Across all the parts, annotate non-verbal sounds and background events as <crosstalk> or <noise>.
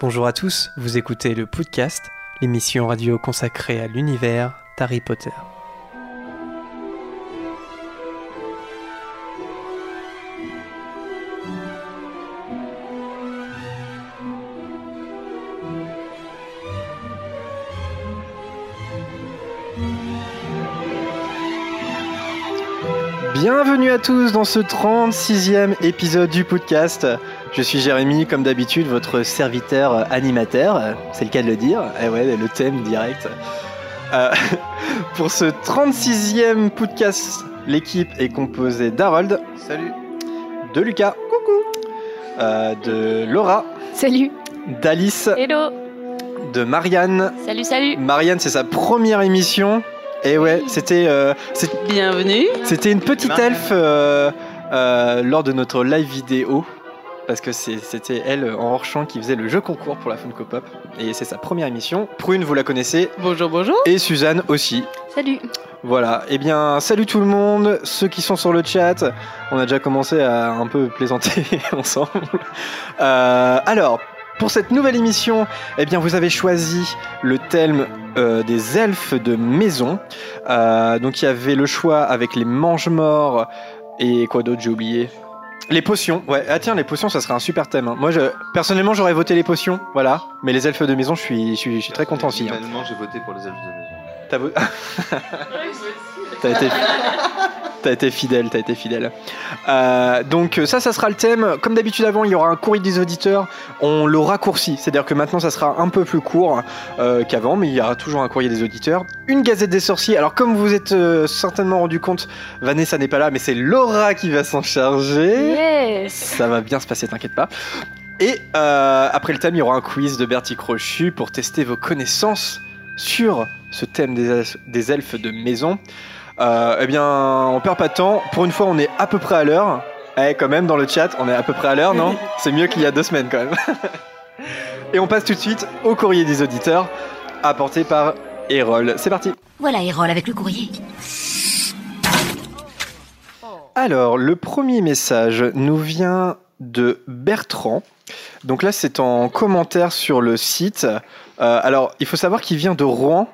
Bonjour à tous, vous écoutez le podcast, l'émission radio consacrée à l'univers d'Harry Potter. Bienvenue à tous dans ce 36e épisode du podcast. Je suis Jérémy, comme d'habitude, votre serviteur animateur, c'est le cas de le dire. Eh ouais, le thème direct. Euh, <laughs> pour ce 36e podcast, l'équipe est composée d'Harold. Salut. De Lucas. Coucou. Euh, de Laura. Salut. D'Alice. Hello. De Marianne. Salut, salut. Marianne, c'est sa première émission. Et ouais, c'était. Euh, Bienvenue. C'était une petite Marianne. elfe euh, euh, lors de notre live vidéo. Parce que c'était elle en hors champ qui faisait le jeu concours pour la Funko Pop. Et c'est sa première émission. Prune, vous la connaissez. Bonjour, bonjour. Et Suzanne aussi. Salut. Voilà. Eh bien, salut tout le monde. Ceux qui sont sur le chat. On a déjà commencé à un peu plaisanter <laughs> ensemble. Euh, alors. Pour cette nouvelle émission, eh bien, vous avez choisi le thème euh, des elfes de maison. Euh, donc, il y avait le choix avec les mange-morts et quoi d'autre, j'ai oublié. Les potions, ouais. Ah tiens, les potions, ça serait un super thème. hein. Moi, je, personnellement, j'aurais voté les potions, voilà. Mais les elfes de maison, je suis, je suis, je suis très content aussi. hein. Personnellement, j'ai voté pour les elfes de maison. T'as vo- <laughs> T'as été... <laughs> t'as été fidèle, t'as été fidèle. Euh, donc ça, ça sera le thème. Comme d'habitude avant, il y aura un courrier des auditeurs. On le raccourcit, c'est-à-dire que maintenant, ça sera un peu plus court euh, qu'avant, mais il y aura toujours un courrier des auditeurs. Une gazette des sorciers. Alors comme vous êtes euh, certainement rendu compte, Vanessa n'est pas là, mais c'est Laura qui va s'en charger. Yes. Ça va bien se passer, t'inquiète pas. Et euh, après le thème, il y aura un quiz de Bertie Crochu pour tester vos connaissances sur ce thème des elfes de maison. Euh, eh bien, on perd pas de temps. Pour une fois, on est à peu près à l'heure. Eh, quand même, dans le chat, on est à peu près à l'heure, non <laughs> C'est mieux qu'il y a deux semaines, quand même. <laughs> Et on passe tout de suite au courrier des auditeurs, apporté par Erol. C'est parti Voilà Erol avec le courrier. Alors, le premier message nous vient de Bertrand. Donc là, c'est en commentaire sur le site. Euh, alors, il faut savoir qu'il vient de Rouen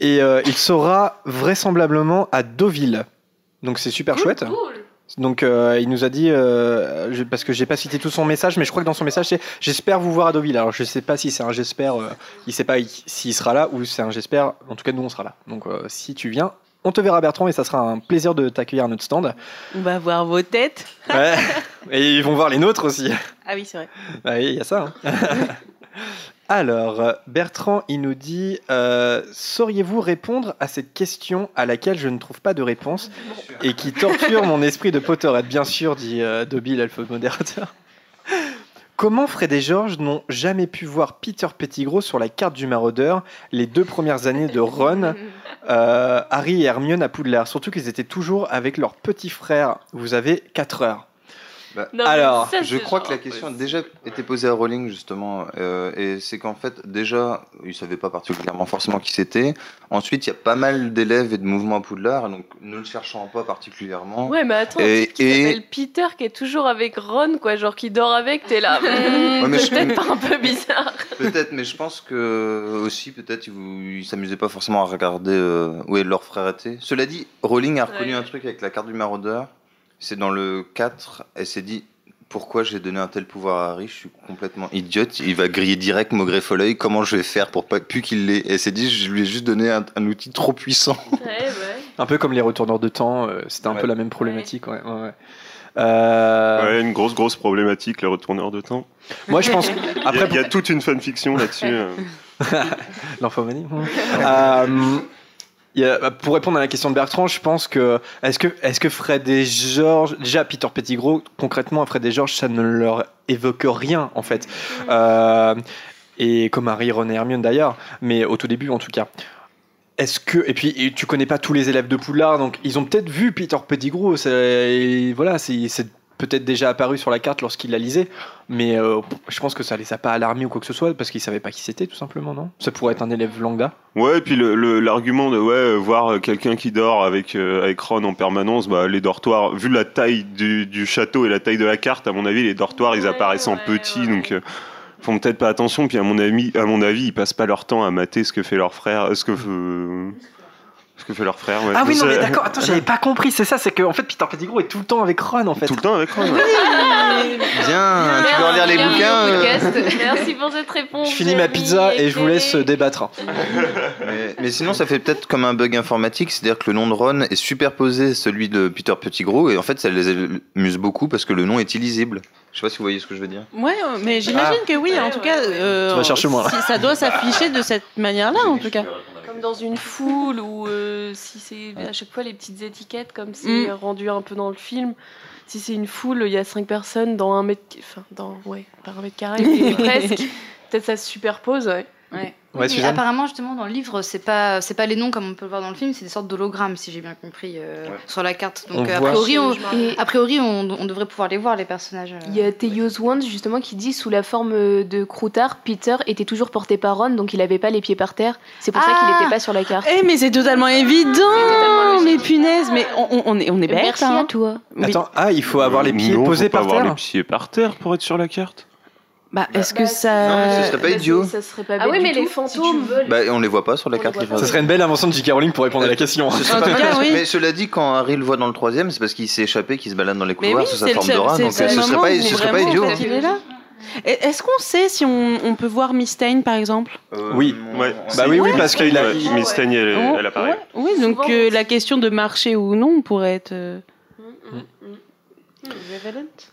et euh, il sera vraisemblablement à Deauville. Donc c'est super chouette. Donc euh, il nous a dit, euh, je- parce que j'ai pas cité tout son message, mais je crois que dans son message c'est j'espère vous voir à Deauville. Alors je sais pas si c'est un j'espère, euh, il sait pas s'il sera là ou c'est un j'espère. En tout cas nous on sera là. Donc euh, si tu viens, on te verra Bertrand et ça sera un plaisir de t'accueillir à notre stand. On va voir vos têtes. Ouais. Et ils vont voir les nôtres aussi. Ah oui, c'est vrai. Bah oui, il y a ça. hein. <laughs> Alors, Bertrand, il nous dit euh, Sauriez-vous répondre à cette question à laquelle je ne trouve pas de réponse et qui torture mon esprit de Potterhead Bien sûr, dit euh, Dobby, l'elfe modérateur. Comment Fred et George n'ont jamais pu voir Peter Pettigrew sur la carte du maraudeur les deux premières années de Ron, euh, Harry et Hermione à Poudlard Surtout qu'ils étaient toujours avec leur petit frère. Vous avez 4 heures. Bah, Non, Alors, ça, je crois que la question a ouais. déjà été posée à Rowling justement, euh, et c'est qu'en fait déjà, il savait pas particulièrement forcément qui c'était. Ensuite, il y a pas mal d'élèves et de mouvements à Poudlard, donc ne le cherchant pas particulièrement. Ouais, mais attends, Et- qui et- s'appelle Peter qui est toujours avec Ron, quoi, genre qui dort avec, t'es là. hmm, <laughs> Ouais, mais c'est je- peut-être pas un peu bizarre. Peut-être, mais je pense que aussi peut-être ils ils s'amusaient pas forcément à regarder euh, où est leur frère était. Cela dit, Rowling a reconnu Ouais. un truc avec la carte du maraudeur. C'est dans le 4, elle s'est dit pourquoi j'ai donné un tel pouvoir à Harry, je suis complètement idiote, il va griller direct Maugrey Folleuil, comment je vais faire pour pas plus qu'il l'ait? Et elle s'est dit je lui ai juste donné un, un outil trop puissant. Ouais, ouais. <laughs> Un peu comme les retourneurs de temps, euh, c'était un Ouais. peu la même problématique. Ouais, ouais, ouais. Euh, Ouais, une grosse, grosse problématique, les retourneurs de temps. Moi, je pense. <laughs> Il y a- Après, il y, a toute une fanfiction là-dessus. <laughs> euh. l'infomanie. Euh, il y a- pour répondre à la question de Bertrand, je pense que est-ce que est-ce que Fred et George, déjà Peter Pettigrew, concrètement, Fred et George, ça ne leur évoque rien en fait. Euh, et comme Harry, Ron et Hermione d'ailleurs, mais au tout début en tout cas. Est-ce que et puis et tu connais pas tous les élèves de Poudlard, donc ils ont peut-être vu Peter Pettigrew. voilà, c'est peut-être déjà apparu sur la carte lorsqu'ils la lisaient, mais euh, je pense que ça les a pas alarmés ou quoi que ce soit parce qu'ils savaient pas qui c'était tout simplement, non? Ça pourrait être un élève lambda. Ouais, et puis le- le- l'argument de ouais, euh, voir quelqu'un qui dort avec, euh, avec Ron en permanence, bah, les dortoirs, vu la taille du, du château et la taille de la carte, à mon avis, les dortoirs ils Ouais, apparaissent en petits, ouais. donc. euh, font peut-être pas attention. Puis à mon avis, à mon avis, ils passent pas leur temps à mater ce que fait leur frère, ce que euh, ce que fait leur frère. ouais. Ah oui, non, mais d'accord, attends, j'avais pas compris, c'est ça, c'est que en fait, Peter Pettigrew est tout le temps avec Ron en fait. Tout le temps avec Ron. ouais. Bien, tu veux relire les bouquins euh. Merci pour cette réponse. Je finis ma pizza et je vous laisse débattre. mais, mais sinon, ça fait peut-être comme un bug informatique, c'est-à-dire que le nom de Ron est superposé à celui de Peter Pettigrew, et en fait, ça les amuse beaucoup parce que le nom est illisible. Je sais pas si vous voyez ce que je veux dire. Ouais, euh, mais j'imagine que oui, en tout cas. euh, Tu vas chercher moi, ça doit s'afficher de cette manière-là, en tout cas. Comme dans une foule ou euh, si c'est à chaque fois les petites étiquettes comme c'est Mm. rendu un peu dans le film. Si c'est une foule, il y a cinq personnes dans un mètre, enfin dans ouais par un mètre carré et <laughs> presque. Peut-être ça se superpose. Ouais. Ouais. Ouais, apparemment, justement, dans le livre, c'est pas, c'est pas les noms comme on peut le voir dans le film, c'est des sortes d'hologrammes, si j'ai bien compris, euh, sur la carte. Donc, On euh, a priori, on, a priori on, on devrait pouvoir les voir, les personnages. euh. Il y a Theos Wand justement qui dit sous la forme de croutard, Peter était toujours porté par Ron donc il avait pas les pieds par terre. C'est pour ça qu'il Ah n'était pas sur la carte. Eh, mais c'est totalement évident totalement. Mais punaise, mais on, est, on est bête, Merci hein. à toi. Oui. Attends, ah, il faut avoir les pieds Non, faut posés pas par avoir terre les pieds par terre pour être sur la carte. Bah, est-ce que Bah, ça... Non, mais ce serait pas idiot. Ça serait pas Ah oui, mais tout, les si fantômes veux. Bah, on les voit pas sur la On carte. fantômes. serait une belle invention de J.K. Rowling pour répondre à la question. Ce serait En pas tout mal. cas, oui. Mais cela dit, quand Harry le voit dans le troisième, c'est parce qu'il s'est échappé, qu'il se balade dans les couloirs oui, sous sa forme de rat, donc euh, ce serait pas, ce serait pas idiot. Est-ce qu'on sait si on, on peut voir Mystane, par exemple? Euh, Oui. Ouais. Bah oui, oui, parce qu'il a. Ouais, Miss elle, Oh, elle apparaît. ouais. Oui, donc euh, la question de marcher ou non pourrait être... euh, Mm, mm, mm.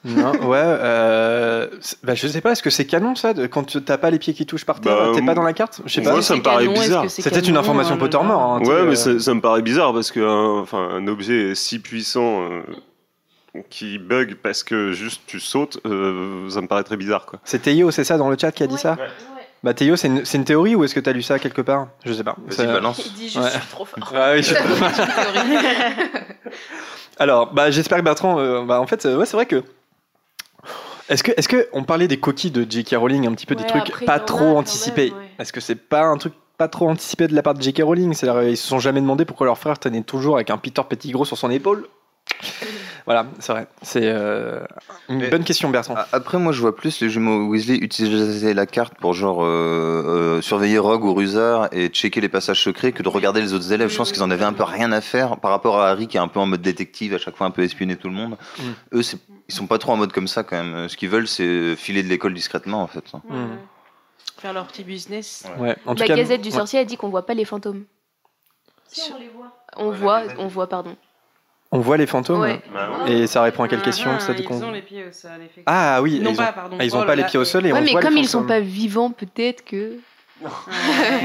Non, ouais, euh, bah, je sais pas, est-ce que c'est canon ça de- Quand t'as pas les pieds qui touchent par terre, Bah, t'es pas dans la carte? Je sais moi, pas. ça me paraît canon, bizarre. que c'est C'était une information là. Pottermore. hein, Ouais, mais euh, ça, ça me paraît bizarre parce qu'un enfin, un objet si puissant euh, qui bug parce que juste tu sautes, euh, ça me paraît très bizarre. Quoi. C'est Théo, c'est ça dans le chat qui a dit ça? Bah Théo, c'est une, c'est une théorie ou est-ce que t'as lu ça quelque part? Je sais pas. Vas-y, balance. Il dit je Ouais. suis trop fort. Ah oui, je- <laughs> <laughs> Alors, bah, j'espère que Bertrand. euh, bah, en fait, euh, ouais, c'est vrai que. Est-ce que, est-ce que on parlait des coquilles de J.K. Rowling, un petit peu des Ouais, trucs après, il y pas en a trop quand anticipés? même, ouais. Est-ce que c'est pas un truc pas trop anticipé de la part de J.K. Rowling? C'est-à-dire, ils se sont jamais demandé pourquoi leur frère tenait toujours avec un Peter Pettigrew sur son épaule? <laughs> Voilà, c'est vrai. C'est euh, une Mais- bonne question, Bertrand. Après, moi, je vois plus les jumeaux Weasley utiliser la carte pour genre euh, euh, surveiller Rogue ou Rusard et checker les passages secrets que de regarder les autres élèves. Je pense qu'ils en avaient un peu rien à faire par rapport à Harry qui est un peu en mode détective, à chaque fois un peu espionner tout le monde. Mm. Eux, ils sont pas trop en mode comme ça quand même. Ce qu'ils veulent, c'est filer de l'école discrètement en fait. Hmm. Faire leur petit business. Ouais, en tout La cas, Gazette du ouais. sorcier a dit qu'on voit pas les fantômes. Si on les voit. On voit, on voit, pardon. On voit les fantômes Ouais. Et ça répond à quelle question Ah, ça, du Ils ont les pieds au sol, effectivement. Ah oui, non ils ont, pas, pardon. ah, ils ont Oh pas là les pieds au sol et Ouais, on mais voit comme les ils sont pas vivants, peut-être que.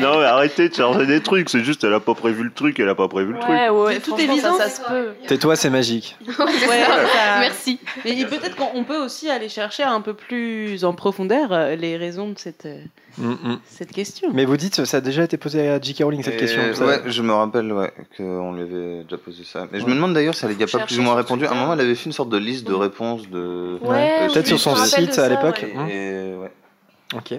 Non, mais arrêtez de charger des trucs, c'est juste elle a pas prévu le truc, elle a pas prévu le truc. Ouais, ouais, C'est tout franchement, évident. ça, ça se peut. Tais-toi, c'est magique. <laughs> Ouais, ça- Merci. Mais peut-être qu'on peut aussi aller chercher un peu plus en profondeur euh, les raisons de cette, euh, Mm, mm. cette question. Mais vous dites, ça a déjà été posé à J.K. Rowling cette Et question. ça- Ouais, je me rappelle ouais, qu'on lui avait déjà posé ça. Mais je me demande d'ailleurs si elle y a pas plus ou moins répondu. À un moment, elle avait fait une sorte de liste de réponses de. Ouais, Euh, Peut-être sur son site à l'époque. ouais. Ok.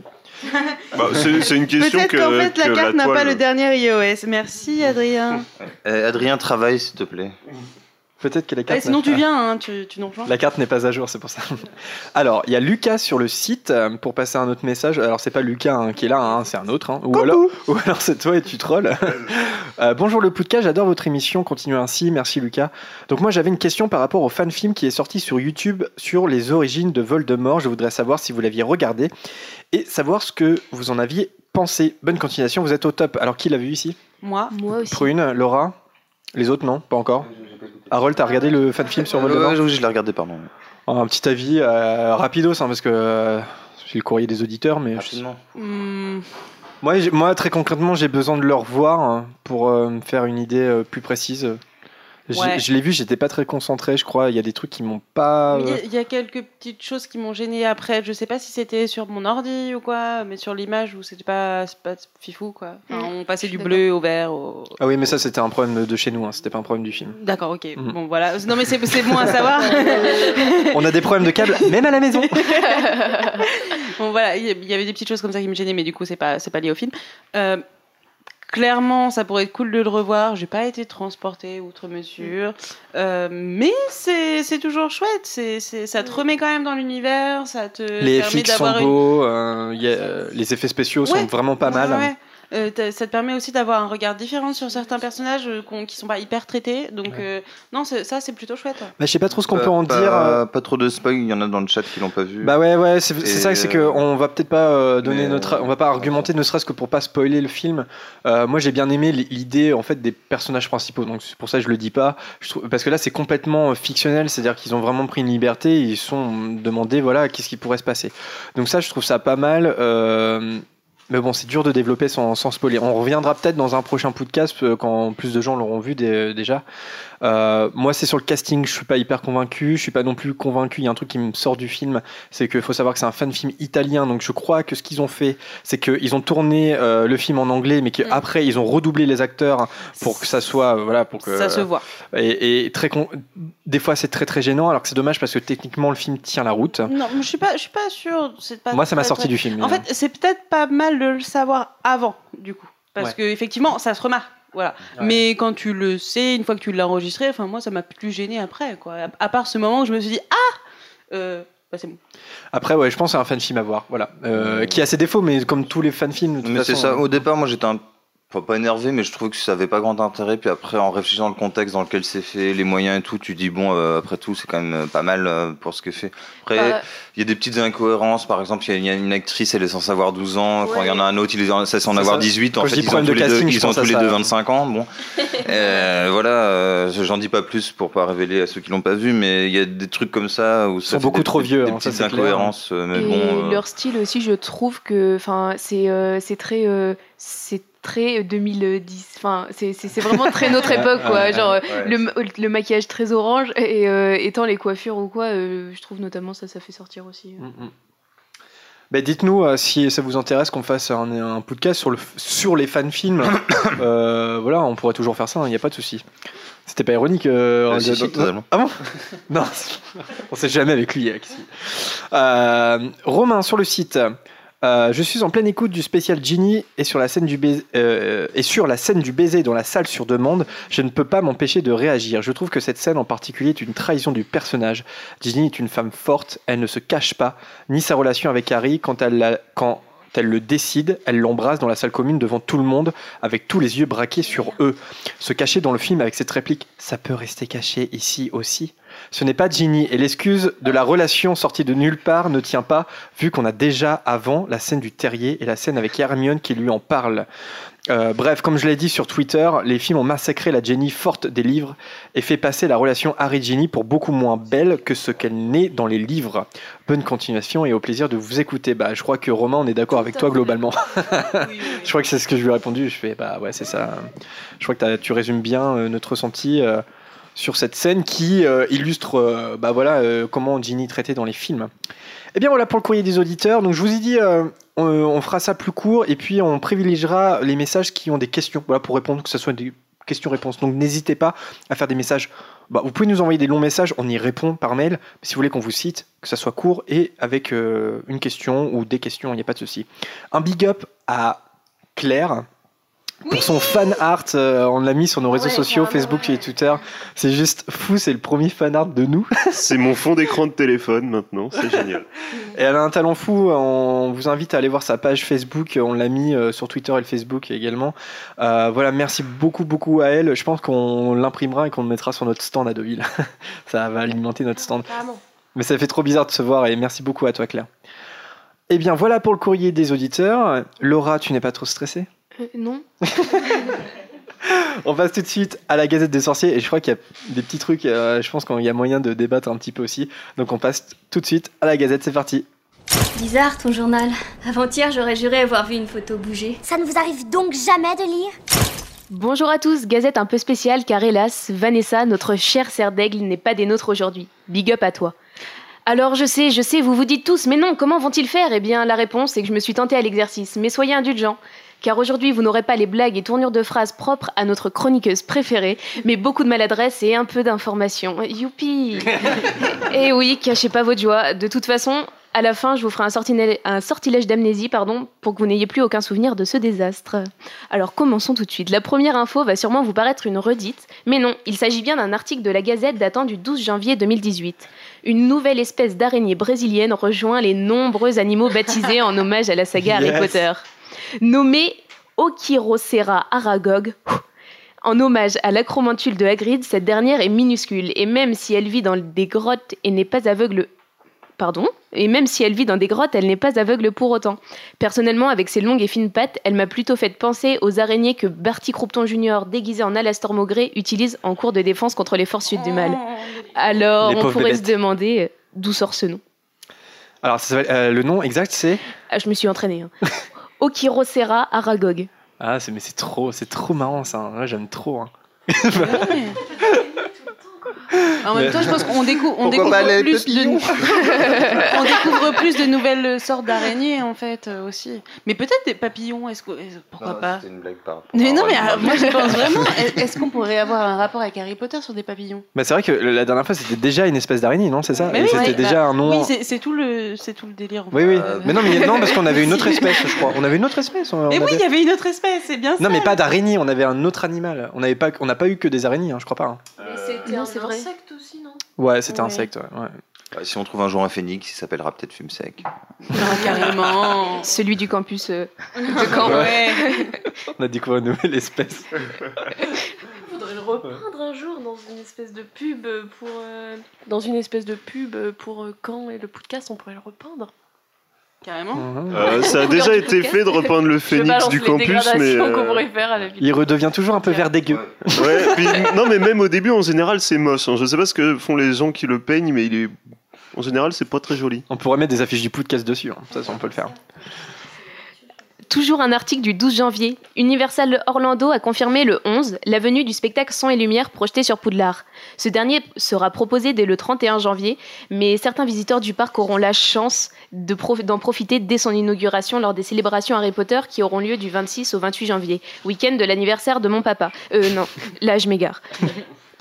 Bah, c'est une question Peut-être que. qu'en fait la carte n'a toile- pas le dernier iOS. Merci Adrien. Euh, Adrien, travaille s'il te plaît. Peut-être que la Ouais, carte. sinon tu viens, hein, tu, tu nous rejoins. La carte n'est pas à jour, c'est pour ça. Alors, il y a Lucas sur le site euh, pour passer un autre message. Alors, c'est pas Lucas hein, qui est là, hein, c'est un autre. hein. Ou, alors, ou alors c'est toi et tu trolls. <laughs> Euh, bonjour le podcast, j'adore votre émission. Continuez ainsi, merci Lucas. Donc, moi, j'avais une question par rapport au fan film qui est sorti sur YouTube sur les origines de Voldemort. Je voudrais savoir si vous l'aviez regardé et savoir ce que vous en aviez pensé. Bonne continuation, vous êtes au top. Alors, qui l'a vu ici? Moi. Moi aussi. Prune, Laura? Les autres, non Pas encore Harold, t'as regardé le fan film sur Euh, Voldemort oui, je l'ai regardé, pardon. un petit avis euh, rapidos, hein, parce que euh, j'ai le courrier des auditeurs, mais je- moi, moi, très concrètement, j'ai besoin de le revoir hein, pour euh, me faire une idée plus précise. Ouais. Je l'ai vu, j'étais pas très concentré, je crois. Il y a des trucs qui m'ont pas. Il y, euh, a- il y a quelques petites choses qui m'ont gêné après. Je sais pas si c'était sur mon ordi ou quoi, mais sur l'image où c'était pas, c'est pas fifou quoi. Enfin, Mm. on passait du bleu au vert. Au... Ah oui, mais ça, c'était un problème de chez nous, hein, c'était pas un problème du film. D'accord, ok. Mm. Bon voilà. Non mais c'est c'est bon à savoir. <laughs> On a des problèmes de câble, même à la maison. <laughs> bon voilà, il y- avait des petites choses comme ça qui me gênaient, mais du coup c'est pas c'est pas lié au film. Euh, clairement, ça pourrait être cool de le revoir. J'ai pas été transportée outre mesure, Euh, mais c'est c'est toujours chouette. C'est c'est- ça te remet quand même dans l'univers, ça te Les permet FX sont d'avoir une beaux, euh, y a- les effets spéciaux sont vraiment pas mal. Ouais. Euh, ça te permet aussi d'avoir un regard différent sur certains personnages euh, qu'on- qui sont pas hyper traités. Donc, euh, non, ça, c'est plutôt chouette. Bah, je sais pas trop ce qu'on Pas- peut en pas, dire. euh, Pas trop de spoil, il y en a dans le chat qui l'ont pas vu. Bah ouais, ouais, c'est ça, c'est que on va peut-être pas euh, donner notre, on va pas argumenter, ne serait-ce que pour pas spoiler le film. Euh, moi, j'ai bien aimé l'idée en fait des personnages principaux, donc c'est pour ça que je le dis pas. Je trouve, parce que là, c'est complètement fictionnel, c'est-à-dire qu'ils ont vraiment pris une liberté, ils se sont demandé, voilà, qu'est-ce qui pourrait se passer. Donc ça, je trouve ça pas mal. euh, mais bon, c'est dur de développer sans, sans spoiler. On reviendra peut-être dans un prochain podcast euh, quand plus de gens l'auront vu dé- déjà. Euh, moi, c'est sur le casting, je suis pas hyper convaincu. Je suis pas non plus convaincu. Il y a un truc qui me sort du film, c'est qu'il faut savoir que c'est un fan film italien. Donc, je crois que ce qu'ils ont fait, c'est qu'ils ont tourné euh, le film en anglais, mais qu'après ils ont redoublé les acteurs pour que ça soit, euh, voilà, pour que Ça se voit. et, et très con- des fois c'est très très gênant. Alors que c'est dommage parce que techniquement le film tient la route. Non, je suis pas, je suis pas Pas Moi, ça m'a sorti très- du film. En fait, c'est peut-être pas mal de le savoir avant, du coup, parce Ouais. que effectivement, ça se remarque. Voilà. Ouais. Mais quand tu le sais, une fois que tu l'as enregistré, enfin moi, ça m'a plus gêné après, quoi. À, à part ce moment où je me suis dit ah, euh, bah, c'est bon. Après, ouais, je pense que c'est un fan film à voir. Voilà, Euh, qui a ses défauts, mais comme tous les fan films. de toute Mais c'est façon, ça. euh, Au départ, moi j'étais un Enfin, pas énervé, mais je trouve que ça avait pas grand intérêt. Puis après, en réfléchissant le contexte dans lequel c'est fait, les moyens et tout, tu dis bon, euh, après tout, c'est quand même euh, pas mal euh, pour ce que fait. Après, Bah, il y a des petites incohérences. Par exemple, il y a- il y, a une actrice, elle est censée avoir 12 ans. Quand il y en a Ouais. un autre, il est censé en avoir ça. 18. En Quand fait, ils ont tous problème de les deux, casting, ils ont tous les ça. deux 25 ans. Bon, <laughs> Euh, voilà. euh, j'en dis pas plus pour pas révéler à ceux qui l'ont pas vu, mais il y a des trucs comme ça où ça sont fait beaucoup des- trop vieux, Des hein, petites incohérences, mais et bon. euh, leur style aussi, je trouve que, enfin, c'est euh, c'est très, euh, c'est très 2010. Enfin, c'est vraiment très notre <laughs> époque, quoi. Genre euh, ouais. le, ma- le maquillage très orange et euh, étant les coiffures ou quoi, euh, je trouve notamment ça, ça fait sortir aussi. euh. Mm, mm. Bah, dites-nous euh, si ça vous intéresse qu'on fasse un, un podcast sur, le, sur les fan films. <coughs> Euh, voilà, on pourrait toujours faire ça, il n'y a pas de souci. C'était pas ironique. euh, Ah, si, de- si, totalement. Ah bon <laughs> Non, on sait jamais avec lui. Euh, Romain sur le site. Euh, je suis en pleine écoute du spécial Ginny et sur la scène du baiser, euh, et sur la scène du baiser dans la salle sur demande, je ne peux pas m'empêcher de réagir. Je trouve que cette scène en particulier est une trahison du personnage. Ginny est une femme forte, elle ne se cache pas, ni sa relation avec Harry quand elle le décide, elle l'embrasse dans la salle commune devant tout le monde, avec tous les yeux braqués sur eux. Se cacher dans le film avec cette réplique, ça peut rester caché ici aussi. Ce n'est pas Ginny, et l'excuse de la relation sortie de nulle part ne tient pas, vu qu'on a déjà avant la scène du terrier et la scène avec Hermione qui lui en parle. Euh, bref, comme je l'ai dit sur Twitter, les films ont massacré la Jenny forte des livres et fait passer la relation Harry-Ginny pour beaucoup moins belle que ce qu'elle n'est dans les livres. Bonne continuation et au plaisir de vous écouter. Bah, je crois que Romain, on est d'accord avec toi globalement. <laughs> je crois que c'est ce que je lui ai répondu. Je fais, bah ouais, c'est ça. Je crois que tu résumes bien euh, notre ressenti euh, sur cette scène qui euh, illustre euh, bah voilà, euh, comment Ginny traitait dans les films. Et bien voilà pour le courrier des auditeurs. Donc je vous ai dit, on, fera ça plus court et puis on privilégiera les messages qui ont des questions voilà, pour répondre, que ce soit des questions-réponses. Donc n'hésitez pas à faire des messages. Bah, vous pouvez nous envoyer des longs messages, on y répond par mail. Si vous voulez qu'on vous cite, que ça soit court et avec une question ou des questions, il n'y a pas de souci. Un big up à Claire. Pour son fan art, euh, on l'a mis sur nos réseaux Ouais, sociaux, carrément, Facebook ouais. et Twitter. C'est juste fou, c'est le premier fan art de nous. <laughs> C'est mon fond d'écran de téléphone maintenant, c'est génial. Et elle a un talent fou. On vous invite à aller voir sa page Facebook. On l'a mis euh, sur Twitter et le Facebook également. Euh, voilà, merci beaucoup, beaucoup à elle. Je pense qu'on l'imprimera et qu'on le mettra sur notre stand à Deauville. <laughs> ça va alimenter notre stand. Mais ça fait trop bizarre de se voir et merci beaucoup à toi, Claire. Eh bien, voilà pour le courrier des auditeurs. Laura, tu n'es pas trop stressée? Euh, non. <laughs> On passe tout de suite à la Gazette des Sorciers et je crois qu'il y a des petits trucs. euh, je pense qu'il y a moyen de débattre un petit peu aussi. Donc, on passe tout de suite à la Gazette. C'est parti. Bizarre ton journal. Avant-hier, j'aurais juré avoir vu une photo bouger. Ça ne vous arrive donc jamais de lire? Bonjour à tous, gazette un peu spéciale car hélas, Vanessa, notre chère serre d'aigle, n'est pas des nôtres aujourd'hui. Big up à toi. Alors je sais, je sais, vous vous dites tous, mais non, comment vont-ils faire? Eh bien, la réponse est que je me suis tentée à l'exercice, mais soyez indulgents. Car aujourd'hui, vous n'aurez pas les blagues et tournures de phrases propres à notre chroniqueuse préférée, mais beaucoup de maladresse et un peu d'information. Youpi <laughs> Et oui, cachez pas votre joie. De toute façon, À la fin, je vous ferai un, sortilège d'amnésie pardon, pour que vous n'ayez plus aucun souvenir de ce désastre. Alors commençons tout de suite. La première info va sûrement vous paraître une redite, mais non, il s'agit bien d'un article de la Gazette datant du 12 janvier 2018. Une nouvelle espèce d'araignée brésilienne rejoint les nombreux animaux baptisés en hommage à la saga Harry. Potter. Nommée Okirocera aragog, en hommage à l'acromantule de Hagrid, cette dernière est minuscule et même si elle vit dans des grottes et n'est pas aveugle Pardon Et même si elle vit dans des grottes, elle n'est pas aveugle pour autant. Personnellement, avec ses longues et fines pattes, elle m'a plutôt fait penser aux araignées que Barty Croupton Jr., déguisé en Alastor Maugré, utilise en cours de défense contre les forces du mal. Alors, Les on pourrait se demander euh, d'où sort ce nom. Alors, ça euh, le nom exact, c'est? Ah, je me suis entraînée. Hein. <laughs> Okirocera aragog. Ah, c'est mais c'est trop, c'est trop marrant ça. j'aime trop. hein. <laughs> En même temps, je pense qu'on décou- on découvre plus de papillons <laughs> on découvre plus de nouvelles sortes d'araignées en fait euh, aussi. Mais peut-être des papillons. Est-ce que pourquoi Non, pas une blague par rapport Mais non, mais euh, moi je pense vraiment. <laughs> est- Est-ce qu'on pourrait avoir un rapport avec Harry Potter sur des papillons? Bah, c'est vrai que la dernière fois, c'était déjà une espèce d'araignée, non C'est ça? Oui, C'était ouais, déjà bah, un nom. Oui, c'est tout le c'est tout le délire. Oui, oui. Euh, Mais non, mais non, parce qu'on avait une <laughs> autre espèce, je crois. On avait une autre espèce. on- Mais on oui, avait- il y avait une autre espèce, c'est bien ça. Non, mais pas d'araignée. On avait un autre animal. On n'avait pas, on n'a pas eu que des araignées, hein, je crois pas. hein. Non, c'est vrai. Aussi, non? Ouais, c'était un Ouais. insecte. Ouais. ouais. Bah, si on trouve un jour un phénix, il s'appellera peut-être Fume Sec. Non, <laughs> carrément. Celui du campus euh, de Caen. Ouais. <laughs> On a découvert une nouvelle espèce. faudrait le reprendre un jour dans une espèce de pub pour. euh, dans une espèce de pub pour euh, Caen et le podcast, on pourrait le repeindre. Carrément. Mhm. Euh, <laughs> ça a déjà été fait de repeindre le phénix du campus, mais. euh, faire à la. Il redevient toujours un peu vert dégueu. Ouais, puis, non, mais même au début, en général, c'est moche. hein. Je sais pas ce que font les gens qui le peignent, mais il est. En général, c'est pas très joli. On pourrait mettre des affiches du podcast dessus. hein. Ça, ça, on peut le faire. Toujours un article du 12 janvier. Universal Orlando a confirmé le 11 la venue du spectacle Son et Lumière projeté sur Poudlard. Ce dernier sera proposé dès le 31 janvier, mais certains visiteurs du parc auront la chance de d'en profiter dès son inauguration lors des célébrations Harry Potter qui auront lieu du 26 au 28 janvier, week-end de l'anniversaire de mon papa. Euh, non, là je m'égare.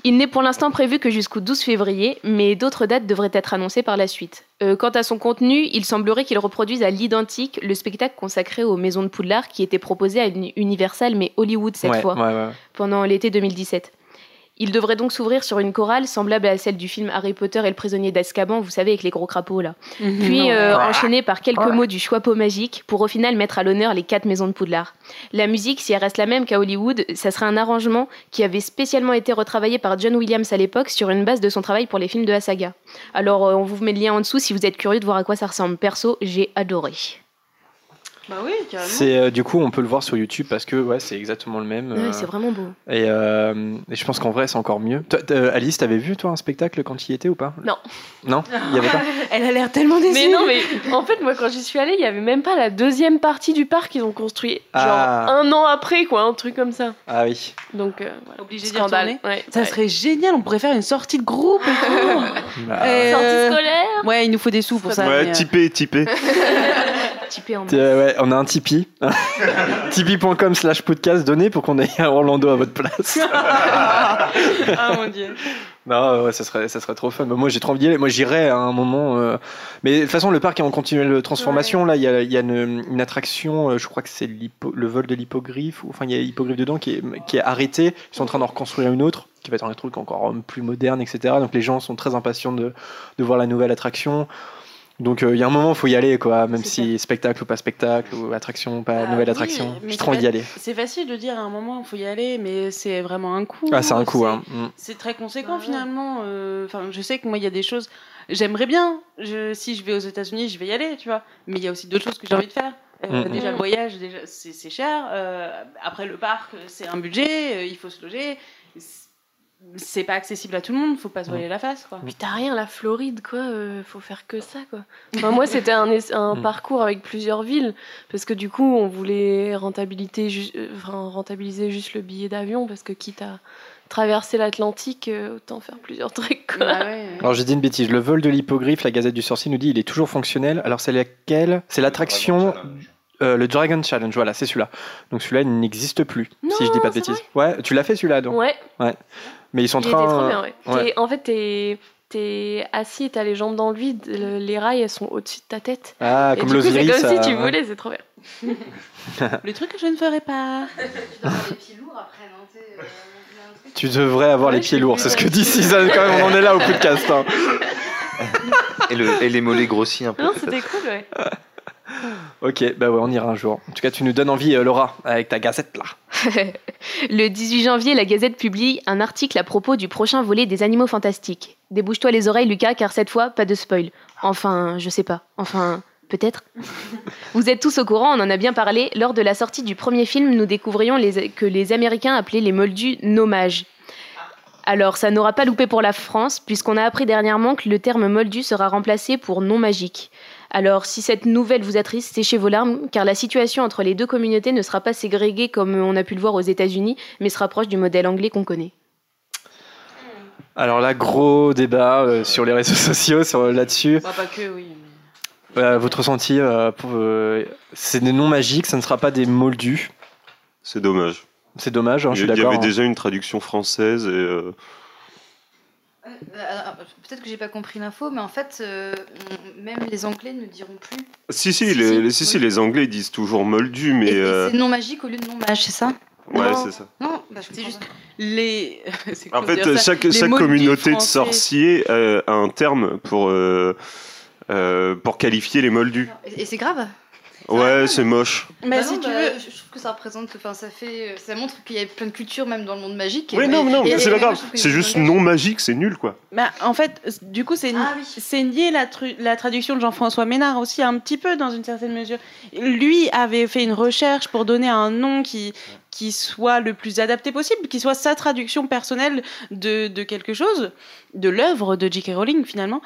Il n'est pour l'instant prévu que jusqu'au 12 février, mais d'autres dates devraient être annoncées par la suite. Euh, quant à son contenu, il semblerait qu'il reproduise à l'identique le spectacle consacré aux maisons de Poudlard qui était proposé à Uni- Universal mais Hollywood cette ouais, fois, ouais, ouais. pendant l'été 2017. Il devrait donc s'ouvrir sur une chorale semblable à celle du film Harry Potter et le prisonnier d'Azkaban, vous savez, avec les gros crapauds là. <laughs> Puis euh, enchaîné par quelques mots du choix-peau magique pour au final mettre à l'honneur les quatre maisons de Poudlard. La musique, si elle reste la même qu'à Hollywood, ça serait un arrangement qui avait spécialement été retravaillé par John Williams à l'époque sur une base de son travail pour les films de la saga. Alors euh, on vous met le lien en dessous si vous êtes curieux de voir à quoi ça ressemble. Perso, j'ai adoré. Bah oui, carrément. C'est euh, du coup, on peut le voir sur YouTube parce que ouais, c'est exactement le même. Ouais, euh, c'est vraiment beau. et, euh, et je pense qu'en vrai, c'est encore mieux. Toi, t'as- Alice, t'avais vu toi un spectacle quand tu y étais ou pas? Non. Non, il y avait pas? <laughs> Elle a l'air tellement déçue. Mais non, mais en fait, moi, quand j'y suis allée, il y avait même pas la deuxième partie du parc qu'ils ont construit. Genre Ah. un an après, quoi, un truc comme ça. Ah oui. Donc, euh, voilà. Obligé d'y Scandale. retourner. Ouais. Ça Ouais. serait génial, on pourrait faire une sortie de groupe et tout. <laughs> Bah, Euh, Sortie scolaire Ouais, il nous faut des sous pour ça. mais, Ouais, typé, typé. <laughs> En euh, ouais, on a un Tipeee. <laughs> Tipeee.com slash podcast donné pour qu'on aille à Orlando à votre place. <laughs> <laughs> ah mon dieu. Non, ouais, ça serait, ça serait trop fun. Moi, j'ai trop envie d'y aller. Moi, j'irais à un moment. euh, Mais de toute façon, le parc est en continuelle transformation. Là, il y a, il y a une, une attraction, euh, je crois que c'est le vol de l'hippogriffe. Enfin, il y a l'hippogriffe dedans qui est, qui est arrêté. Ils sont en train d'en reconstruire une autre, qui va être un truc encore plus moderne, etc. Donc, les gens sont très impatients de, de voir la nouvelle attraction. Donc, euh, il y a un moment, il faut y aller, quoi. Même si spectacle ou pas spectacle, ou attraction ou pas Ah nouvelle oui, attraction. trop envie d'y aller. C'est facile de dire à un moment, il faut y aller, mais c'est vraiment un coût. Ah, c'est un coup, hein. Mm. C'est très conséquent Bah finalement. euh, Enfin, je sais que moi, il y a des choses. J'aimerais bien. Je, si je vais aux États-Unis, je vais y aller, tu vois. Mais il y a aussi d'autres choses que j'ai envie de faire. Euh, Mhm. Déjà le voyage, déjà c'est c'est cher. Euh, après le parc, c'est un budget. euh, il faut se loger. C'est- pas accessible à tout le monde. Faut pas se voiler la face, quoi. Puis t'as rien, la Floride, quoi. euh, faut faire que ça, quoi. Enfin, moi, <laughs> c'était un, Mm. parcours avec plusieurs villes, parce que du coup, on voulait rentabiliser, ju- euh, enfin, rentabiliser juste le billet d'avion, parce que quitte à traverser l'Atlantique, euh, autant faire plusieurs trucs, quoi. Bah ouais. <laughs> Alors j'ai dit une bêtise, le vol de l'hippogriffe, la Gazette du Sorcier nous dit il est toujours fonctionnel. Alors c'est laquelle? C'est l'attraction, euh, le Dragon Challenge, voilà, c'est celui-là. Donc celui-là il n'existe plus, si je dis pas de bêtises. Ouais, tu l'as fait celui-là donc. Ouais, Mais ils sont en il était train. trop bien, ouais. ouais. T'es- En fait, t'es t'es assis et t'as les jambes dans le vide, le- les rails elles sont au-dessus de ta tête. Ah, et comme coup, c'est l'Osiris. comme si euh, tu volais, c'est trop bien. <laughs> Le truc que je ne ferai pas. Tu dois avoir les pieds lourds après, non tu euh, devrais avoir Ouais, les pieds lourds, c'est ce que ouais. dit Suzanne quand même, on en est là au podcast. hein. <laughs> Et, le, et les mollets grossis un peu. Non, c'était cool, ouais. <laughs> Ok, bah ouais, on ira un jour. En tout cas, tu nous donnes envie, euh, Laura, avec ta gazette là. <laughs> Le 18 janvier, la Gazette publie un article à propos du prochain volet des Animaux Fantastiques. Débouche-toi les oreilles, Lucas, car cette fois, pas de spoil. Enfin, je sais pas. Enfin, peut-être. <laughs> Vous êtes tous au courant, on en a bien parlé. Lors de la sortie du premier film, nous découvrions que les Américains appelaient les Moldus nommages. Alors, ça n'aura pas loupé pour la France, puisqu'on a appris dernièrement que le terme moldu sera remplacé pour non magique. Alors, si cette nouvelle vous attriste, séchez vos larmes, car la situation entre les deux communautés ne sera pas ségrégée comme on a pu le voir aux États-Unis, mais se rapproche du modèle anglais qu'on connaît. Alors là, gros débat euh, sur les réseaux <laughs> sociaux sur, là-dessus. Bah, pas que, oui. Euh, votre ressenti, euh, euh, c'est des noms magiques, ça ne sera pas des moldus. C'est dommage. C'est dommage, hein, je il suis y d'accord. avait hein. déjà une traduction française et euh, Euh, Peut-être que j'ai pas compris l'info, mais en fait, euh, même les Anglais ne diront plus. si si, Si, les, si, les- si, si, oui. les Anglais disent toujours moldu, mais euh, c'est non magique au lieu de non mage, c'est ça ouais c'est ça. Non, bah, je C'est juste pas. les. <laughs> En fait, chaque, Les chaque communauté de sorciers euh, a un terme pour, euh, euh, pour qualifier les moldus. Et, et c'est grave Ouais, c'est moche. Mais Bah si non, tu bah, veux. je trouve que ça représente, enfin ça fait, ça montre qu'il y a plein de cultures même dans le monde magique. Oui, non, non, mais c'est pas grave. C'est juste non magique, c'est nul quoi. Bah, en fait, du coup, c'est Ah oui. c'est nier la, la traduction de Jean-François Ménard aussi, un petit peu dans une certaine mesure. Lui avait fait une recherche pour donner un nom qui, qui soit le plus adapté possible, qui soit sa traduction personnelle de, de quelque chose, de l'œuvre de J.K. Rowling finalement.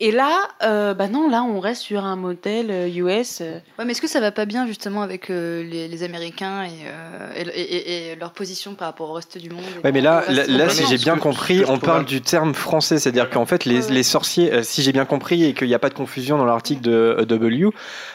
Et là, euh, bah non, là, on reste sur un modèle euh, US. euh, Ouais, mais est-ce que ça va pas bien justement avec euh, les, les Américains et, euh, et, et- et- et leur position par rapport au reste du monde Ouais, mais là, là, si j'ai bien compris, on parle du terme français, c'est-à-dire qu'en fait, les, Ouais, ouais. les sorciers, euh, si j'ai bien compris et qu'il n'y a pas de confusion dans l'article de euh, W,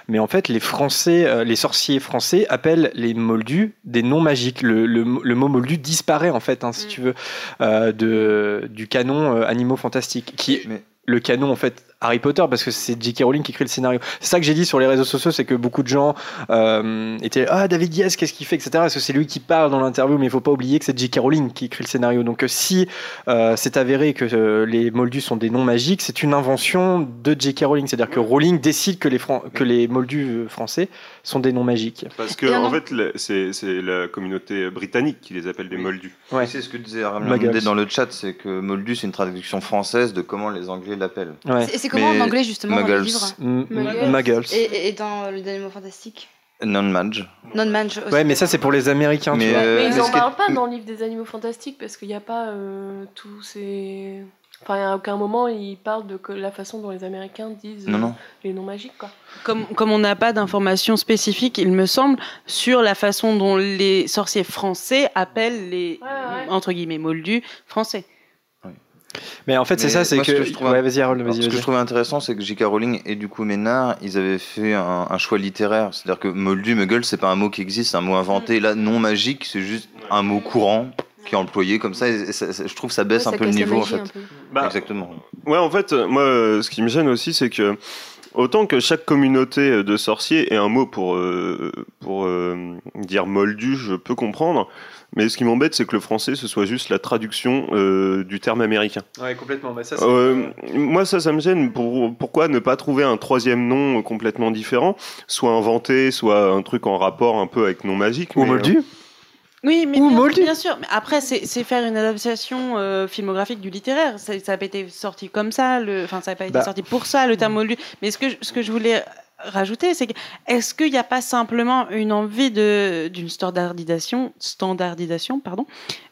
mais en fait, les Français, euh, les sorciers français appellent les moldus des noms magiques. Le, le, le mot moldu disparaît en fait, hein, si Mm. tu veux, euh, de, du canon euh, animaux fantastiques, qui est Mais le canon en fait Harry Potter parce que c'est J.K. Rowling qui écrit le scénario. C'est ça que j'ai dit sur les réseaux sociaux, c'est que beaucoup de gens euh, étaient ah David Yes qu'est-ce qu'il fait? etc. Parce que c'est lui qui parle dans l'interview, mais il faut pas oublier que c'est J.K. Rowling qui écrit le scénario. Donc euh, si euh, c'est avéré que euh, les moldus sont des noms magiques, c'est une invention de J.K. Rowling. C'est-à-dire que Rowling décide que les Fran- que les moldus français sont des noms magiques. Parce que en fait, le- c'est c'est la communauté britannique qui les appelle des moldus. Ouais. c'est ce que disait Muggles. dans le chat, c'est que Moldu c'est une traduction française de comment les Anglais l'appellent. Ouais. C'est- Et c'est comment Mais en anglais justement dans les Muggles. Muggles. Muggles. et, dans les animaux fantastiques Non-mage. Non-mage aussi. Ouais, mais ça c'est pour les Américains. tu Mais, vois. euh, mais ils mais en ce qui est- parlent pas dans le livre des animaux fantastiques parce qu'il n'y a pas euh, tous ces. Enfin, à aucun moment ils parlent de la façon dont les Américains disent Non, euh, non. les noms magiques, quoi. Comme, comme on n'a pas d'informations spécifiques, il me semble, sur la façon dont les sorciers français appellent les, Ouais, ouais. entre guillemets, moldus français. Mais en fait c'est ça, c'est que. ce que je trouve- Ouais, vas-y Harold, Alors, vas-y. ce que je trouvais intéressant, c'est que J.K. Rowling et du coup Ménard, ils avaient fait un, un choix littéraire. C'est-à-dire que Moldu, Muggle, c'est pas un mot qui existe, c'est un mot inventé. Là, non magique, c'est juste un mot courant qui est employé comme ça. Et ça- ça- je trouve que ça baisse Ouais, un peu le niveau en fait. Bah, Exactement. Ouais, en fait, moi, euh, ce qui me gêne aussi, c'est que autant que chaque communauté de sorciers ait un mot pour, euh, pour euh, dire moldu, je peux comprendre. Mais ce qui m'embête, c'est que le français, ce soit juste la traduction euh, du terme américain. Ouais, complètement. Bah, ça, Euh, moi, ça, ça me gêne. Pour, pourquoi ne pas trouver un troisième nom complètement différent? Soit inventé, soit un truc en rapport un peu avec nom magique. Ou mais, moldu Oui, mais Ou bien, bien sûr. Mais après, c'est faire une adaptation euh, filmographique du littéraire. Ça n'a pas été sorti comme ça. Le... Enfin, ça n'a pas été Bah. sorti pour ça, le terme moldu. Mais ce que, je- ce que je voulais rajouter, c'est que est-ce qu'il n'y a pas simplement une envie d'une standardisation, standardisation pardon,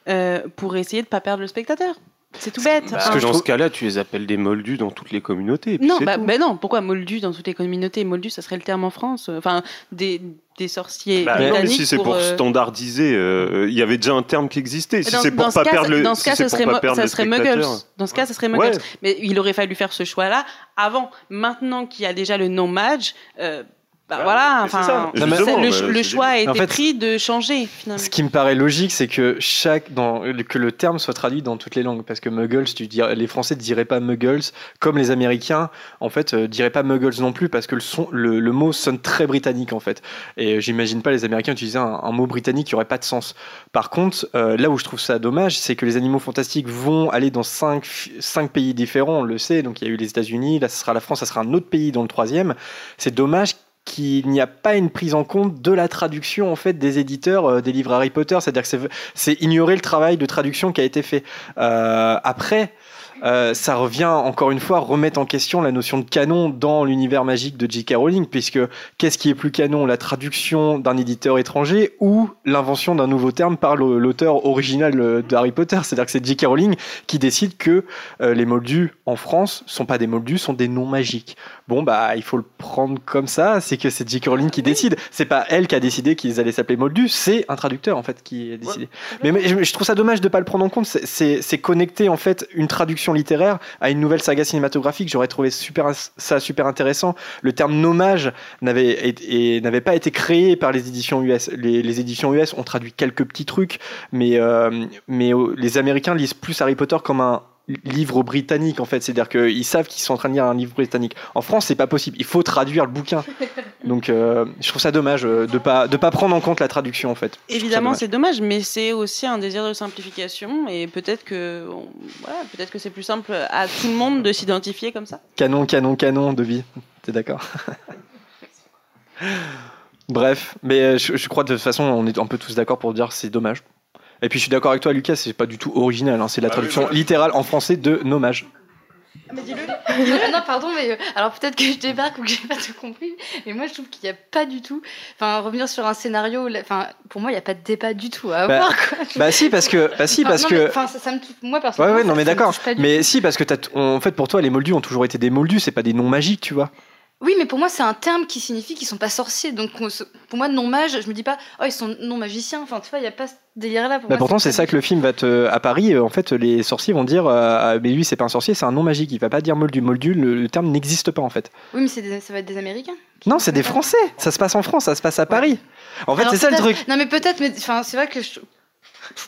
euh, pour essayer de ne pas perdre le spectateur? C'est tout bête. Parce hein. que dans trouve- ce cas-là, tu les appelles des moldus dans toutes les communautés. Non, bah, bah non, pourquoi moldu dans toutes les communautés? Moldu, ça serait le terme en France. Enfin, des, des sorciers Bah, non, mais britanniques si c'est pour, euh, standardiser, euh, il y avait déjà un terme qui existait. Si Dans- c'est pour pas cas, perdre le, dans ce cas, serait, ça serait Muggles. Dans ce cas, ça serait Muggles. Ouais. Mais il aurait fallu faire ce choix-là avant. Maintenant qu'il y a déjà le non-match, euh, Bah voilà, mais c'est enfin, le, bah, le choix a été En fait, pris de changer finalement. Ce qui me paraît logique, c'est que chaque dans, que le terme soit traduit dans toutes les langues, parce que muggles, tu dirais, les Français ne diraient pas muggles, comme les Américains, en fait, euh, diraient pas muggles non plus, parce que le son, le, le mot sonne très britannique en fait. Et euh, j'imagine pas les Américains utiliser un, un mot britannique qui aurait pas de sens. Par contre, euh, là où je trouve ça dommage, c'est que les animaux fantastiques vont aller dans cinq, cinq pays différents, on le sait. Donc il y a eu les États-Unis, là ce sera la France, ça sera un autre pays dans le troisième. C'est dommage qu'il n'y a pas une prise en compte de la traduction en fait des éditeurs euh, des livres Harry Potter, c'est-à-dire que c'est- ignorer le travail de traduction qui a été fait. Euh, après, euh, ça revient encore une fois à remettre en question la notion de canon dans l'univers magique de J.K. Rowling, puisque qu'est-ce qui est plus canon, la traduction d'un éditeur étranger ou l'invention d'un nouveau terme par l'auteur original euh, de Harry Potter? C'est-à-dire que c'est J.K. Rowling qui décide que euh, les moldus en France sont pas des moldus, sont des noms magiques. Bon bah il faut le prendre comme ça, c'est que c'est J.K. Rowling qui décide. C'est pas elle qui a décidé qu'ils allaient s'appeler moldus, c'est un traducteur en fait qui a décidé. Mais, mais je, je trouve ça dommage de pas le prendre en compte. C'est connecter en fait une traduction littéraire à une nouvelle saga cinématographique. J'aurais trouvé ça super intéressant. Le terme nommage n'avait n'avait pas été créé par les éditions US. Les, éditions US ont traduit quelques petits trucs, mais euh, mais euh, les Américains lisent plus Harry Potter comme un livre britannique en fait, c'est-à-dire qu'ils savent qu'ils sont en train de lire un livre britannique. En France, c'est pas possible. Il faut traduire le bouquin. <laughs> Donc, euh, je trouve ça dommage euh, de pas de pas prendre en compte la traduction en fait. Je Évidemment, c'est dommage, mais c'est aussi un désir de simplification et peut-être que, on- voilà, peut-être que c'est plus simple à tout le monde de s'identifier comme ça. Canon, canon, canon de vie. T'es d'accord? <laughs> Bref, mais euh, je, je crois de toute façon, on est un peu tous d'accord pour dire c'est dommage. Et puis je suis d'accord avec toi, Lucas, c'est pas du tout original. hein, c'est la Ah oui, traduction littérale en français de nommage. <laughs> non, pardon, mais euh, alors peut-être que je débarque ou que j'ai pas tout compris, mais moi je trouve qu'il n'y a pas du tout. Enfin, revenir sur un scénario, enfin, pour moi, il n'y a pas de débat du tout à Bah, avoir. quoi. Bah si, parce que, bah si, Enfin, parce non, que. mais, Enfin, ça, ça me touche. Moi, Ouais, personnellement. ouais, non, ça- mais d'accord. Mais si, parce que t'as t- en fait, pour toi, les moldus ont toujours été des moldus, c'est pas des noms magiques, tu vois. Oui, mais pour moi, c'est un terme qui signifie qu'ils sont pas sorciers. Donc, pour moi, non mage, je me dis pas, oh, ils sont non magiciens. Enfin, tu vois, il n'y a pas ce délire-là. Pour Bah pourtant, c'est ça que le film va te. À Paris, euh, en fait, les sorciers vont dire euh, Ah, Mais lui, c'est pas un sorcier, c'est un nom magique. Il va pas dire moldu. Moldu, le, le terme n'existe pas, en fait. Oui, mais c'est des- ça va être des Américains. Non, c'est des Français. Ça se passe en France, ça se passe à Paris. En fait, c'est ça le truc. Non, mais peut-être, mais enfin, c'est vrai que je-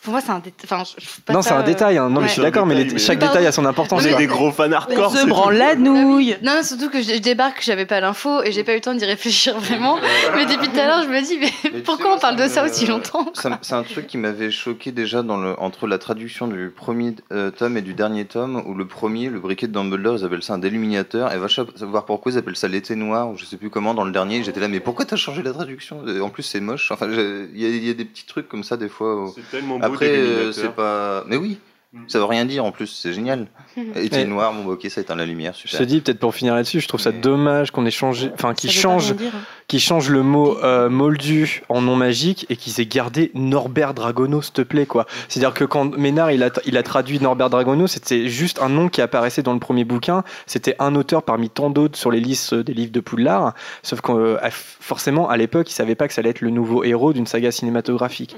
pour moi, c'est un détail. Enfin, pas Non, ça, c'est un euh, détail. hein. Non, mais je suis d'accord, mais, les- détail, mais- chaque détail a son importance. Quoi. des gros fans hardcore. On se branle la nouille. Non, non, surtout que je, je débarque, j'avais pas l'info et j'ai pas eu le temps d'y réfléchir vraiment. mais depuis tout à l'heure, je me dis, mais, Mais tu sais, pourquoi on parle de ça aussi longtemps me- C'est un truc qui m'avait choqué déjà dans le, entre la traduction du premier euh, tome et du dernier tome, où le premier, le briquet de Dumbledore, ils appellent ça un déluminateur, et va savoir pourquoi ils appellent ça l'été noir, ou je sais plus comment dans le dernier, j'étais là, mais pourquoi t'as changé la traduction? En plus, c'est moche. Enfin, j'ai- il y, a- il y a des petits trucs comme ça des fois. où- C'est tellement beau Après, euh, c'est pas. Mais oui, ça veut rien dire en plus, c'est génial. <laughs> Été Mais- noir, bah, ok, ça éteint la lumière, Je te dis, peut-être pour finir là-dessus, je trouve ça dommage qu'on ait changé. Enfin, rien dire, hein. qui change le mot euh, moldu en nom magique et qu'ils aient gardé Norbert Dragono, s'il te plaît, quoi. C'est-à-dire que quand Ménard il a, il a traduit Norbert Dragono, c'était juste un nom qui apparaissait dans le premier bouquin. C'était un auteur parmi tant d'autres sur les listes des livres de Poudlard. Sauf que euh, forcément, à l'époque, il savait pas que ça allait être le nouveau héros d'une saga cinématographique.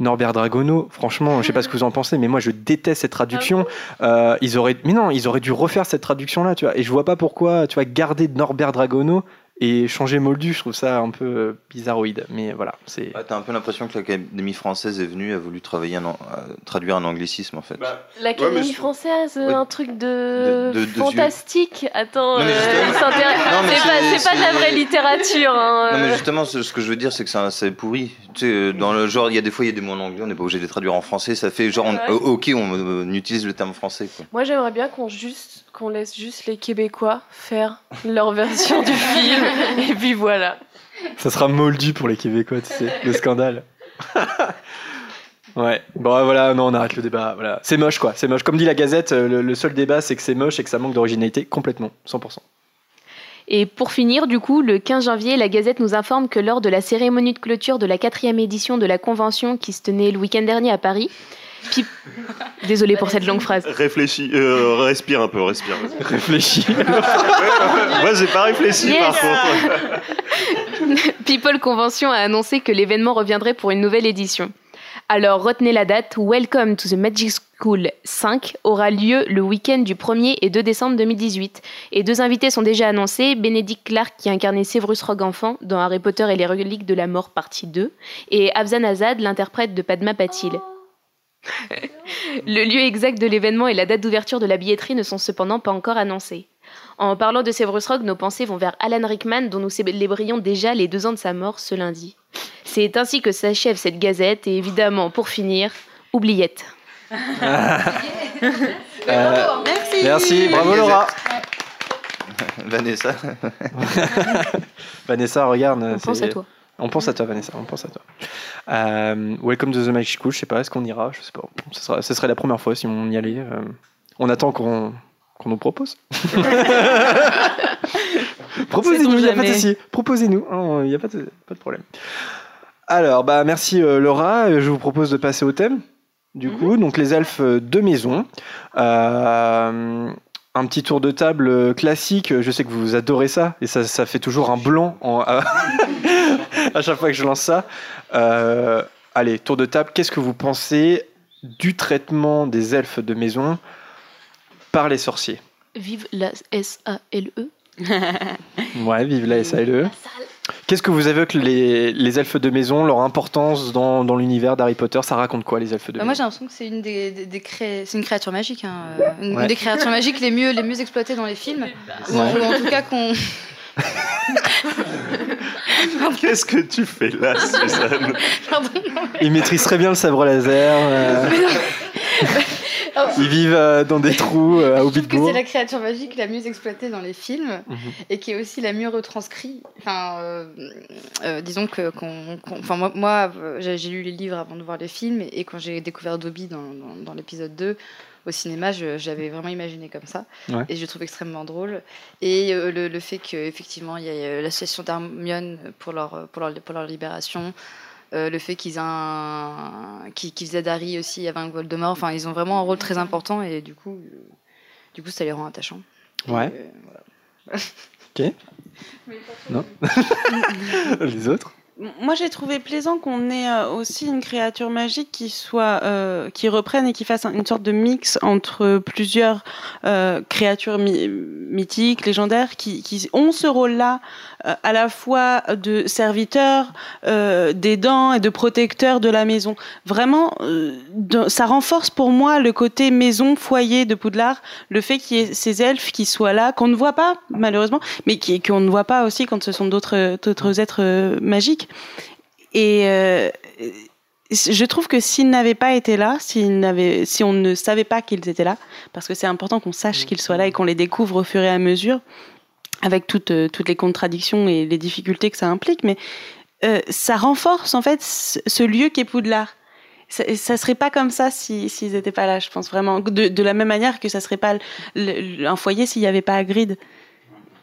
Norbert Dragono, franchement, je sais pas ce que vous en pensez, mais moi je déteste cette traduction. Euh, ils auraient, mais non, ils auraient dû refaire cette traduction-là, tu vois. Et je vois pas pourquoi, tu vois, garder Norbert Dragono et changer Moldu, je trouve ça un peu euh, bizarroïde. Mais voilà, c'est. Ouais, T'as un peu l'impression que l'Académie française est venue, a voulu travailler un an- euh, traduire un anglicisme en fait. Bah, L'Académie Ouais, française, un truc de, De- de- de fantastique. Attends, euh, c'est pas, de la vraie littérature. hein, Non mais euh. justement, ce, que je veux dire, c'est que ça- c'est pourri. Tu sais, dans le genre, il y a des fois, il y a des mots en anglais, on n'est pas obligé de les traduire en français. Ça fait genre, on- Ouais. ok, on, on utilise le terme français. Quoi. Moi, j'aimerais bien qu'on juste qu'on laisse juste les Québécois faire leur <laughs> version du film. Et puis voilà. Ça sera Moldu pour les Québécois, tu sais, le scandale. ouais, bon voilà, non, on arrête le débat. Voilà. C'est moche quoi, c'est moche. Comme dit la Gazette, euh, le, le seul débat c'est que c'est moche et que ça manque d'originalité complètement, 100%. Et pour finir, du coup, le 15 janvier, la Gazette nous informe que lors de la cérémonie de clôture de la quatrième édition de la convention qui se tenait le week-end dernier à Paris, Pi- Désolée pour cette longue phrase. Réfléchis, euh, respire un peu, respire. Réfléchis. <laughs> Moi, j'ai pas réfléchi Yes. par contre. <laughs> People Convention a annoncé que l'événement reviendrait pour une nouvelle édition. Alors retenez la date, Welcome to the Magic School 5 aura lieu le week-end du 1er et 2 décembre 2018. Et deux invités sont déjà annoncés, Benedict Clark qui incarnait Severus Rogue enfant dans Harry Potter et les reliques de la mort partie 2, et Afzan Azad, l'interprète de Padma Patil. Le lieu exact de l'événement et la date d'ouverture de la billetterie ne sont cependant pas encore annoncés. En parlant de Severus Rogue, nos pensées vont vers Alan Rickman, dont nous célébrions déjà les deux ans de sa mort ce lundi. C'est ainsi que s'achève cette gazette, et évidemment, pour finir, oubliette. <laughs> Euh, Merci. Merci, bravo Laura. <laughs> Vanessa. <laughs> Vanessa, regarde. On pense c'est- à toi. On pense à toi, Vanessa. On pense à toi. Euh, welcome to the Magic School. Je sais pas, est-ce qu'on ira Je sais pas. Ce, sera, ce serait la première fois si on y allait. euh, on attend qu'on nous propose. <laughs> Proposez-nous, il n'y a pas de souci. Proposez-nous, il n'y a pas de, pas de problème. Alors, bah, merci euh, Laura. Je vous propose de passer au thème. Du coup, donc les elfes de maison. Euh, un petit tour de table classique. Je sais que vous adorez ça et ça, ça fait toujours un blanc en- <laughs> <laughs> à chaque fois que je lance ça. Euh, allez, tour de table. Qu'est-ce que vous pensez du traitement des elfes de maison par les sorciers Vive la S-A-L-E. <laughs> Ouais, vive la SALE. Qu'est-ce que vous avez avec les, les elfes de maison, leur importance dans, dans l'univers d'Harry Potter Ça raconte quoi les elfes de Bah, moi j'ai maison l'impression que c'est une des, des, des cré- c'est une créature magique, hein, une, Ouais. une des créatures magiques les mieux les mieux exploitées dans les films, Ouais. ou en tout cas qu'on <laughs> Qu'est-ce que tu fais là, Suzanne. Ils maîtrisent très bien le sabre laser. euh, ils vivent euh, dans des trous euh, à Je trouve que Hobbitbourg. c'est la créature magique la mieux exploitée dans les films Mhm. et qui est aussi la mieux retranscrite. Enfin, euh, euh, disons que, qu'on, enfin moi, moi, j'ai, j'ai lu les livres avant de voir les films et, et quand j'ai découvert Dobby dans, dans, dans l'épisode 2 au cinéma, je- j'avais vraiment imaginé comme ça Ouais. et je le trouve extrêmement drôle. Et euh, le, le fait qu'effectivement il y ait euh, l'association d'Hermione pour leur, pour leur, pour leur libération. euh, le fait qu'ils aient un... qu'ils, qu'ils aident Harry aussi à vaincre Voldemort, enfin ils ont vraiment un rôle très important et du coup, euh, du coup ça les rend attachants. Ouais. euh, voilà. Ok. Non <laughs> Les autres Moi, j'ai trouvé plaisant qu'on ait euh, aussi une créature magique qui soit, euh, qui reprenne et qui fasse un- une sorte de mix entre plusieurs euh, créatures mythiques, légendaires, qui, ont ce rôle-là euh, à la fois de serviteur, euh, d'aidant et de protecteur de la maison. Vraiment, euh, ça renforce pour moi le côté maison, foyer de Poudlard, le fait qu'il y ait ces elfes qui soient là, qu'on ne voit pas malheureusement, mais qu'on ne voit pas aussi quand ce sont d'autres d'autres êtres euh, magiques. Et euh, je trouve que s'ils n'avaient pas été là, n'avaient- si on ne savait pas qu'ils étaient là, parce que c'est important qu'on sache qu'ils soient là et qu'on les découvre au fur et à mesure, avec toutes, euh, toutes les contradictions et les difficultés que ça implique, mais euh, ça renforce en fait ce, lieu qu'est Poudlard. Ça, ça serait pas comme ça si- s'ils n'étaient pas là, je pense vraiment. De, la même manière que ça serait pas un foyer s'il n'y avait pas Hagrid.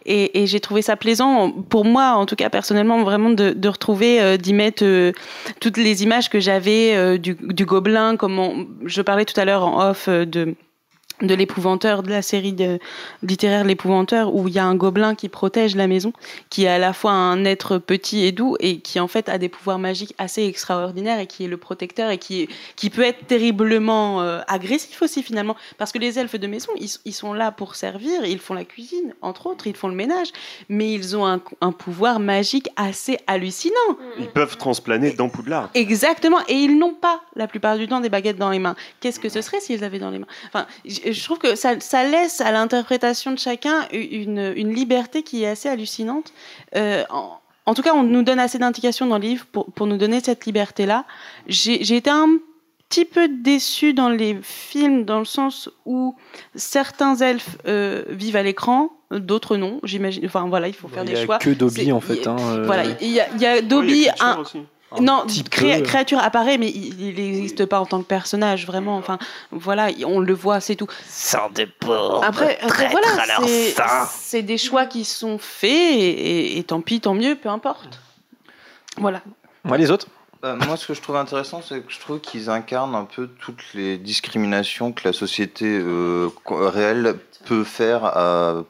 Et, et j'ai trouvé ça plaisant, pour moi en tout cas personnellement, vraiment de, de retrouver, euh, d'y mettre euh, toutes les images que j'avais euh, du, du gobelin, comme je parlais tout à l'heure en off de de l'épouvanteur, de la série de, littéraire L'épouvanteur, où il y a un gobelin qui protège la maison, qui est à la fois un être petit et doux, et qui en fait a des pouvoirs magiques assez extraordinaires, et qui est le protecteur, et qui, est, qui peut être terriblement euh, agressif aussi finalement, parce que les elfes de maison, ils, ils sont là pour servir, ils font la cuisine, entre autres, ils font le ménage, mais ils ont un, un pouvoir magique assez hallucinant. Ils peuvent transplaner dans Poudlard. Exactement, et ils n'ont pas la plupart du temps des baguettes dans les mains. Qu'est-ce que ce serait s'ils avaient dans les mains? Enfin, je je trouve que ça, ça laisse à l'interprétation de chacun une, une liberté qui est assez hallucinante. Euh, en, en tout cas, on nous donne assez d'indications dans le livre pour, pour nous donner cette liberté-là. J'ai été un petit peu déçue dans les films, dans le sens où certains elfes euh, vivent à l'écran, d'autres non. J'imagine. Enfin voilà, il faut faire Il des y a choix. que Dobby en fait. hein, euh, Voilà, il y a, il y a Dobby, un, non, cré- créature apparaît, mais il n'existe pas en tant que personnage, vraiment. Enfin, voilà, on le voit, c'est tout. Des porcs. Après, voilà, c'est- des choix qui sont faits, et, et- et tant pis, tant mieux, peu importe. Voilà. Ouais, les autres Bah, moi, ce que je trouve intéressant, c'est que je trouve qu'ils incarnent un peu toutes les discriminations que la société euh, réelle peut faire à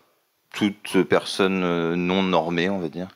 toute personne euh, non normée, on va dire.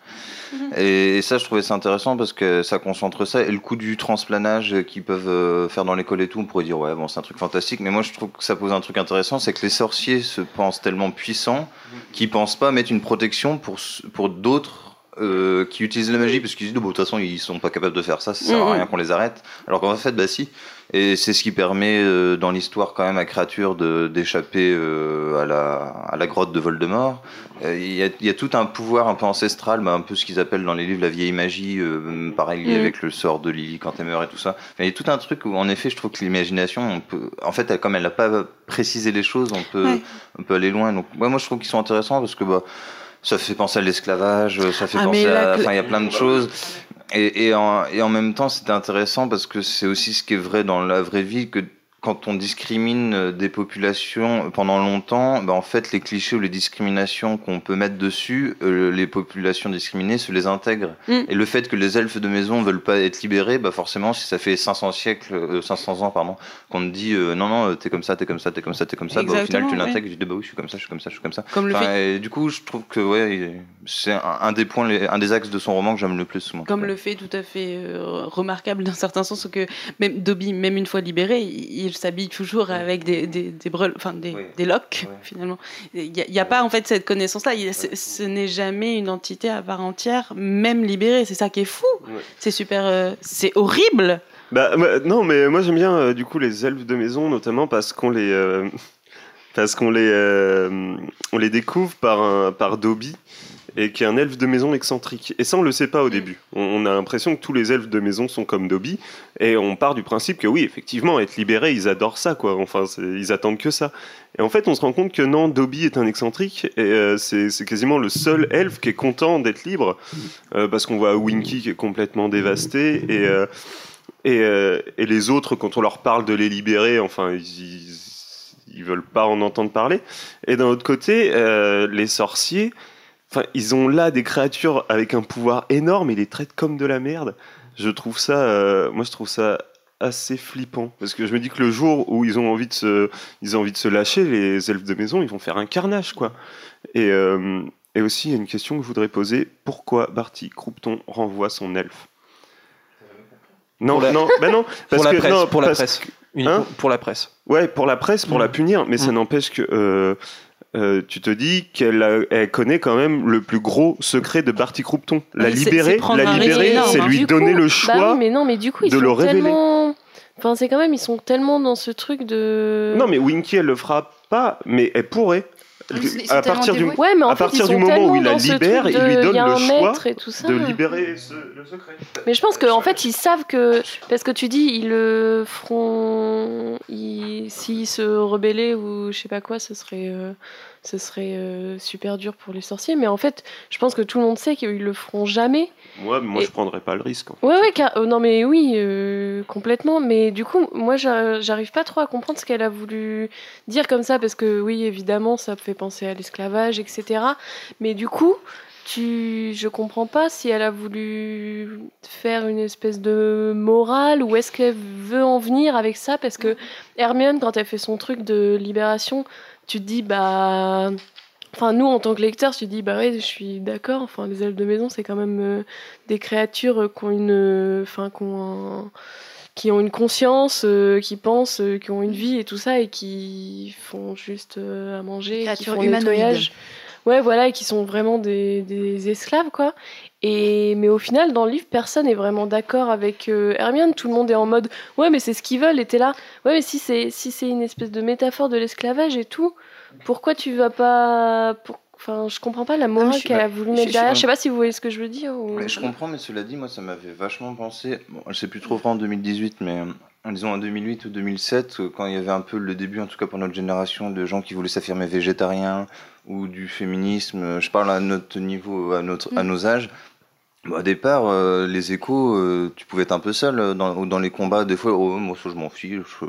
Mhm. Et, et ça, je trouvais ça intéressant parce que ça concentre ça. Et le coup du transplanage qu'ils peuvent euh, faire dans l'école et tout, on pourrait dire, ouais, bon, c'est un truc fantastique. Mais moi, je trouve que ça pose un truc intéressant, c'est que les sorciers se pensent tellement puissants qu'ils pensent pas mettre une protection pour, pour d'autres. euh, qui utilisent la magie parce qu'ils disent bon, de toute façon ils sont pas capables de faire ça ça sert à Mhm. rien qu'on les arrête alors qu'en fait bah si et c'est ce qui permet euh, dans l'histoire quand même à Créature d'échapper euh, à la à la grotte de Voldemort Euh, il y, a, il y a tout un pouvoir un peu ancestral, bah, un peu ce qu'ils appellent dans les livres la vieille magie, euh, pareil lié Mhm. avec le sort de Lily quand elle meurt et tout ça. Il y a tout un truc où en effet je trouve que l'imagination, en fait, elle- comme elle n'a pas précisé les choses, on peut, Ouais. on peut aller loin. Donc ouais, moi je trouve qu'ils sont intéressants parce que bah, ça fait penser à l'esclavage, ça fait Ah, penser à, enfin il y a plein de choses. Et, et, en, et en même temps, c'était intéressant parce que c'est aussi ce qui est vrai dans la vraie vie que quand on discrimine euh, des populations pendant longtemps, bah en fait, les clichés ou les discriminations qu'on peut mettre dessus, euh, les populations discriminées se les intègrent. Mm. Et le fait que les elfes de maison veulent pas être libérés, bah forcément, si ça fait 500 siècles, euh, 500 ans, pardon, qu'on te dit euh, non, non, euh, t'es comme ça, t'es comme ça, t'es comme ça, t'es comme ça, bah, au final, tu l'intègres, tu dis bah oui, je suis comme ça, je suis comme ça, je suis comme ça. Comme le Enfin, fait et du coup, je trouve que ouais, c'est un, un des points, un des axes de son roman que j'aime le plus. moi. Comme le fait tout à fait euh, remarquable d'un certain sens que même Dobby, même une fois libéré, il s'habille toujours avec des, des, des, brel- enfin, des, Oui. des locks, Ouais. finalement. Il n'y a, il y a pas en fait cette connaissance-là. Ce, n'est jamais une entité à part entière, même libérée. C'est ça qui est fou. C'est super. euh, c'est horrible. Bah, non, mais moi j'aime bien euh, du coup les elfes de maison, notamment parce qu'on les, euh, <laughs> parce qu'on les, on les découvre par un, par Dobby et qui est un elfe de maison excentrique. Et ça on le sait pas au début. On, a l'impression que tous les elfes de maison sont comme Dobby et on part du principe que oui, effectivement, être libéré, ils adorent ça quoi. Enfin, ils attendent que ça. Et en fait, on se rend compte que non, Dobby est un excentrique et euh, c'est quasiment le seul elfe qui est content d'être libre euh, parce qu'on voit Winky qui est complètement dévasté et euh, et, et les autres, quand on leur parle de les libérer, enfin, ils, ils, ils veulent pas en entendre parler. Et d'un autre côté, euh, les sorciers, enfin, ils ont là des créatures avec un pouvoir énorme et ils les traitent comme de la merde. Je trouve ça, euh, moi, je trouve ça assez flippant parce que je me dis que le jour où ils ont envie de se, ils ont envie de se lâcher, les elfes de maison, ils vont faire un carnage, quoi. Et, euh, et aussi, il y a une question que je voudrais poser pourquoi Barty Croupton renvoie son elfe non, la- non, bah non, <laughs> parce pour la que presse, non, pour la presse. que- Hein pour la presse. Ouais, pour la presse, pour Mm. la punir, mais ça Mm. n'empêche que euh, euh, tu te dis qu'elle elle connaît quand même le plus gros secret de Barty Croupton. La Oui, libérer, la libérer, c'est lui Du donner coup- le Bah choix. oui, mais non, mais du coup, ils de sont le révéler. tellement. Enfin, c'est quand même, ils sont tellement dans ce truc de. Non, mais Winky, elle le fera pas, mais elle pourrait. Ils sont à partir du. Ouais, mais en à fait, partir ils du sont moment où tellement il la libère, il lui donne y a le choix maître et tout ça. de libérer ce- le secret. Mais je pense qu'en fait, ils savent que. Parce que tu dis, ils le feront. Ils... S'ils se rebellaient ou je sais pas quoi, ce serait, euh, ce serait euh, super dur pour les sorciers. Mais en fait, je pense que tout le monde sait qu'ils le feront jamais. Moi, moi Et- je prendrais pas le risque. en fait. Ouais, ouais, car- euh, non, mais oui, euh, complètement. Mais du coup, moi, j'a- j'arrive pas trop à comprendre ce qu'elle a voulu dire comme ça, parce que oui, évidemment, ça fait penser à l'esclavage, etc. Mais du coup, tu, je comprends pas si elle a voulu faire une espèce de morale ou est-ce qu'elle veut en venir avec ça, parce que Hermione, quand elle fait son truc de libération, tu te dis, bah. Enfin, nous, en tant que lecteurs, tu te dis, bah ouais, je suis d'accord. Enfin, les elfes de maison, c'est quand même euh, des créatures euh, qui ont une, euh, enfin, qui ont un- qui ont une conscience, euh, qui pensent, euh, qui ont une vie et tout ça, et qui font juste à manger, qui font le humanoïdes. nettoyage. Ouais, voilà, et qui sont vraiment des, des esclaves, quoi. Et mais au final, dans le livre, personne n'est vraiment d'accord avec euh, Hermione. Tout le monde est en mode, ouais, mais c'est ce qu'ils veulent. Et t'es là, ouais, mais si c'est si c'est une espèce de métaphore de l'esclavage et tout, pourquoi tu vas pas pour- Enfin, je comprends pas la morale suis- qu'elle a voulu mettre derrière. Je sais pas si vous voyez ce que je veux dire. ou- Mais je comprends, mais cela dit, moi, ça m'avait vachement pensé. Bon, je sais plus trop en 2018, mais disons en 2008 ou 2007, euh, quand il y avait un peu le début, en tout cas pour notre génération, de gens qui voulaient s'affirmer végétariens ou du féminisme. euh, Je parle à notre niveau, à, notre, à Mm. nos âges. Bon, au départ, euh, les échos, euh, tu pouvais être un peu seul dans, dans les combats. Des fois, oh, moi, ça, je m'en fiche. je-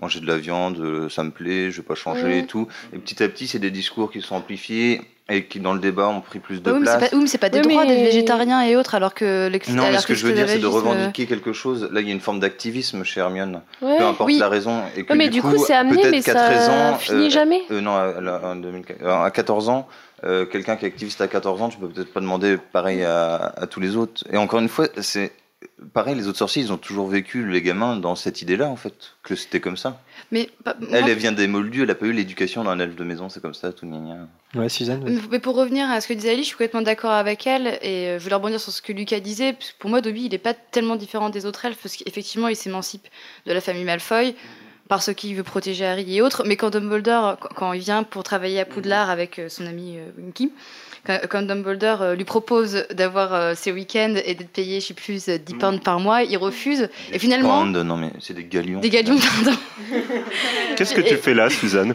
manger de la viande, ça me plaît, je vais pas changer et tout. Et petit à petit, c'est des discours qui sont amplifiés et qui, dans le débat, ont pris plus de Oui, mais c'est place. pas, oui, mais c'est pas des Oui, droits mais- d'être végétarien et autres, alors que l'ex- Non, mais ce que je veux dire, c'est de euh, revendiquer quelque chose. Là, il y a une forme d'activisme chez Hermione. Ouais. Peu importe oui. la raison. Et que Ouais, mais du coup, c'est amené, peut-être mais ça 13 ans, finit euh, jamais. euh, non, à, à- en 2004 euh, à 14 ans, euh, quelqu'un qui est activiste à 14 ans, tu peux peut-être pas demander pareil à, à tous les autres. Et encore une fois, c'est pareil, les autres sorciers, ils ont toujours vécu, les gamins, dans cette idée-là, en fait, que c'était comme ça. Mais pas- Elle, moi- elle vient des Moldus, elle a pas eu l'éducation d'un elfe de maison, c'est comme ça, tout gna gna. Ouais, Suzanne. Mais pour revenir à ce que disait Ali, je suis complètement d'accord avec elle et euh, je voulais rebondir sur ce que Lucas disait. parce que Pour moi, Dobby, il n'est pas tellement différent des autres elfes parce qu'effectivement, il s'émancipe de la famille Malfoy parce qu'il veut protéger Harry et autres. Mais quand Dumbledore, quand- quand il vient pour travailler à Poudlard avec euh, son ami euh, Winky, quand, Dumbledore euh, lui propose d'avoir euh, ses week-ends et d'être payé, je sais plus, euh, 10 pounds par mois, il refuse. Et finalement, Pound, non mais c'est des galions. des galions, <laughs> pardon. Qu'est-ce que tu fais là, Suzanne?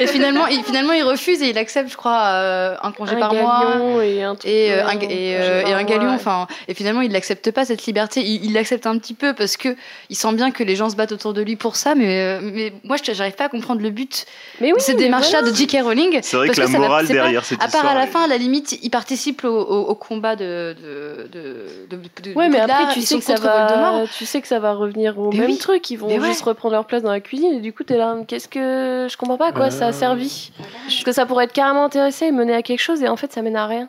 Et finalement, il, finalement, il refuse et il accepte, je crois, euh, un congé Un par mois. et un et, euh, un, et, euh, un galion enfin et finalement il n'accepte pas cette liberté il l'accepte un petit peu parce que il sent bien que les gens se battent autour de lui pour ça mais euh, mais moi je j'arrive pas à comprendre le but Mais oui, de cette mais démarche là voilà. de J.K. Rowling C'est vrai parce que la morale derrière cette à part à la fin la limite il participe au, au- au combat de de de, de, de- Ouais, de mais Poudlard, après, tu ils sais, que ça va, tu sais que ça va revenir au Mais même oui. truc. Ils vont Mais ouais. juste reprendre leur place dans la cuisine. Et du coup, t'es là, qu'est-ce que. Je comprends pas à quoi ça a Euh, servi. Parce que ça pourrait être carrément intéressé et mener à quelque chose. Et en fait, ça mène à rien.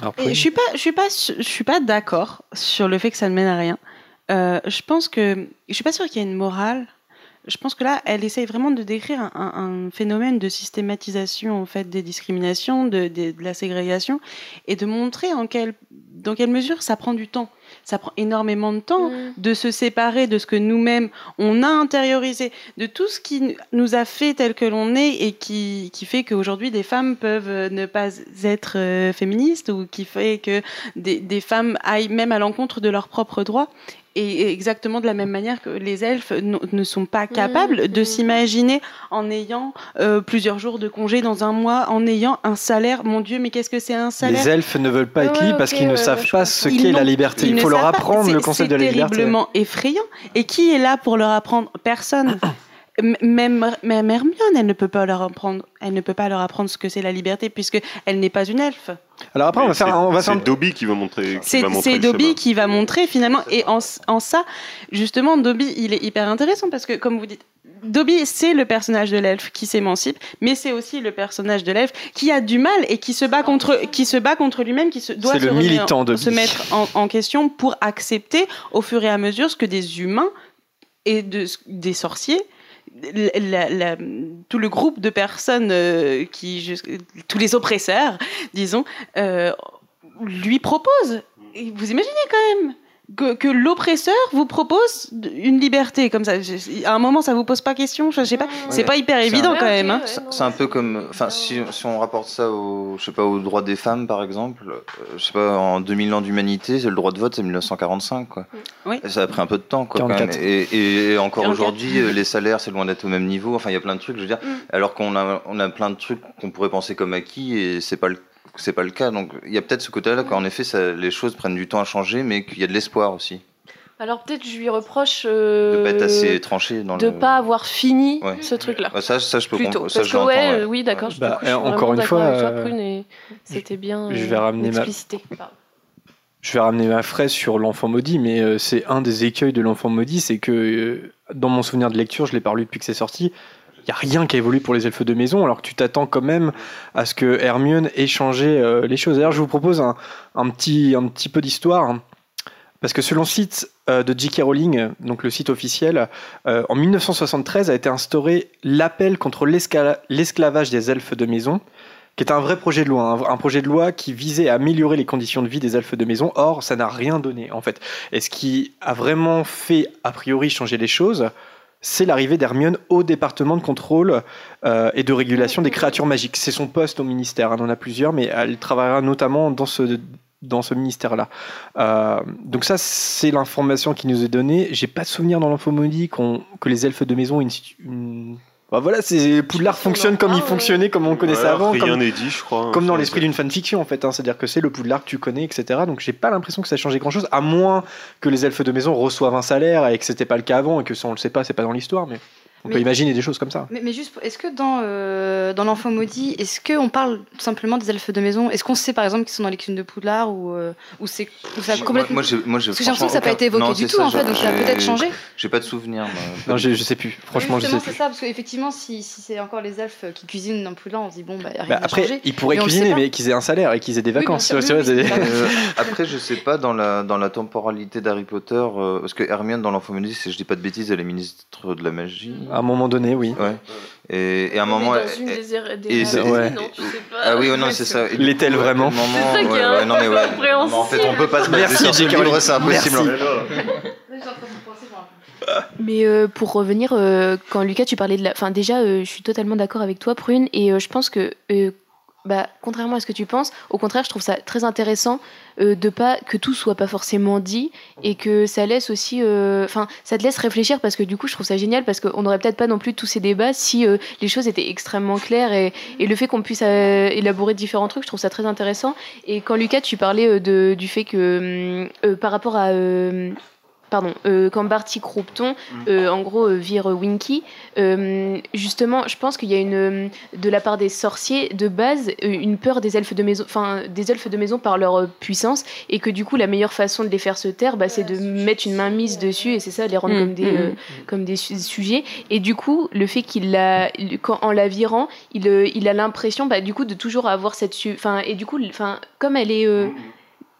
Alors, Et Pauline je suis pas, je suis pas, je suis pas d'accord sur le fait que ça ne mène à rien. Euh, je pense que, je suis pas sûre qu'il y ait une morale. Je pense que là, elle essaye vraiment de décrire un, un- un phénomène de systématisation en fait des discriminations, de, de- de la ségrégation, et de montrer en quelle, dans quelle mesure ça prend du temps. Ça prend énormément de temps de se séparer de ce que nous-mêmes on a intériorisé, de tout ce qui nous a fait tel que l'on est et qui, qui fait qu'aujourd'hui des femmes peuvent euh, ne pas être euh, féministes ou qui fait que des, des femmes aillent même à l'encontre de leurs propres droits. Et exactement de la même manière que les elfes ne sont pas capables de s'imaginer en ayant euh, plusieurs jours de congé dans un mois, en ayant un salaire. Mon Dieu, mais qu'est-ce que c'est un salaire? Les elfes ne veulent pas être Ouais, libres parce qu'ils ne ouais, savent ouais, pas ce qu'est la liberté. ils Il ne faut leur savent pas. apprendre C'est- le concept de la C'est liberté. terriblement effrayant. Et qui est là pour leur apprendre? Personne. <coughs> Même, même Hermione, elle ne peut pas leur apprendre. Elle ne peut pas leur apprendre ce que c'est la liberté puisque elle n'est pas une elfe. Alors après, on va C'est- faire, un- on va C'est Dobby qui va montrer. C'est Dobby qui va montrer finalement. Et en, en ça, justement, Dobby, il est hyper intéressant parce que, comme vous dites, Dobby, c'est le personnage de l'elfe qui s'émancipe, mais c'est aussi le personnage de l'elfe qui a du mal et qui se bat contre, qui se bat contre lui-même, qui se doit se, le militant se mettre en, en question pour accepter au fur et à mesure ce que des humains et de, des sorciers tout le groupe de personnes euh, qui, tous les oppresseurs, disons, euh, lui proposent. Et vous imaginez quand même que, que l'oppresseur vous propose une liberté comme ça. À un moment, ça vous pose pas question. Je sais pas. C'est Ouais. pas hyper évident un- quand même. hein. C'est un peu comme, enfin, si, si on rapporte ça au, je sais pas, aux droits des femmes, par exemple, euh, je sais pas, en 2000 ans d'humanité, c'est le droit de vote, c'est 1945, quoi. Oui. Et ça a pris un peu de temps, quoi, quand 44. même. Et, et encore 44. aujourd'hui, euh, les salaires, c'est loin d'être au même niveau. Enfin, il y a plein de trucs, je veux dire, Mm. alors qu'on a, on a plein de trucs qu'on pourrait penser comme acquis et c'est pas le c'est pas le cas. Donc, il y a peut-être ce côté-là qu'en effet, ça, les choses prennent du temps à changer, mais qu'il y a de l'espoir aussi. Alors peut-être je lui reproche euh, De pas être assez tranché dans de le. pas avoir fini Ouais. ce truc-là. Ouais, ça, ça, je peux Plutôt. comprendre. Ça, Parce je que l'entends, ouais, ouais. euh, oui, d'accord. je- Bah, je euh, encore une fois, euh, c'était bien. je euh, vais ramener ma- explicité. Je vais ramener ma fraise sur l'enfant maudit, mais euh, c'est un des écueils de l'enfant maudit, c'est que euh, dans mon souvenir de lecture, je l'ai pas lu depuis que c'est sorti. Il y a rien qui a évolué pour les elfes de maison, alors que tu t'attends quand même à ce que Hermione ait changé euh, les choses. D'ailleurs, je vous propose un, petit, un petit peu d'histoire. hein. Parce que selon le site euh, de J.K. Rowling, donc le site officiel, euh, en 1973 a été instauré l'appel contre l'esclavage des elfes de maison, qui est un vrai projet de loi, un, un projet de loi qui visait à améliorer les conditions de vie des elfes de maison. Or, ça n'a rien donné en fait. Et ce qui a vraiment fait a priori changer les choses, c'est l'arrivée d'Hermione au département de contrôle euh, et de régulation des créatures magiques. C'est son poste au ministère. Elle en a plusieurs, mais elle travaillera notamment dans ce ministère-là. Euh, donc ça, c'est l'information qui nous est donnée. J'ai pas de souvenir dans l'infomodie que les elfes de maison aient une- Bah voilà, c'est Poudlard fonctionne comme il fonctionnait, comme on connaissait Ouais, avant, Rien comme, n'est dit, je crois. comme dans l'esprit d'une fanfiction en fait. hein. C'est-à-dire que c'est le Poudlard que tu connais, etc. Donc j'ai pas l'impression que ça a changé grand-chose, à moins que les elfes de maison reçoivent un salaire et que c'était pas le cas avant et que ça on le sait pas, c'est pas dans l'histoire. Mais On Mais- peut imaginer des choses comme ça. Mais, mais juste, est-ce que dans, euh, dans l'enfant maudit, est-ce qu'on parle tout simplement des elfes de maison? Est-ce qu'on sait par exemple qu'ils sont dans les cuisines de Poudlard ou, euh, ou c'est ou ça a Moi- complètement. moi, j'ai- moi, j'ai Parce que j'ai l'impression que ça n'a pas été évoqué Non, du c'est tout ça, en fait, donc ça a peut-être changé. J'ai pas de souvenir. moi. Non, je, je sais plus. Franchement, je sais Justement, plus. c'est ça, parce qu'effectivement, si, si c'est encore les elfes qui cuisinent dans Poudlard, on se dit bon, bah, rien Bah, après, changé. ils pourraient cuisiner, mais qu'ils aient un salaire et qu'ils aient des vacances. c'est c'est- c'est Euh, après, je sais pas dans la dans la temporalité d'Harry Potter, euh, parce que Hermione dans l'enfant maudit, si je dis pas de bêtises, elle est ministre de la magie. À un moment donné, oui. Ouais. Et, et à un moment. dans elle- des, er- des et ouais. non, tu sais pas. Ah oui, non, c'est ça. Et L'est-elle vraiment C'est ça qui ouais, est ouais, non, mais ouais. Non, mais en fait, on peut pas se baser Merci, sur ce livre, c'est impossible. Merci. Mais euh, pour revenir, euh, quand Lucas, tu parlais de la. Enfin, déjà, euh, je suis totalement d'accord avec toi, Prune, et euh, je pense que. Bah, contrairement à ce que tu penses, au contraire, je trouve ça très intéressant euh, de pas que tout soit pas forcément dit et que ça laisse aussi, euh, enfin, ça te laisse réfléchir parce que du coup, je trouve ça génial parce qu'on n'aurait peut-être pas non plus tous ces débats si euh, les choses étaient extrêmement claires et, et le fait qu'on puisse euh, élaborer différents trucs, je trouve ça très intéressant. Et quand Lucas, tu parlais euh, de, du fait que hum, par rapport à pardon, euh, quand Barty Croupton, euh, en gros, euh, vire Winky, euh, justement, je pense qu'il y a une, euh, de la part des sorciers, de base, euh, une peur des elfes de maison, enfin, des elfes de maison par leur euh, puissance, et que du coup, la meilleure façon de les faire se taire, bah, c'est de mettre une main mise dessus, et c'est ça, les rendre Mm, comme des, mm, euh, comme des su- sujets. Et du coup, le fait qu'il l'a, quand, en la virant, il, euh, il a l'impression, bah, du coup, de toujours avoir cette, enfin, et du coup, enfin, comme elle est, euh,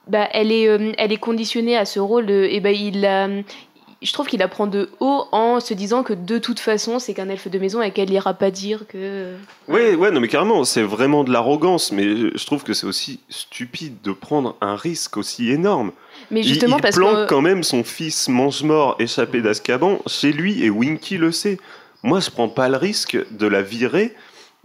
bah, elle est, euh, elle est conditionnée à ce rôle, de, et ben il a, je trouve qu'il apprend de haut en se disant que de toute façon, c'est qu'un elfe de maison et qu'elle ira pas dire que. Ouais, ouais, non, mais carrément, c'est vraiment de l'arrogance, mais je trouve que c'est aussi stupide de prendre un risque aussi énorme. Mais Il- justement il, parce planque que. quand même son fils mange-mort échappé d'Azkaban chez lui et Winky le sait. Moi, je prends pas le risque de la virer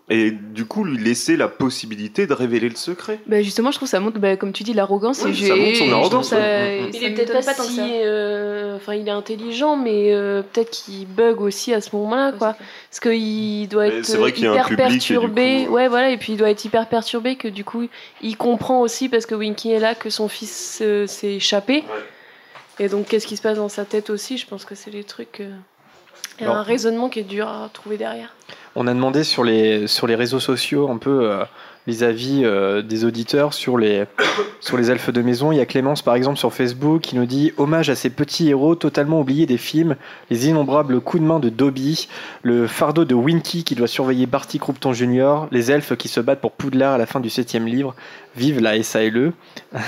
et du coup lui laisser la possibilité de révéler le secret. Bah justement, je trouve ça montre, bah, comme tu dis, l'arrogance. Oui, et ça montre son arrogance, ça- ouais. Il est peut-être pas, tant que si. euh, Enfin, il est intelligent, mais euh, peut-être qu'il bug aussi à ce moment-là, quoi. Parce qu'il doit Mais être c'est vrai qu'il y a un hyper perturbé. coup, Ouais, voilà, et puis il doit être hyper perturbé que du coup, il comprend aussi, parce que Winky est là, que son fils euh, s'est échappé. Et donc, qu'est-ce qui se passe dans sa tête aussi? Je pense que c'est les trucs. Il y a Alors- un raisonnement qui est dur à trouver derrière. On a demandé sur les, sur les réseaux sociaux un peu euh, les avis euh, des auditeurs sur les, <coughs> sur les elfes de maison. Il y a Clémence par exemple sur Facebook qui nous dit Hommage à ces petits héros totalement oubliés des films, les innombrables coups de main de Dobby, le fardeau de Winky qui doit surveiller Barty Croupton Jr., les elfes qui se battent pour Poudlard à la fin du septième livre. Vive la SALE. <laughs>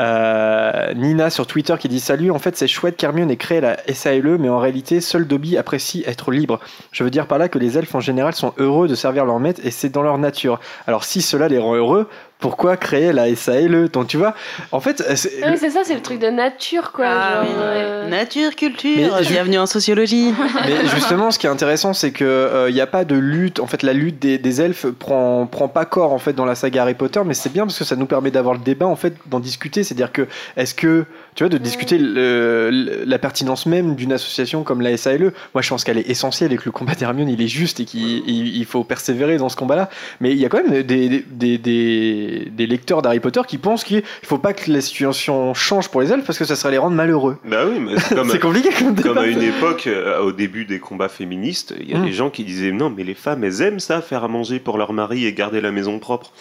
Euh, Nina sur Twitter qui dit Salut, en fait c'est chouette qu'Hermione ait créé la SALE, mais en réalité seul Dobby apprécie être libre. Je veux dire par là que les elfes en général sont heureux de servir leur maître et c'est dans leur nature. Alors si cela les rend heureux, pourquoi créer la SALE Donc tu vois, en fait, c'est- Ah oui, c'est ça, c'est le truc de nature, quoi. Ah genre, oui, euh, Nature, culture, Mais je- bienvenue en sociologie. <laughs> Mais justement, ce qui est intéressant, c'est que il n'y a pas de lutte. En fait, la lutte des, des elfes prend prend pas corps en fait dans la saga Harry Potter, mais c'est bien parce que ça nous permet d'avoir le débat en fait, d'en discuter. C'est-à-dire que est-ce que tu vois de discuter le- le- la pertinence même d'une association comme la SALE. Moi, je pense qu'elle est essentielle et que le combat d'Hermione il est juste et qu'il il- il faut persévérer dans ce combat-là. Mais il y a quand même des des, des, des- des lecteurs d'Harry Potter qui pensent qu'il faut pas que la situation change pour les elfes parce que ça serait les rendre malheureux. Bah oui, mais c'est comme, <laughs> c'est compliqué comme débat. comme à une époque, euh, au début des combats féministes, il y a Mm. des gens qui disaient non, mais les femmes, elles aiment ça, faire à manger pour leur mari et garder la maison propre.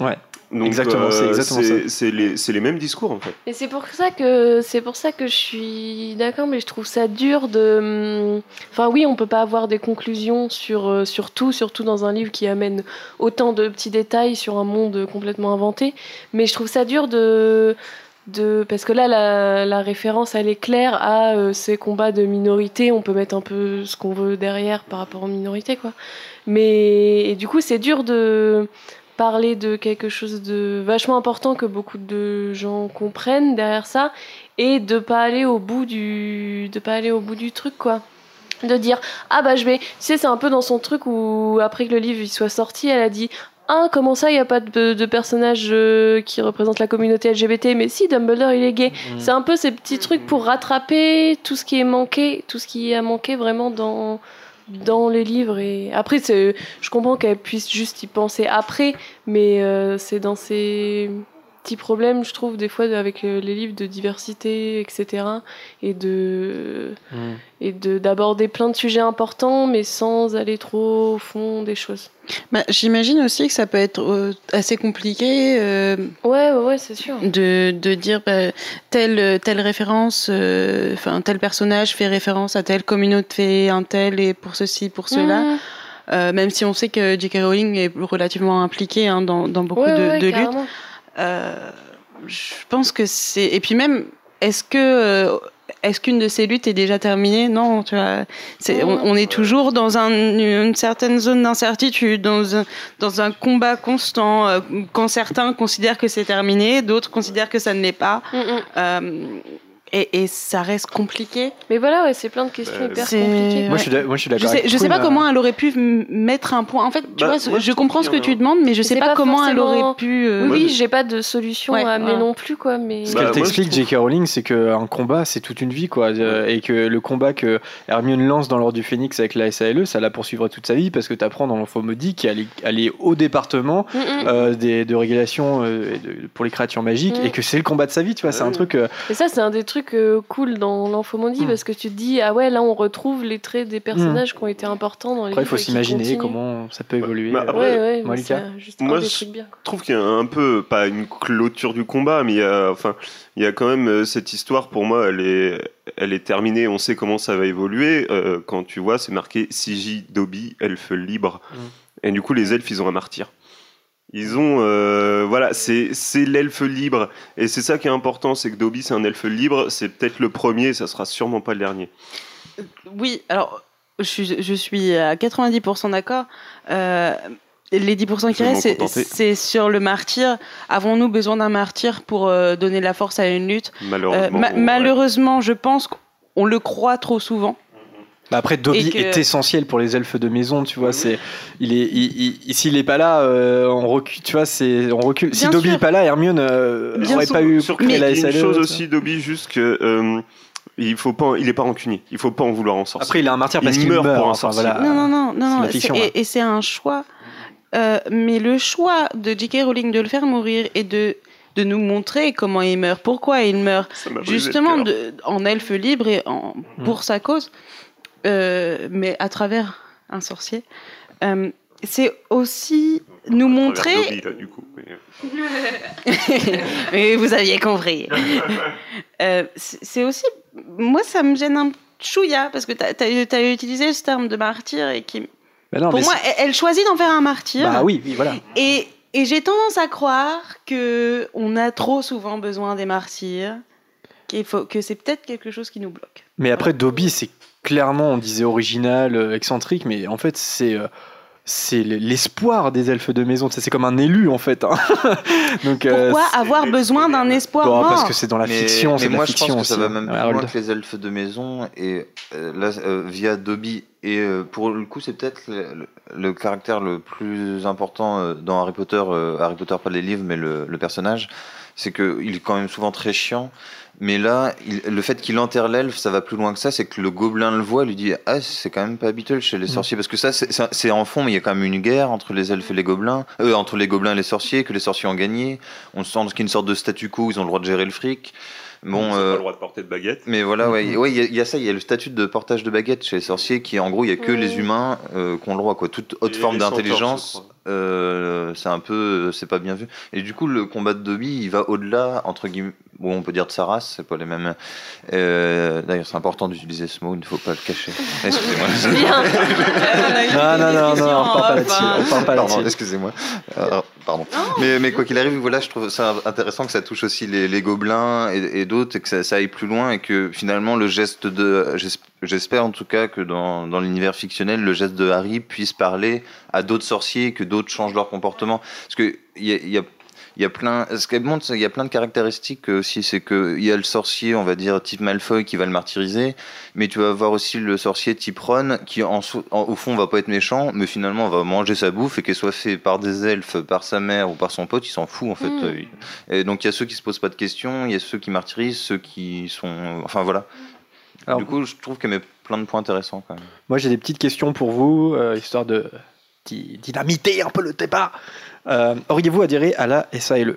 Ouais. Donc, Exactement, c'est euh, exactement c'est- ça. C'est les, mêmes discours en fait. Et c'est pour ça que c'est pour ça que je suis d'accord, mais je trouve ça dur de. hum, Enfin oui, on peut pas avoir des conclusions sur euh, sur tout, surtout dans un livre qui amène autant de petits détails sur un monde complètement inventé. Mais je trouve ça dur de de parce que là la, la référence elle est claire à euh, ces combats de minorité. On peut mettre un peu ce qu'on veut derrière par rapport aux minorités quoi. Mais et du coup c'est dur de parler de quelque chose de vachement important que beaucoup de gens comprennent derrière ça et de pas aller au bout du de pas aller au bout du truc quoi. De dire ah bah je vais tu sais c'est un peu dans son truc où après que le livre il soit sorti elle a dit ah comment ça il y a pas de, de personnage euh, qui représente la communauté LGBT mais si Dumbledore il est gay. C'est un peu ces petits trucs pour rattraper tout ce qui est manqué tout ce qui a manqué vraiment dans dans les livres et après je comprends qu'elle puisse juste y penser après mais euh, c'est dans ces petit problème, je trouve, des fois avec euh, les livres de diversité, etc. Et de Hmm. et de d'aborder plein de sujets importants, mais sans aller trop au fond des choses. Bah, J'imagine aussi que ça peut être euh, assez compliqué euh, Ouais, ouais, ouais, c'est sûr. de, de dire bah, telle, telle référence, euh, enfin tel personnage fait référence à telle communauté, un tel et pour ceci, pour cela. Euh, même si on sait que J.K. Rowling est relativement impliquée hein, dans, dans beaucoup Ouais, de, ouais, de luttes. Euh, je pense que c'est. Et puis même, est-ce que. euh, est-ce qu'une de ces luttes est déjà terminée? Non, tu vois. on, on est toujours dans un- une certaine zone d'incertitude, dans un, dans un combat constant. euh, quand certains considèrent que c'est terminé, d'autres considèrent que ça ne l'est pas. Mm, mm. Euh, et, et ça reste compliqué. Mais voilà, ouais, c'est plein de questions Bah, hyper c'est- compliquées. Moi, je suis d'a- moi, je suis Je d'accord. sais, avec je sais pas comment euh, elle aurait pu mettre un point. En fait, tu Bah, vois, moi, je je comprends ce que tu demandes, mais je sais pas, pas comment elle aurait pu. euh, Oui, oui, je- j'ai pas de solution Ouais, à amener ouais. non plus, quoi. Mais Ce Bah, qu'elle t'explique, trouve- J.K. Rowling, c'est qu'un combat, c'est toute une vie, quoi. Euh, Et que le combat que Hermione lance dans l'Ordre du Phénix avec la SALE, ça la poursuivra toute sa vie parce que tu apprends dans l'Enfant Maudit qu'elle est, elle est au département Mm, mm. euh, des, de régulation euh, pour les créatures magiques Mm. et que c'est le combat de sa vie, tu vois. C'est un truc. euh, Et ça, c'est un des trucs euh, cool dans l'Infomondi Mm. parce que tu te dis, ah ouais, là, on retrouve les traits des personnages qui ont été importants dans les après, il faut s'imaginer comment ça peut évoluer. Bah, euh. après, Ouais, ouais, Moi, Lucas juste je- bien. Trouve qu'il y a un peu, pas une clôture du combat, mais il y a, enfin, il y a quand même euh, cette histoire, pour moi, elle est, elle est terminée, on sait comment ça va évoluer. Euh, quand tu vois, c'est marqué CJ Dobby, elfe libre. Mm. Et du coup, les elfes, ils ont un martyr. Ils ont, euh, voilà, c'est l'elfe libre. Et c'est ça qui est important, c'est que Dobby, c'est un elfe libre. C'est peut-être le premier, ça sera sûrement pas le dernier. Oui, alors je suis, je suis à 90% d'accord. Euh, les 10% qui restent, c'est- sur le martyr. Avons-nous besoin d'un martyr pour euh, donner de la force à une lutte? Euh, Malheureusement. ma- ouais. Malheureusement, je pense qu'on le croit trop souvent. Bah après, Dobby que- est essentiel pour les elfes de maison, tu vois. C'est, il est, il- il- s'il est pas là, euh, on recule, tu vois. C'est, on recule. si Bien Dobby sûr. est pas là, Hermione euh, Bien aurait sûr. pas eu Surtout, y la a une SALE, chose aussi, Dobby, juste que euh, il faut pas, il est pas rancunier. Il faut pas en vouloir en sorcier. Après, il a un martyr parce qu'il meurt meurt. pour un enfin, sorcier. voilà. non, non, non, non, fiction, ouais. et, et c'est un choix. Euh, mais le choix de J.K. Rowling de le faire mourir et de, de nous montrer comment il meurt, pourquoi il meurt, justement de, en elfe libre et en, Mm. pour sa cause, euh, mais à travers un sorcier. Euh, c'est aussi nous montrer. Là, du coup. Mais, euh, <laughs> Mais vous aviez compris. <laughs> Euh, c'est aussi. Moi, ça me gêne un chouïa parce que tu as, utilisé ce terme de martyr et qui. Bah non, pour moi, elle, elle choisit d'en faire un martyr. bah oui, oui, voilà. Et, et j'ai tendance à croire que on a trop souvent besoin des martyrs, qu'il faut, que c'est peut-être quelque chose qui nous bloque. Mais après, Dobby, c'est clairement, on disait original, euh, excentrique, mais en fait, c'est euh, c'est l'espoir des elfes de maison. C'est c'est comme un élu, en fait. hein. <laughs> Donc, euh, Pourquoi avoir besoin d'un espoir bon, mort parce que c'est dans la mais, fiction, mais moi la je fiction pense que ça aussi. va même Ouais, plus loin que les elfes de maison et euh, là euh, via Dobby et euh, pour le coup c'est peut-être le, le- le caractère le plus important euh, dans Harry Potter euh, Harry Potter pas les livres mais le, le personnage c'est que il est quand même souvent très chiant mais là il- le fait qu'il enterre l'elfe ça va plus loin que ça c'est que le gobelin le voit lui dit ah c'est quand même pas habituel chez les Mm. sorciers parce que ça c'est- c'est c'est en fond mais il y a quand même une guerre entre les elfes et les gobelins euh, entre les gobelins et les sorciers que les sorciers ont gagné on sent qu'il y a une sorte de statu quo ils ont le droit de gérer le fric bon Ils ont euh, pas le droit de porter de baguette. mais voilà, ouais, ouais, il y, a- il y a ça, il y a le statut de portage de baguette chez les sorciers qui, en gros, il y a que les humains euh, qui ont le droit, quoi. Toute haute Et forme d'intelligence. Euh, c'est un peu, euh, c'est pas bien vu. Et du coup, le combat de Dobby, il va au-delà, entre guillemets, bon, on peut dire de sa race, c'est pas les mêmes. Euh, D'ailleurs, c'est important d'utiliser ce mot, il ne faut pas le cacher. <laughs> Excusez-moi. <laughs> Non, non, non, non, on repart pas là-dessus. On repart pas Pardon, là-dessus. excusez-moi. Pardon. Mais, mais quoi qu'il arrive, voilà, je trouve ça intéressant que ça touche aussi les, les gobelins et, et d'autres et que ça, ça aille plus loin et que finalement le geste de, j'espère en tout cas que dans, dans l'univers fictionnel, le geste de Harry puisse parler à d'autres sorciers que d'autres changent leur comportement. Parce que y a, y a il y a plein, ce qu'elle montre, qu'il y a plein de caractéristiques aussi. C'est que il y a le sorcier, on va dire type Malfoy, qui va le martyriser, mais tu vas avoir aussi le sorcier type Ron, qui en, au fond va pas être méchant, mais finalement va manger sa bouffe et qu'elle soit fait par des elfes, par sa mère ou par son pote, il s'en fout en fait. Mm. Euh, Et donc il y a ceux qui se posent pas de questions, il y a ceux qui martyrisent, ceux qui sont, enfin voilà. Alors- du coup, je trouve qu'elle met plein de points intéressants quand même. Moi, j'ai des petites questions pour vous, euh, histoire de di- dynamiter un peu le débat. Euh, Auriez-vous adhéré à la SALE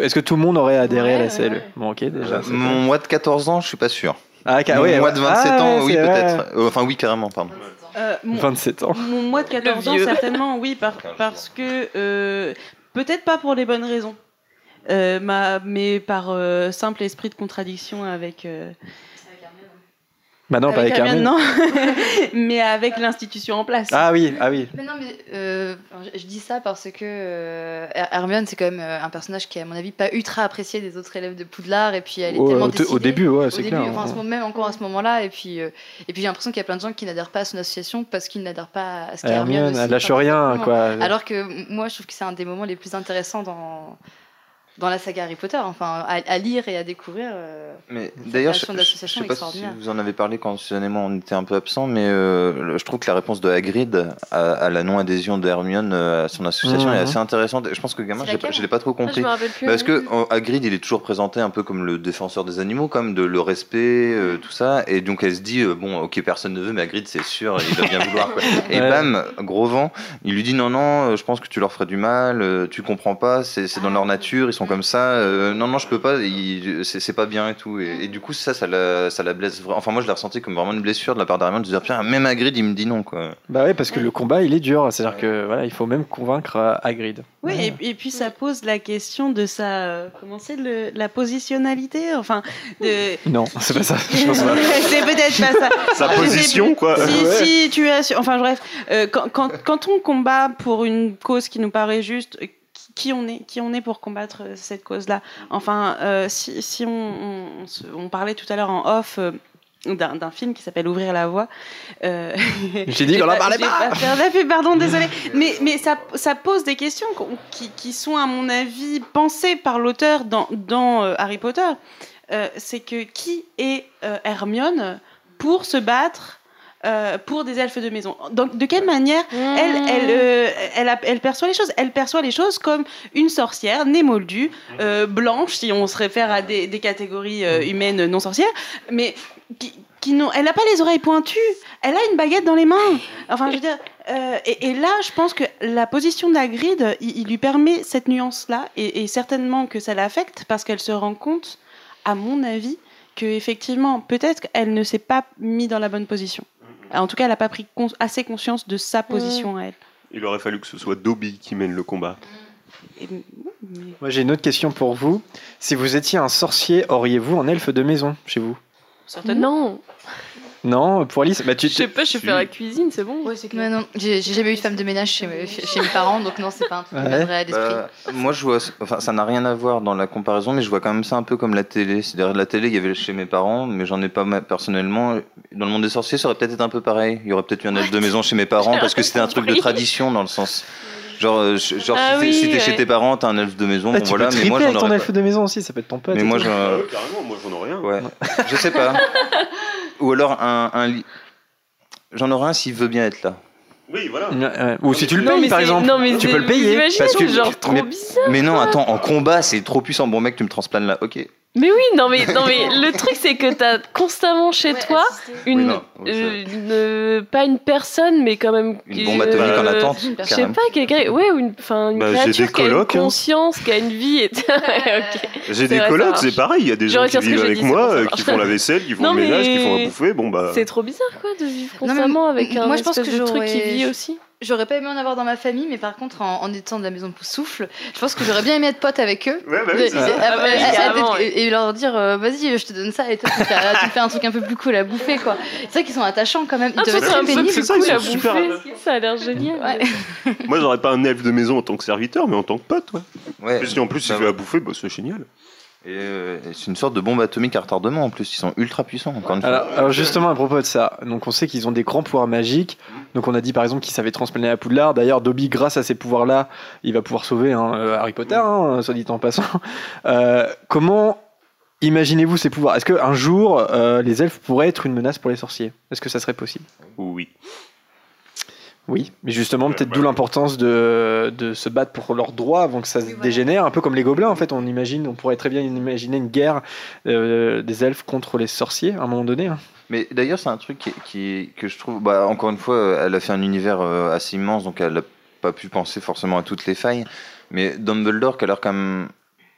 Est-ce que tout le monde aurait adhéré à la Ouais, CLE ouais. Bon, ok, déjà. c'est- Mon mois de 14 ans, je suis pas sûr. Ah, ca- Mon ouais, mois de 27 Ah, ans, ouais, oui, peut-être. Euh, Enfin, oui, carrément, pardon. Euh, mon, 27 ans. mon mois de 14 ans, certainement, oui, par- parce que euh, peut-être pas pour les bonnes raisons, euh, ma- mais par euh, simple esprit de contradiction avec. euh, Bah non, pas avec Hermione, Hermione. non, <laughs> mais avec l'institution en place. Ah oui, ah oui. Mais non, mais euh, je dis ça parce que euh, Her- Hermione, c'est quand même un personnage qui est, à mon avis, pas ultra apprécié des autres élèves de Poudlard. Et puis, elle est Au, tellement au- au décidée. début, ouais, Au c'est début, clair. enfin, ce moment- même encore à ce moment-là. Et puis, euh, et puis j'ai l'impression qu'il y a plein de gens qui n'adhèrent pas à son association parce qu'ils n'adhèrent pas à ce qu'est Hermione. Hermione, aussi. elle lâche rien, quoi. Alors que moi, je trouve que c'est un des moments les plus intéressants dans, dans la saga Harry Potter. Enfin, à, à lire et à découvrir. euh, Mais d'ailleurs, je, je- je sais pas si vous en avez parlé quand Suzanne et moi on était un peu absents, mais euh, je trouve que la réponse de Hagrid à, à la non-adhésion de Hermione euh, à son association Mhm. est assez intéressante. Je pense que gamin, je l'ai pas- trop Ah, compris. plus. Parce que euh, Hagrid, il est toujours présenté un peu comme le défenseur des animaux, comme de le respect, euh, tout ça. Et donc elle se dit, euh, bon, ok, personne ne veut, mais Hagrid, c'est sûr, il va bien <laughs> vouloir. quoi. Et Ouais. bam, gros vent, il lui dit, non, non, je pense que tu leur ferais du mal, euh, tu comprends pas, c'est c'est dans leur nature, ils sont comme ça. euh, non, non, je peux pas, c'est pas bien et tout. Et, et du coup, ça, ça la, ça la blesse. Enfin, moi, je l'ai ressenti comme vraiment une blessure de la part d'Hermione de dire, putain, même Hagrid, il me dit non, quoi. Bah oui, parce que le combat, il est dur. C'est-à-dire que voilà, il faut même convaincre euh, Hagrid. Oui, et, et puis ça pose la question de sa. euh, comment c'est La positionnalité Enfin, de. <laughs> Non, c'est pas ça. <laughs> C'est peut-être pas ça. <laughs> Sa position, quoi. Si, Ouais. si tu as. Enfin, bref, euh, quand, quand, quand on combat pour une cause qui nous paraît juste, qui, on est Qui on est pour combattre euh, cette cause-là Enfin, euh, si, si on, on, on se- on parlait tout à l'heure en off. euh, d'un film qui s'appelle Ouvrir la voie. Euh, J'ai dit <laughs> qu'on en parlait pas. pub, pardon, désolé. <laughs> Mais, mais ça, ça pose des questions qui, qui sont, à mon avis, pensées par l'auteur dans, dans Harry Potter. Euh, c'est que qui est euh, Hermione pour se battre euh, pour des elfes de maison Donc, de quelle manière elle, elle, euh, elle, a- elle perçoit les choses? Elle perçoit les choses comme une sorcière née moldue, euh, blanche, si on se réfère à des, des catégories euh, humaines non sorcières, mais qui, qui n'ont- elle n'a pas les oreilles pointues. Elle a une baguette dans les mains. Enfin, je veux dire. euh, et, et là, je pense que la position d'Agrid, il, il lui permet cette nuance-là, et, et certainement que ça l'affecte parce qu'elle se rend compte, à mon avis, que effectivement, peut-être qu'elle ne s'est pas mise dans la bonne position. En tout cas, elle n'a pas pris assez conscience de sa position à elle. Il aurait fallu que ce soit Dobby qui mène le combat. Et- Moi, j'ai une autre question pour vous. Si vous étiez un sorcier, auriez-vous un elfe de maison chez vous? Non, Non, pour Alice bah, tu, je sais pas, je sais faire la cuisine, c'est bon. Mais non, j'ai j'ai jamais eu de femme de ménage chez, mes- chez mes parents, donc non, c'est pas un truc Ouais. viendrait à l'esprit. Bah, moi, je vois, enfin, ça n'a rien à voir dans la comparaison, mais je vois quand même ça un peu comme la télé. C'est-à-dire, la télé, il y avait chez mes parents, mais j'en ai pas personnellement. Dans le monde des sorciers, ça aurait peut-être été un peu pareil. Il y aurait peut-être eu un elfe de maison chez mes parents, <laughs> parce que c'était un truc de tradition dans le sens. Genre, euh, genre Ah si t'es- oui, si t'es chez ouais. tes parents, t'as un elfe de maison, Ah, bon tu voilà, peux mais moi j'en ton aurais elfe de maison aussi, ça peut être ton pote. Mais moi, j'en- carrément, moi j'en ai rien. Ouais, je sais pas. <laughs> Ou alors un, un lit. J'en aurai un s'il veut bien être là. Oui, voilà. Ouais. Ou si tu le Non, payes, par exemple. non, mais tu peux le payer. Parce que, genre trop mais- bizarre. Mais non, attends, en combat, c'est trop puissant. Bon mec, tu me transplanes là, ok. Mais oui, non mais, non mais <laughs> le truc c'est que t'as constamment chez toi une, Oui, non, oui, euh, une- euh, pas une personne mais quand même Une bombe atomique en euh, attente, Je sais pas, quelqu'un, ouais, ou une, enfin, une Bah, créature des qui a une hein. conscience, qui a une vie. Et... <laughs> J'ai des colocs, c'est pareil. Il y a des gens qui vivent avec moi, euh, qui font la vaisselle, qui font Non, le ménage, qui font à bouffer. Bon bah. C'est trop bizarre quoi de vivre Non, mais constamment avec un moi, je pense que de truc qui vit aussi. J'aurais pas aimé en avoir dans ma famille, mais par contre, en, en étant de la maison de souffle, je pense que j'aurais bien aimé être pote avec eux. Ouais, bah oui, et- ça. et- Ah bah oui, et- et- carrément, et, et leur dire euh, vas-y je te donne ça et toi tu me fais, tu me fais un truc un peu plus cool à bouffer quoi c'est vrai qu'ils sont attachants quand même ils Ah, doivent être c'est pénibles ça, ils cool à super bouffer. Ça a l'air génial. Ouais. Moi, j'aurais pas un elfe de maison en tant que serviteur, mais en tant que pote, ouais. Ouais. Et si en plus il fait à bouffer, bah c'est génial. Et, euh, c'est une sorte de bombe atomique à retardement en plus. Ils sont ultra puissants, encore une fois. Alors, alors justement à propos de ça, donc on sait qu'ils ont des grands pouvoirs magiques. Donc on a dit par exemple qu'ils savaient transplaner à Poudlard. D'ailleurs Dobby, grâce à ces pouvoirs-là, il va pouvoir sauver hein, euh, Harry Potter, hein, soit dit en passant. <laughs> Euh, comment imaginez-vous ces pouvoirs? Est-ce qu'un jour euh, les elfes pourraient être une menace pour les sorciers? Est-ce que ça serait possible? Oui. Oui, mais justement Ouais, peut-être d'où l'importance de, de se battre pour leurs droits avant que ça se voilà. dégénère, un peu comme les gobelins en fait. On imagine, on pourrait très bien imaginer une guerre euh, des elfes contre les sorciers à un moment donné. hein. Mais d'ailleurs, c'est un truc qui, qui- que je trouve. Bah, encore une fois, euh, elle a fait un univers euh, assez immense, donc elle n'a pas pu penser forcément à toutes les failles. Mais Dumbledore, qui a l'air quand même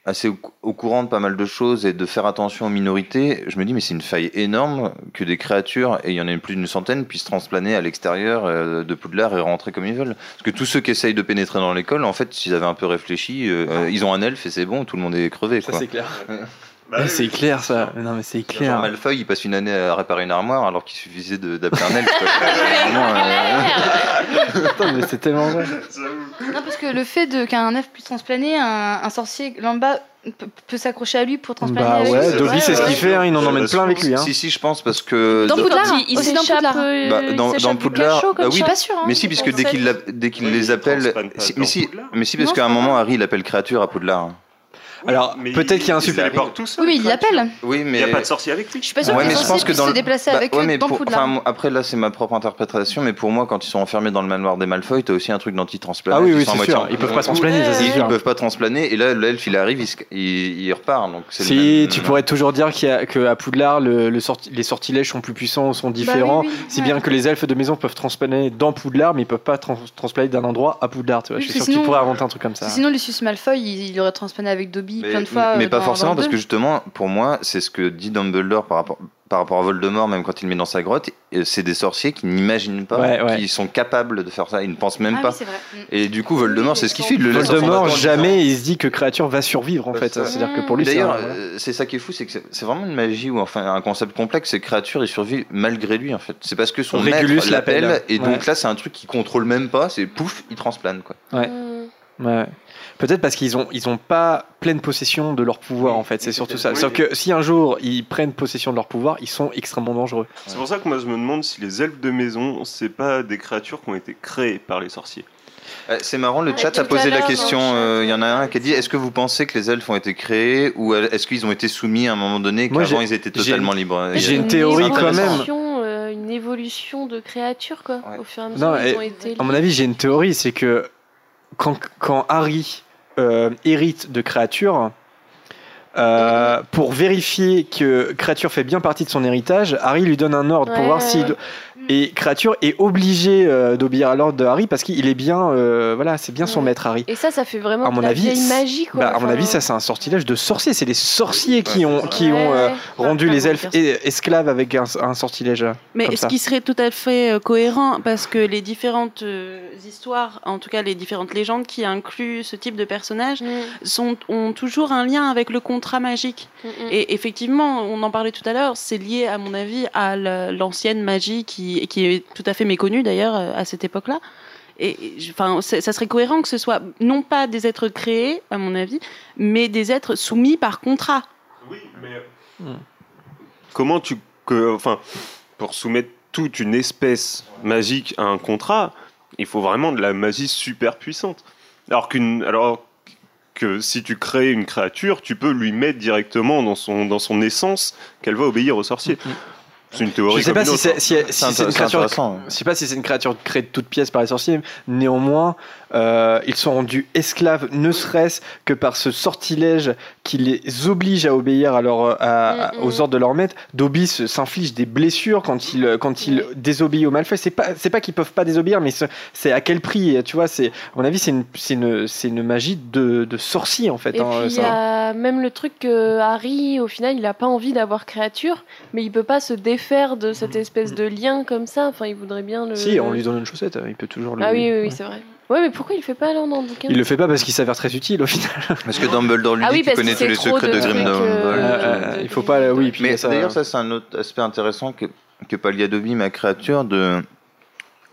assez au, au courant de pas mal de choses et de faire attention aux minorités, je me dis mais c'est une faille énorme que des créatures, et il y en a plus d'une centaine, puissent transplaner à l'extérieur euh, de Poudlard et rentrer comme ils veulent. Parce que tous ceux qui essayent de pénétrer dans l'école, en fait, s'ils avaient un peu réfléchi, euh, euh, ils ont un elfe et c'est bon, tout le monde est crevé. Ça c'est clair. <laughs> Bah oui. c'est clair ça. Non mais c'est Genre clair. Malfoy, il passe une année à réparer une armoire alors qu'il suffisait d'appeler un elfe. euh, Putain, <laughs> mais c'est tellement vrai. Non, parce que le fait de- qu'un elfe puisse transplaner, un, un sorcier lambda peut, s'accrocher à lui pour transplaner Bah ouais. Dobby c'est ce qu'il fait, hein, il en emmène plein avec lui. Hein. Si, si, je pense parce que. Dans Poudlard, il, il aussi dans s'échappe, Poudlard. euh, Bah, dans, Poudlard, bah oui. Pas sûr. hein. mais si, puisque dès qu'il l'a- dès qu'il Oui, les appelle, mais si, mais si, parce qu'à un moment, Harry il appelle créature à Poudlard. Alors, peut-être qu'il y a un il super- téléporte tout seul, Oui, mais il l'appelle. Oui, Il mais. n'y a pas de sorcier avec lui. Je suis pas sûr Ouais, que mais les je pense que dans se déplacer bah, avec ouais, eux mais dans pour- Poudlard. enfin, après, là, c'est ma propre interprétation, mais pour moi, quand ils sont enfermés dans le manoir des Malfoy, t'as aussi un truc d'anti-transplanage. Ah oui, ils oui, c'est sûr. en- Ils peuvent pas transplaner, Ils, sûr. peuvent pas transplaner, et là, l'elfe, il arrive, il, il, il repart. Donc c'est le Si, tu pourrais toujours dire qu'à Poudlard, les sortilèges sont plus puissants, sont différents. Bah oui, si bien que les elfes de maison peuvent transplaner dans Poudlard, mais ils peuvent pas trans- transplaner d'un endroit à Poudlard. Tu Je suis sûr que qu'ils sinon- pourraient inventer un truc comme ça. Sinon, Lucius Malfoy, il, il aurait transplané avec Dobby Mais, plein de fois. mais euh, pas forcément, parce que justement, pour moi, c'est ce que dit Dumbledore par rapport, par rapport à Voldemort, même quand il le met dans sa grotte, c'est des sorciers qui n'imaginent pas, Ouais, ouais. qui sont capables de faire ça, ils ne pensent même Ah pas. Mm. Et du coup, Voldemort, Oui, c'est ce qu'il fait. le Voldemort, jamais il se dit que créature va survivre en fait. C'est-à-dire que pour lui, c'est D'ailleurs, euh, c'est ça qui est fou, c'est que c'est- vraiment une magie ou enfin un concept complexe. C'est que créature, il survit malgré lui en fait. C'est parce que son Régulus maître l'appelle l'appelle. et donc là, c'est un truc qu'il contrôle même pas. C'est pouf, il transplane quoi. Ouais. Mm. Ouais. Peut-être parce qu'ils ont ils ont pas pleine possession de leur pouvoir en fait. C'est surtout ça. Sauf que si un jour ils prennent possession de leur pouvoir, ils sont extrêmement dangereux. C'est pour ça que moi je me demande si les elfes de maison, c'est pas des créatures qui ont été créées par les sorciers. Euh, C'est marrant, le Ouais, chat a posé la question. euh, Il y en a euh, un qui a dit Est-ce que vous pensez que les elfes ont été créés ou est-ce qu'ils ont été soumis à un moment donné qu'avant ils étaient totalement libres? j'ai une théorie quand même. euh, une évolution de créatures, quoi. Ouais. Au fur et à mesure, Non, ils et- ont été. À mon avis, j'ai une théorie, c'est que quand, quand Harry euh, hérite de créature, euh, pour vérifier que créature fait bien partie de son héritage, Harry lui donne un ordre pour voir ouais, si ouais. Et créature est obligé euh, d'obéir à l'ordre de Harry parce qu'il est bien, euh, voilà, c'est bien son Ouais. maître Harry. Et ça, ça fait vraiment À de mon la avis, vieille magie, quoi. Bah, à mon avis, ça c'est un sortilège de sorciers. C'est les sorciers qui ont qui Ouais, ont euh, ouais. rendu les elfes esclaves avec un, un sortilège. Mais comme ce ça. qui serait tout à fait euh, cohérent, parce que les différentes euh, histoires, en tout cas les différentes légendes qui incluent ce type de personnage, Mm, sont, ont toujours un lien avec le contrat magique. mm, mm. Et effectivement, on en parlait tout à l'heure, c'est lié à mon avis à la- l'ancienne magie qui, qui est tout à fait méconnue d'ailleurs euh, à cette époque-là. Et enfin, ça serait cohérent que ce soit non pas des êtres créés, à mon avis, mais des êtres soumis par contrat. Oui, mais. Hmm. Comment tu. Que, enfin, pour soumettre toute une espèce magique à un contrat, il faut vraiment de la magie super puissante. Alors qu'une. Alors que si tu crées une créature, tu peux lui mettre directement dans son, dans son essence qu'elle va obéir au sorcier. C'est une théorie Je sais pas une si c'est hein. si, si une créature. Je sais pas si c'est une créature créée de toutes pièces par les sorciers. Néanmoins, euh, ils sont rendus esclaves, ne serait-ce que par ce sortilège qui les oblige à obéir à leur, à- Mm, mm. aux ordres de leur maître. Dobby s'inflige des blessures quand il quand il désobéit au Malfoy. C'est pas c'est pas qu'ils peuvent pas désobéir, mais c'est- à quel prix Tu vois, c'est à mon avis c'est une c'est une c'est une magie de, de sorcier en fait. Et hein, puis il y ça. a même le truc que Harry, au final, il a pas envie d'avoir créature, mais il peut pas se défaire de cette espèce de lien comme ça. Enfin, il voudrait bien le. Si on lui donne une chaussette, il peut toujours le. Ah oui, oui, oui, Ouais. c'est vrai. Ouais, mais pourquoi il fait pas là dans le bouquin Il le fait pas parce qu'il s'avère très utile au final. <laughs> Parce que Dumbledore lui Ah dit oui, qu'il parce connaît que tous les trop secrets de de trucs, Grindelwald. euh, Euh, euh, il faut pas, oui. Puis Mais ça- d'ailleurs, ça, c'est un autre aspect intéressant que, que Paliadobi, ma créature, de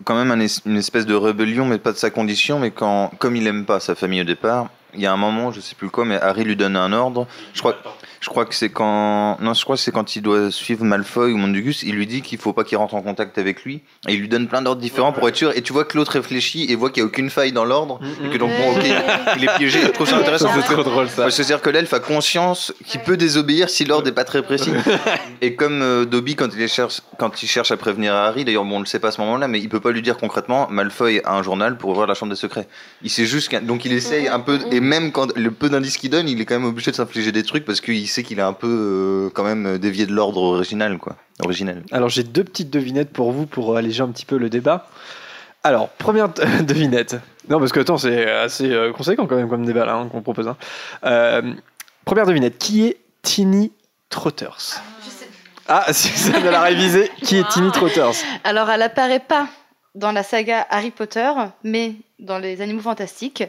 quand même un es- une espèce de rébellion, mais pas de sa condition, mais quand, comme il aime pas sa famille au départ, il y a un moment, je sais plus quoi, mais Harry lui donne un ordre. Je crois, je crois que c'est quand, non, je crois que c'est quand il doit suivre Malfoy ou Mondugus, il lui dit qu'il faut pas qu'il rentre en contact avec lui, et il lui donne plein d'ordres différents pour être sûr. Et tu vois que l'autre réfléchit et voit qu'il y a aucune faille dans l'ordre, et que donc bon, ok, il est piégé. Je trouve ça intéressant. C'est trop drôle ça. C'est-à-dire que l'elfe a conscience qu'il peut désobéir si l'ordre n'est pas très précis. <laughs> Et comme euh, Dobby, quand il, cherche, quand il cherche à prévenir Harry, d'ailleurs, bon, on le sait pas à ce moment-là, mais il peut pas lui dire concrètement Malfoy a un journal pour ouvrir la chambre des secrets. Il sait juste qu'un- Donc il essaye un peu, et même quand le peu d'indices qu'il donne, il est quand même obligé de s'infliger des trucs parce qu'il sait qu'il est un peu euh, quand même dévié de l'ordre original, quoi. Originel. Alors j'ai deux petites devinettes pour vous pour alléger un petit peu le débat. Alors, première <laughs> devinette. Non, parce que attends, c'est assez euh, conséquent quand même comme débat là hein, qu'on propose. hein. Euh, Première devinette, qui est Tiny Trotters? Ah, <laughs> Suzanne elle a révisé. Qui est Tiny Trotters? Alors, elle apparaît pas dans la saga Harry Potter, mais dans les Animaux Fantastiques.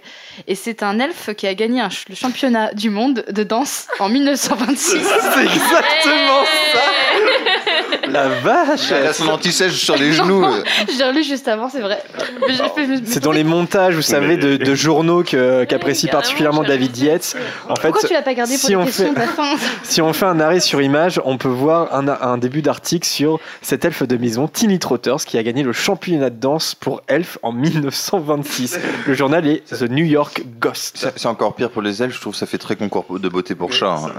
Et c'est un elfe qui a gagné un ch- le championnat du monde de danse en 1926. <laughs> C'est exactement ça La vache Elle a son anti-sèche sur les <laughs> genoux. J'ai relu juste avant, c'est vrai. C'est dans les montages, vous savez, de, de journaux qu'apprécie particulièrement David Dietz. En fait, Pourquoi tu l'as pas gardé pour si les on questions fait- de la fin <laughs> si on fait un arrêt sur image, on peut voir un, un début d'article sur cet elfe de maison, Tiny Trotters, qui a gagné le championnat de danse pour elfe en 1926. Le journal est The New York Ghost. C'est encore pire pour les elfes, je trouve que ça fait très concours de beauté pour chat. hein.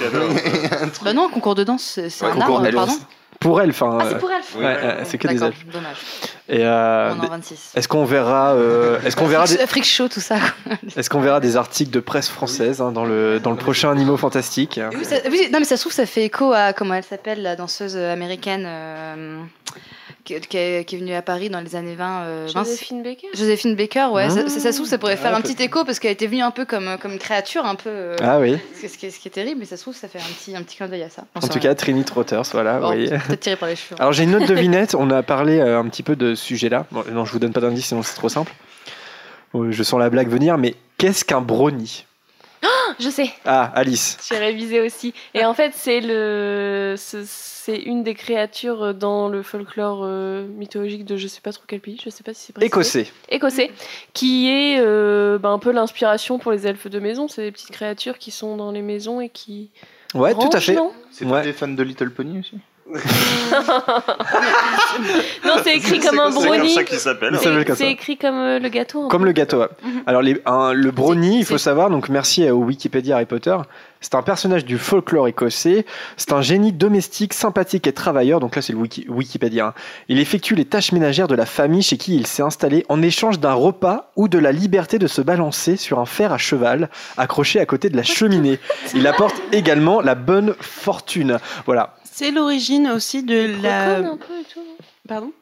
<laughs> Bah non, un concours de danse, c'est Ouais, un concours arbre, elfe. pardon. Pour elfe. hein, Ah, c'est pour elfe ouais, ouais, c'est que des elfes. dommage. Et euh, On est en 26. est-ce qu'on verra, euh, est-ce qu'on verra, des, Freak show, tout ça. est-ce qu'on verra des articles de presse française hein, dans le dans le prochain Animaux Fantastiques Oui, ça- oui, non, mais ça se trouve, ça fait écho à comment elle s'appelle, la danseuse américaine euh, qui, qui est, qui est venue à Paris dans les années 20. euh, 20. Joséphine Baker? Joséphine Baker, ouais. Ah. ça, ça, ça se trouve, ça pourrait faire Ah, un petit écho parce qu'elle était venue un peu comme, comme une créature, un peu. euh, Ah oui. ce, qui- ce qui est, ce qui est terrible, mais ça se trouve, ça fait un petit, un petit clin d'œil à ça. En tout cas, Trini Trotters, voilà. Bon, oui. peut-être tiré par les cheveux. Alors j'ai une autre devinette. On a parlé euh, un petit peu de ce sujet-là. Bon, non, je vous donne pas d'indice, sinon c'est trop simple. Euh, Je sens la blague venir, mais qu'est-ce qu'un brownie? Je sais. Ah, Alice. J'ai révisé aussi. Et en fait, c'est le, ce- c'est une des créatures dans le folklore euh, mythologique de je sais pas trop quel pays. Je sais pas si c'est précisé. Écossais. Écossais, qui est euh, bah, un peu l'inspiration pour les elfes de maison. C'est des petites créatures qui sont dans les maisons et qui. Ouais, tout à fait. C'est des fans de Little Pony aussi <laughs> Non, c'est écrit comme un comme- c'est comme brownie. ça qu'il s'appelle. C'est écrit comme euh, le gâteau. Comme le gâteau. ouais. Alors les- un- le brownie, il faut savoir, donc merci au Wikipédia Harry Potter, c'est un personnage du folklore écossais, c'est un génie domestique, sympathique et travailleur, donc là c'est le Wiki- Wikipédia. hein. Il effectue les tâches ménagères de la famille chez qui il s'est installé en échange d'un repas ou de la liberté de se balancer sur un fer à cheval accroché à côté de la <laughs> cheminée. Il apporte également la bonne fortune. Voilà. C'est l'origine aussi de la. Coconne un peu et tout. non Pardon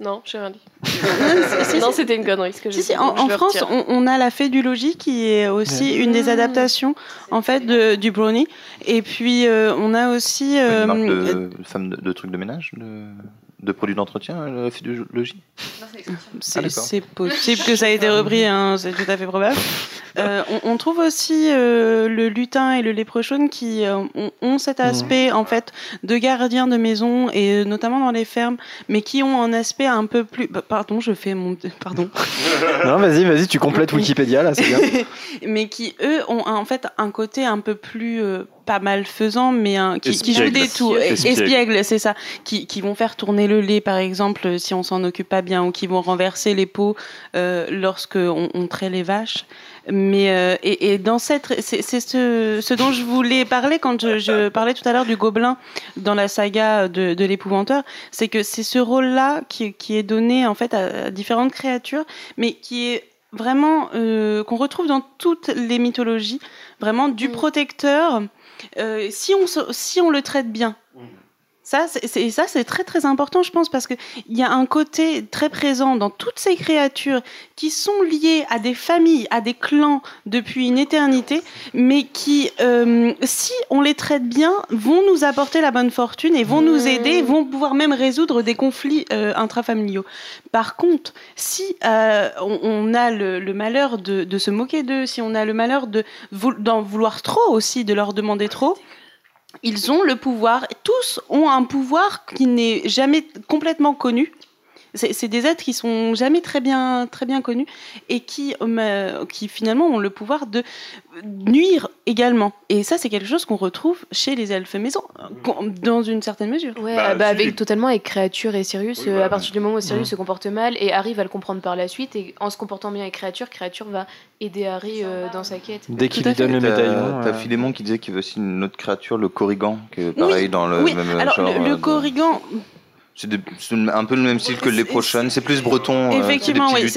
Non, j'ai rien dit. <laughs> Si, non, c'était une connerie ce que j'ai Si, si, dit, en, France, on, on a la fée du logis qui est aussi une des adaptations en fait de, du brownie. Et puis euh, on a aussi Une euh, marque de, femme de, de trucs de ménage de, de produits d'entretien, la de logis c'est Ah, c'est possible que ça ait été repris, hein, c'est tout à fait probable. <laughs> Euh, on, on trouve aussi euh, le lutin et le léprechaune qui euh, ont, ont cet aspect en fait de gardien de maison et euh, notamment dans les fermes, mais qui ont un aspect un peu plus. bah, pardon, je fais mon. <laughs> Pardon. <laughs> Non, vas-y, vas-y, tu complètes Wikipédia là, c'est bien. mais qui eux ont un- en fait un côté un peu plus euh, pas malfaisant mais un, qui, qui joue des tours Espiègle. espiègle c'est ça qui, qui vont faire tourner le lait par exemple euh, si on s'en occupe pas bien ou qui vont renverser les pots euh, lorsque on, on traite les vaches mais euh, et, et dans cette c'est c'est ce, ce dont je voulais parler quand je, je parlais tout à l'heure du gobelin dans la saga de, de l'épouvanteur c'est que c'est ce rôle là qui, qui est donné en fait à, à différentes créatures mais qui est vraiment euh, qu'on retrouve dans toutes les mythologies, vraiment du protecteur. Euh, si on si on le traite bien. Ça, c'est ça, c'est très très important, je pense, parce qu'il y a un côté très présent dans toutes ces créatures qui sont liées à des familles, à des clans depuis une éternité, mais qui, euh, si on les traite bien, vont nous apporter la bonne fortune et vont nous aider, vont pouvoir même résoudre des conflits euh, intrafamiliaux. Par contre, si euh, on, on a le, le malheur de, de se moquer d'eux, si on a le malheur de d'en vouloir trop aussi, de leur demander trop, ils ont le pouvoir, tous ont un pouvoir qui n'est jamais complètement connu. C'est c'est des êtres qui sont jamais très bien, très bien connus et qui, euh, qui finalement ont le pouvoir de nuire également. Et ça, c'est quelque chose qu'on retrouve chez les elfes maison, dans une certaine mesure. Ouais, Bah, euh, bah, si. avec totalement avec créature et Sirius, Oui, euh, voilà. à partir du moment où Sirius Mhm. se comporte mal et arrive à le comprendre par la suite, et en se comportant bien avec créature, créature va aider Harry euh, dans sa quête. Dès qu'il lui donne le médaillon. t'as euh, Philémon qui disait qu'il veut aussi une autre créature, le Corrigan, que pareil dans le oui, même alors genre. le, le euh, Corrigan, des- c'est un peu le même style que les prochaines. C'est plus breton. euh, effectivement, oui,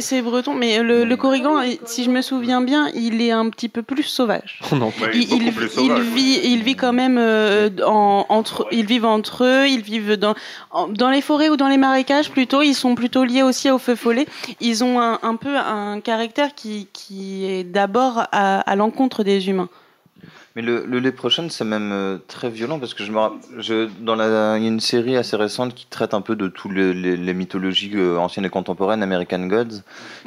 c'est- breton, mais le, le Corrigan, si je me souviens bien, il est un petit peu plus sauvage. <laughs> On en Ouais, il, il- plus il sauvage, vit, il vit quand même euh, en, entre, ils vivent entre eux, ils vivent dans, en- dans les forêts ou dans les marécages plutôt. Ils sont plutôt liés aussi au feu follet. Ils ont un, un peu un caractère qui, qui est d'abord à, à l'encontre des humains. Mais le, le Leprechaun, c'est même euh, très violent parce que je me rapp- je, dans la, il y a une série assez récente qui traite un peu de toutes les, les- les mythologies euh, anciennes et contemporaines, American Gods.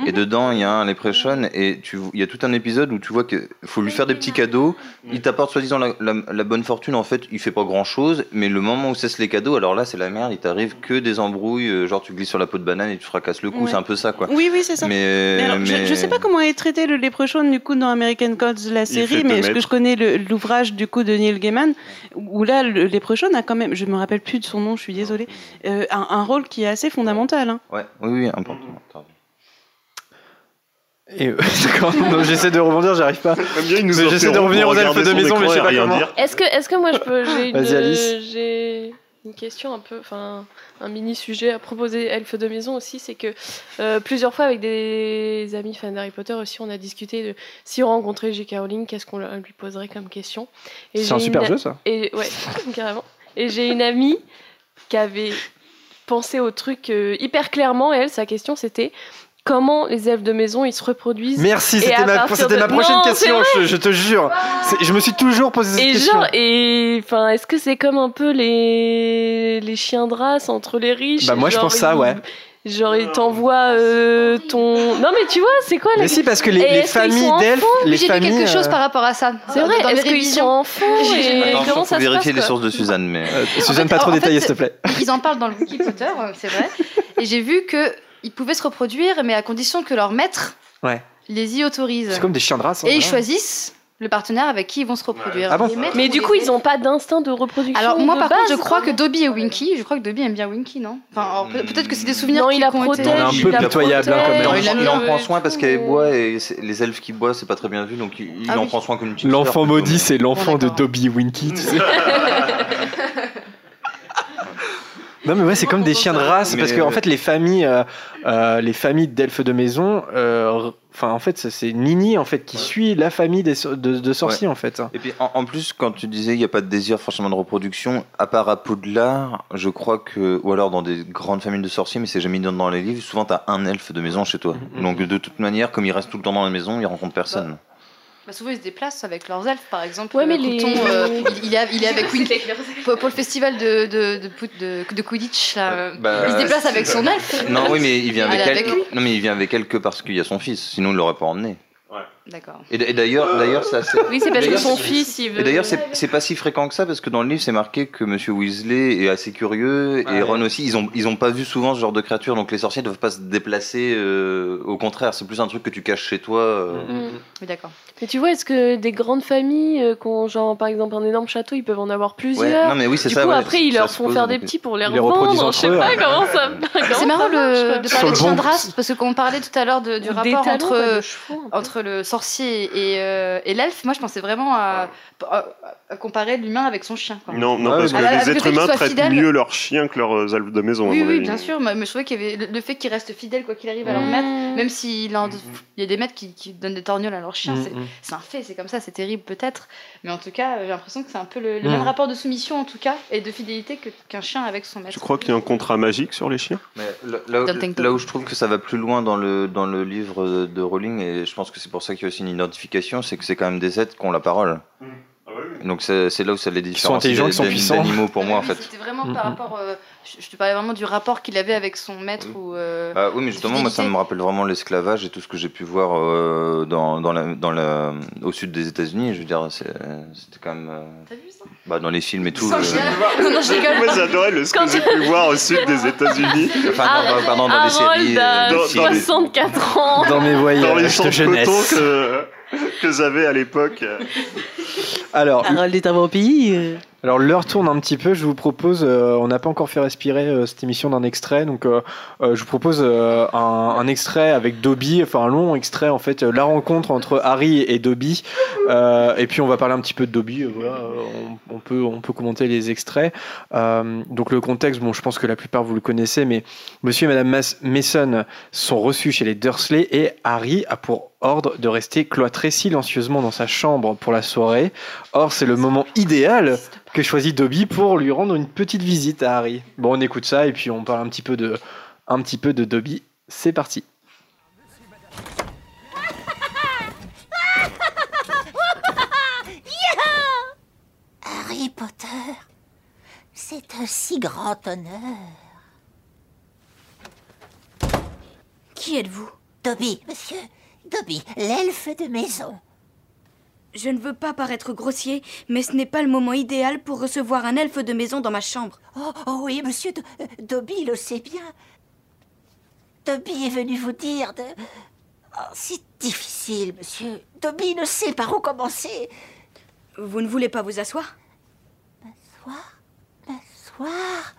Et dedans, il y a un Leprechaun et tu, il y a tout un épisode où tu vois qu'il faut lui faire des petits cadeaux. Il t'apporte soi-disant la, la- la bonne fortune. En fait, il fait pas grand-chose. Mais le moment où cesse les cadeaux, alors là, c'est la merde. Il t'arrive que des embrouilles. euh, Genre, tu glisses sur la peau de banane et tu fracasses le cou. Ouais. C'est un peu ça, quoi. Oui, oui, c'est ça. Mais, Mais alors, je- mais- Je, sais pas comment est traité le Leprechaun du coup dans American Gods la série, mais ce que je connais le- l'ouvrage du coup de Neil Gaiman, où là le Leprechaun a quand même, je me rappelle plus de son nom, je suis désolée, euh, un, un rôle qui est assez fondamental. hein. Ouais, oui, oui, important. Et, euh, <laughs> j'essaie de rebondir, j'arrive pas. J'essaie de revenir aux elfes de son maison, mais je sais pas rien comment. dire. Est-ce que, est-ce que moi je peux. J'ai <laughs> une, question un peu. Enfin, un mini sujet à proposer elfe de maison aussi. C'est que euh, plusieurs fois avec des amis fans d'Harry Potter aussi, on a discuté de si on rencontrait J.K. Rowling, qu'est-ce qu'on lui poserait comme question? Et C'est un j'ai super une- jeu, ça. Et, ouais, <laughs> carrément. Et j'ai une amie qui avait pensé au truc euh, hyper clairement. Et elle, sa question c'était comment les elfes de maison ils se reproduisent. Merci, Et c'était à ma, de- prochaine Non, question, je, je te jure. <laughs> Je me suis toujours posé cette Et question. genre, et enfin, est-ce que c'est comme un peu les les chiens de race entre les riches Bah, moi, je pense ça, ouais. Genre, ils t'envoient euh, ton. Non, mais tu vois, c'est quoi la Mais si, parce que les, familles d'elfes, J'ai familles. quelque chose euh, par rapport à ça. C'est vrai, est-ce qu'ils sont enfants <laughs> et Attention, comment faut ça se vérifier passe les sources de Suzanne, mais. euh, Suzanne, En pas trop en fait, détaillé, s'il te plaît. Ils en parlent dans le Wiki Potter, c'est vrai. Et j'ai vu que ils pouvaient se reproduire, mais à condition que leur maître Ouais. les y autorise. C'est comme des chiens de race. hein, Et ils choisissent le partenaire avec qui ils vont se reproduire. Ah bon Les maîtres Mais du coup, ils elfes. ont pas d'instinct de reproduction. Alors moi de par base, contre je crois quoi. que Dobby et Winky, je crois que Dobby aime bien Winky, non? Enfin peut-être que c'est des souvenirs Non, il la protège. Un peu pitoyable, hein, quand même. Il en, protège, il en prend et soin parce qu'elle boit et les elfes qui boivent, c'est pas très bien vu, donc il, il Ah en oui. prend soin comme une petite L'enfant maudit, c'est l'enfant de d'accord. Dobby Winky. tu <laughs> sais. Non mais ouais c'est comme des chiens de race Mais, parce que en euh, fait les familles euh, euh, les familles d'elfes de maison euh, enfin en fait c'est- c'est Nini en fait qui suit la famille des so- de, de sorciers en fait. Et puis en, en plus, quand tu disais il n'y a pas de désir forcément de reproduction, à part à Poudlard, je crois que, ou alors dans des grandes familles de sorciers, mais c'est jamais dans, dans les livres, souvent tu as un elfe de maison chez toi. Mhm. Donc de toute manière, comme il reste tout le temps dans la maison, il rencontre personne. Bah, souvent ils se déplacent avec leurs elfes par exemple. Ouais, mais les- Couton, euh, il, il est, il est avec pour, pour le festival de, de, de, de, de Quidditch là. Bah, il se déplace avec son elfe. Non, oui, mais il vient avec Elle avec Non, mais il vient avec elle que parce qu'il y a son fils. Sinon, il l'aurait pas emmené. D'accord. Et, d'ailleurs, d'ailleurs, ça. Oui, c'est parce que son fils, il veut. Et d'ailleurs, c'est pas si fréquent que ça parce que dans le livre, c'est marqué que Monsieur Weasley est assez curieux et Ouais. Ron aussi. Ils ont, ils ont pas vu souvent ce genre de créature, donc les sorciers ne doivent pas se déplacer. euh, au contraire, c'est plus un truc que tu caches chez toi. euh. Mm. Oui d'accord. Mais tu vois, est-ce que des grandes familles, euh, qui ont genre par exemple un énorme château, ils peuvent en avoir Ouais, plusieurs non, mais oui, c'est Du ça. coup, ouais, après, ils ça leur font faire des petits pour les revendre. Je sais pas hein. <laughs> comment ça. C'est marrant de Sur parler le de chien bon- de race? parce qu'on parlait tout à l'heure du rapport entre peu. entre le sorcier et, euh, et l'elfe, moi je pensais vraiment à, à- à comparer l'humain avec son chien. quoi. Non, non Ah, parce oui, que les êtres humains traitent mieux leurs chiens que leurs elfes de maison. Oui, oui, avis. bien sûr, mais je trouvais qu'il y avait le, fait qu'ils restent fidèles quoi qu'il arrive à leur maître, même s'il il y a des maîtres qui, qui donnent des torgnoles à leurs chiens, Mm, c'est- mm. c'est un fait, c'est comme ça, c'est terrible peut-être, mais en tout cas, j'ai l'impression que c'est un peu le, le Mm. même rapport de soumission en tout cas et de fidélité que- qu'un chien avec son maître. Tu crois qu'il y a un contrat magique sur les chiens? Mais là, là où- là je trouve que ça va plus loin dans le, dans le livre de- de Rowling, et je pense que c'est pour ça qu'il y a aussi une identification, c'est que c'est quand même des êtres qui ont la parole. Donc c'est là où ça les sont différencie intelligents, des- qui sont d'animaux pour moi en fait. C'était vraiment Mm, par mm. rapport, euh, je, je te parlais vraiment du rapport qu'il avait avec son maître ou. euh, Bah oui, mais justement, moi, ça me rappelle vraiment l'esclavage et tout ce que j'ai pu voir euh, dans, dans la, dans la, au sud des États-Unis. Je veux dire, c'était quand même. euh, T'as vu ça? bah, dans les films et tout. Sans euh, chien. <laughs> Non, je rigole. Moi j'adorais le ce que Quand- j'ai pu voir au sud des États-Unis. Enfin, non, bah, pardon, dans les séries. Euh, Dans- les- 64 ans. Dans mes Dans voyages les de jeunesse. Que, j'avais à l'époque. Alors Harold est un vampire. Alors l'heure tourne un petit peu, je vous propose, euh, on n'a pas encore fait respirer euh, cette émission d'un extrait, donc euh, je vous propose un, extrait avec Dobby, enfin un long extrait en fait, la rencontre entre Harry et Dobby, et puis on va parler un petit peu de Dobby, voilà, on, peut, on peut commenter les extraits. Donc le contexte, bon je pense que la plupart vous le connaissez, mais monsieur et madame Mas- Mason sont reçus chez les Dursley et Harry a pour ordre de rester cloîtré silencieusement dans sa chambre pour la soirée. Or c'est le moment idéal que choisit Dobby pour lui rendre une petite visite à Harry. Bon, on écoute ça et puis on parle un petit peu de, un petit peu de Dobby. C'est parti. <laughs> Harry Potter, c'est un si grand honneur. Qui êtes-vous? Dobby, monsieur. Dobby, l'elfe de maison. Je ne veux pas paraître grossier, mais ce n'est pas le moment idéal pour recevoir un elfe de maison dans ma chambre. Oh, oh oui, monsieur Do- Dobby le sait bien. Dobby est venu vous dire de... Oh, c'est difficile, monsieur. Dobby ne sait par où commencer. Vous ne voulez pas vous asseoir? M'asseoir? M'asseoir?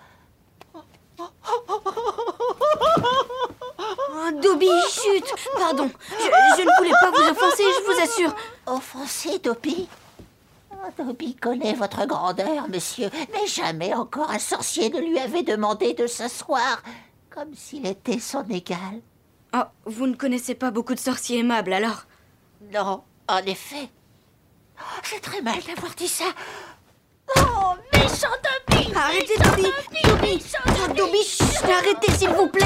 Oh, Dobby, chut Pardon, je, je ne voulais pas vous offenser, je vous assure. Offensé, Dobby? Oh, Dobby connaît votre grandeur, monsieur, mais jamais encore un sorcier ne lui avait demandé de s'asseoir, comme s'il était son égal. Oh, vous ne connaissez pas beaucoup de sorciers aimables alors? Non, en effet. Oh, J'ai très mal d'avoir dit ça. Oh, méchant Dobby Arrêtez, Dobby Dobby Dobby, chut, arrêtez s'il vous plaît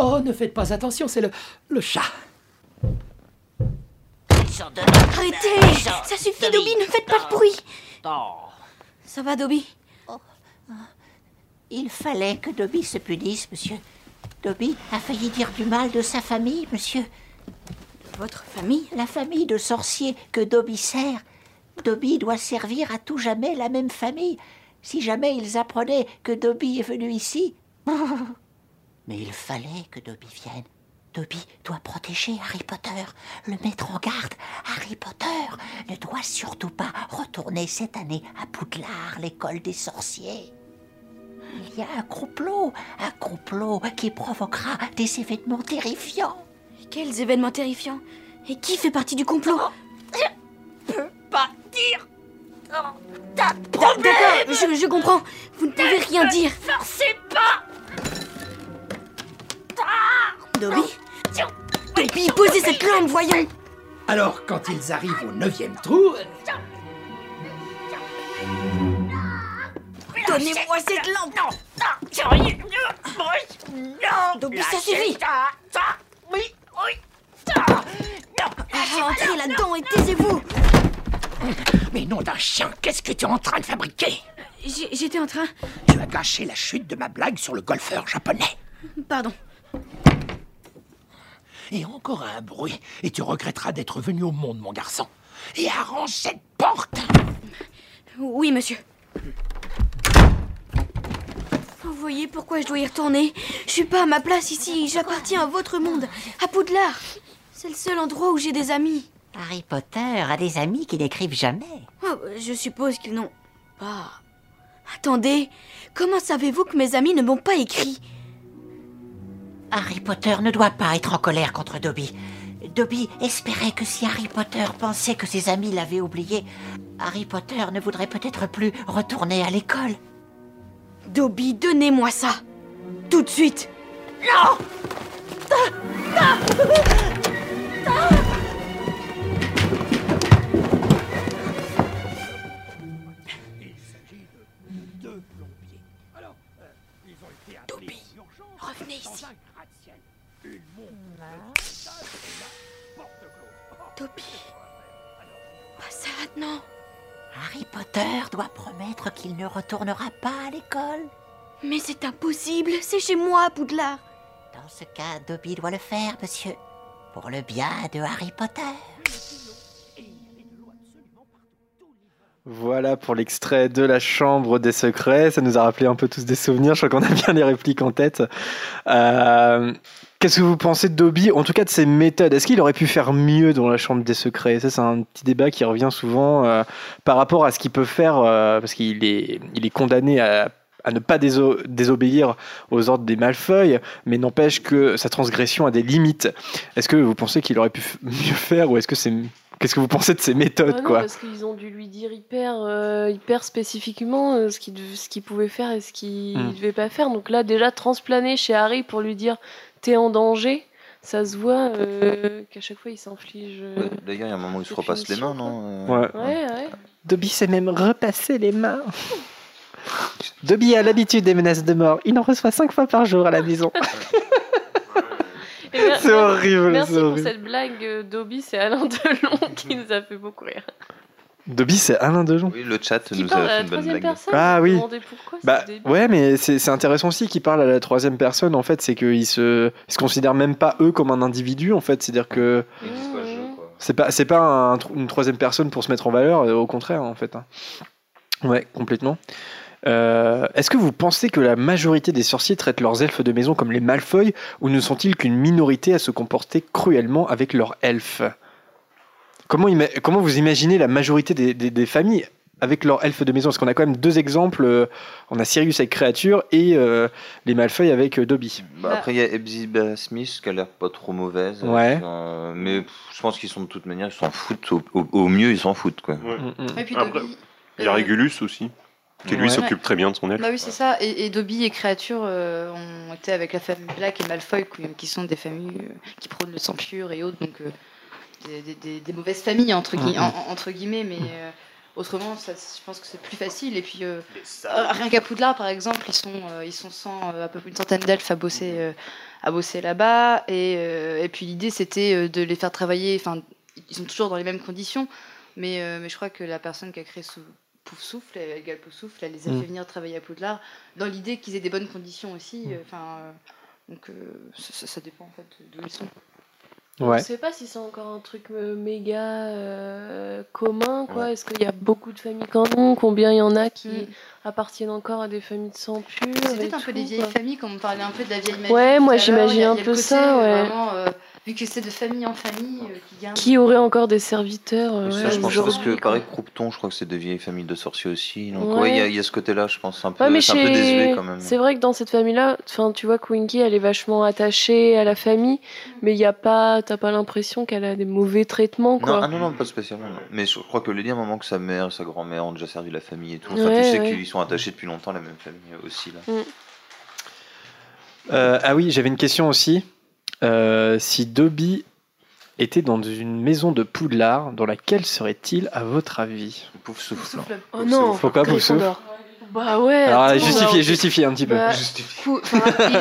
Oh, ne faites pas attention, c'est le, le chat. Arrêtez Ça suffit, Dobby, ne faites pas de bruit Oh. Ça va, Dobby Il fallait que Dobby se punisse, monsieur. Dobby a failli dire du mal de sa famille, monsieur. Votre famille La famille de sorciers que Dobby sert. Dobby doit servir à tout jamais la même famille. Si jamais ils apprenaient que Dobby est venu ici. <laughs> Mais il fallait que Dobby vienne. Dobby doit protéger Harry Potter, le mettre en garde. Harry Potter ne doit surtout pas retourner cette année à Poudlard, l'école des sorciers. Il y a un complot, un complot qui provoquera des événements terrifiants. Quels événements terrifiants? Et qui fait partie du complot? Je peux pas dire. Oh, t'as de D'accord, problème. je, je comprends. Vous ne pouvez rien dire. Forcez pas. Dobby Dobby, posez cette lampe, voyons Alors, quand ils arrivent au neuvième trou, Donnez-moi cette lampe Dobby, ça suffit Oui, oui. Non. Entrez là-dedans et taisez-vous mais nom d'un chien, qu'est-ce que tu es en train de fabriquer? J'étais en train... Tu as gâché la chute de ma blague sur le golfeur japonais. Pardon. Et encore un bruit, et tu regretteras d'être venu au monde, mon garçon. Et arrange cette porte Oui, monsieur. Vous voyez pourquoi je dois y retourner? Je suis pas à ma place ici, j'appartiens à votre monde, à Poudlard. C'est le seul endroit où j'ai des amis. Harry Potter a des amis qui n'écrivent jamais. Oh, je suppose qu'ils n'ont pas. Attendez, comment savez-vous que mes amis ne m'ont pas écrit? Harry Potter ne doit pas être en colère contre Dobby. Dobby espérait que si Harry Potter pensait que ses amis l'avaient oublié, Harry Potter ne voudrait peut-être plus retourner à l'école. Dobby, donnez-moi ça. Tout de suite. Non. Dobby, Dobby. Pas ça, non. Harry Potter doit promettre qu'il ne retournera pas à l'école. Mais c'est impossible, c'est chez moi, Poudlard. Dans ce cas, Dobby doit le faire, monsieur. Pour le bien de Harry Potter. Voilà pour l'extrait de la Chambre des Secrets. Ça nous a rappelé un peu tous des souvenirs. Je crois qu'on a bien les répliques en tête. Euh, Qu'est-ce que vous pensez de Dobby, en tout cas de ses méthodes? Est-ce qu'il aurait pu faire mieux dans la Chambre des Secrets? Ça, c'est un petit débat qui revient souvent euh, par rapport à ce qu'il peut faire, euh, parce qu'il est, il est condamné à, ne pas déso- désobéir aux ordres des Malfeuilles, mais n'empêche que sa transgression a des limites. Est-ce que vous pensez qu'il aurait pu mieux faire, ou est-ce que c'est Qu'est-ce que vous pensez de ses méthodes, Ah non, quoi parce qu'ils ont dû lui dire hyper, euh, hyper spécifiquement euh, ce qu'il dev- ce qu'il pouvait faire et ce qu'il Hmm. devait pas faire. Donc là, déjà, transplaner chez Harry pour lui dire t'es en danger, ça se voit euh, qu'à chaque fois il s'inflige. euh, D'ailleurs, il y a un moment où il se repasse les mains, non Ouais. Ouais, ouais. Dobby s'est même repassé les mains. Dobby a l'habitude des menaces de mort. Il en reçoit cinq fois par jour à la maison. <laughs> Mer- C'est horrible, Merci pour horrible. cette blague, euh, Dobby, c'est Alain Delon <laughs> qui nous a fait beaucoup rire. Dobby, c'est Alain Delon. Oui, le chat Qui nous parle a à fait la une bonne blague. personne Ah oui. pourquoi, Bah ouais, mais c'est c'est intéressant aussi qu'ils parlent à la troisième personne. En fait, c'est qu'ils se, ils se considèrent même pas eux comme un individu. En fait, c'est-à-dire que c'est pas, c'est pas un une troisième personne pour se mettre en valeur. euh, Au contraire, en fait. hein. Ouais, complètement. Euh, Est-ce que vous pensez que la majorité des sorciers traitent leurs elfes de maison comme les Malfoy ou ne sont-ils qu'une minorité à se comporter cruellement avec leurs elfes? Comment, vous imaginez la majorité des, des- des familles avec leurs elfes de maison? Parce qu'on a quand même deux exemples. euh, On a Sirius avec Créature et euh, les Malfoy avec euh, Dobby? Bah, après, il y a Ebziba Smith qui a l'air pas trop mauvaise. Ouais. euh, mais pff, je pense qu'ils sont de toute manière, ils s'en foutent. Au, au- au mieux, ils s'en foutent. Quoi. Et puis Après, Dobby, il y a Régulus aussi, qui lui Ouais. s'occupe très bien de son elfe. Bah oui, c'est ça. Et, et Dobby et Créature euh, ont été avec la famille Black et Malfoy, qui, sont des familles euh, qui prônent le sang pur et autres, donc euh, des, des- des- des mauvaises familles, entre, gui- en- entre guillemets, mais euh, autrement, ça, je pense que c'est plus facile. Et puis, rien qu'à Poudlard, par exemple, ils sont, euh, ils sont 100, euh, à peu près une centaine d'elfes à bosser, euh, à bosser là-bas. Et, euh, et puis, l'idée, c'était de les faire travailler, enfin, ils sont toujours dans les mêmes conditions, mais, euh, mais je crois que la personne qui a créé ce Pouf Souffle, euh, Gal Pouf Souffle, elle les a Mm. fait venir travailler à Poudlard dans l'idée qu'ils aient des bonnes conditions aussi. euh, Enfin, euh, donc euh, ça, ça- ça dépend en fait d'où ils sont. Ouais. Je sais pas si c'est encore un truc méga euh, commun, quoi. Est-ce qu'il y a beaucoup de familles qui en ont? Combien il y en a qui Mm. Appartiennent encore à des familles de sang pur peut-être un peu des vieilles quoi. familles, comme on parlait un peu de la vieille magie. Ouais, moi, j'imagine un peu ça, euh, ouais. Vraiment, euh, vu que c'est de famille en famille euh, qui aurait encore des serviteurs euh, Ça, ouais, je pense parce que pareil, Croupton, je crois que c'est des vieilles familles de sorciers aussi. Donc, Ouais. ouais, il y a- il y, a ce côté-là, je pense. Un peu, Ouais, mais c'est un peu chez- désuet quand même. C'est vrai que dans cette famille-là, enfin, tu vois que Winky, elle est vachement attachée à la famille, mais il y a pas, t'as pas l'impression qu'elle a des mauvais traitements, quoi. Non, ah non, non, pas spécialement. non. Mais je crois que le dit à un moment que sa mère, sa grand-mère ont déjà servi la famille et tout. Enfin, tu sais qu'ils sont attachés depuis longtemps à la même famille aussi. Là. Mm. Euh, ah oui, j'avais une question aussi. Euh, si Dobby était dans une maison de Poudlard, dans laquelle serait-il à votre avis? Pouf souffle. Oh non, Pourquoi Pouf souffle. Bah ouais. Alors attends, justifiez, un petit peu. Bah,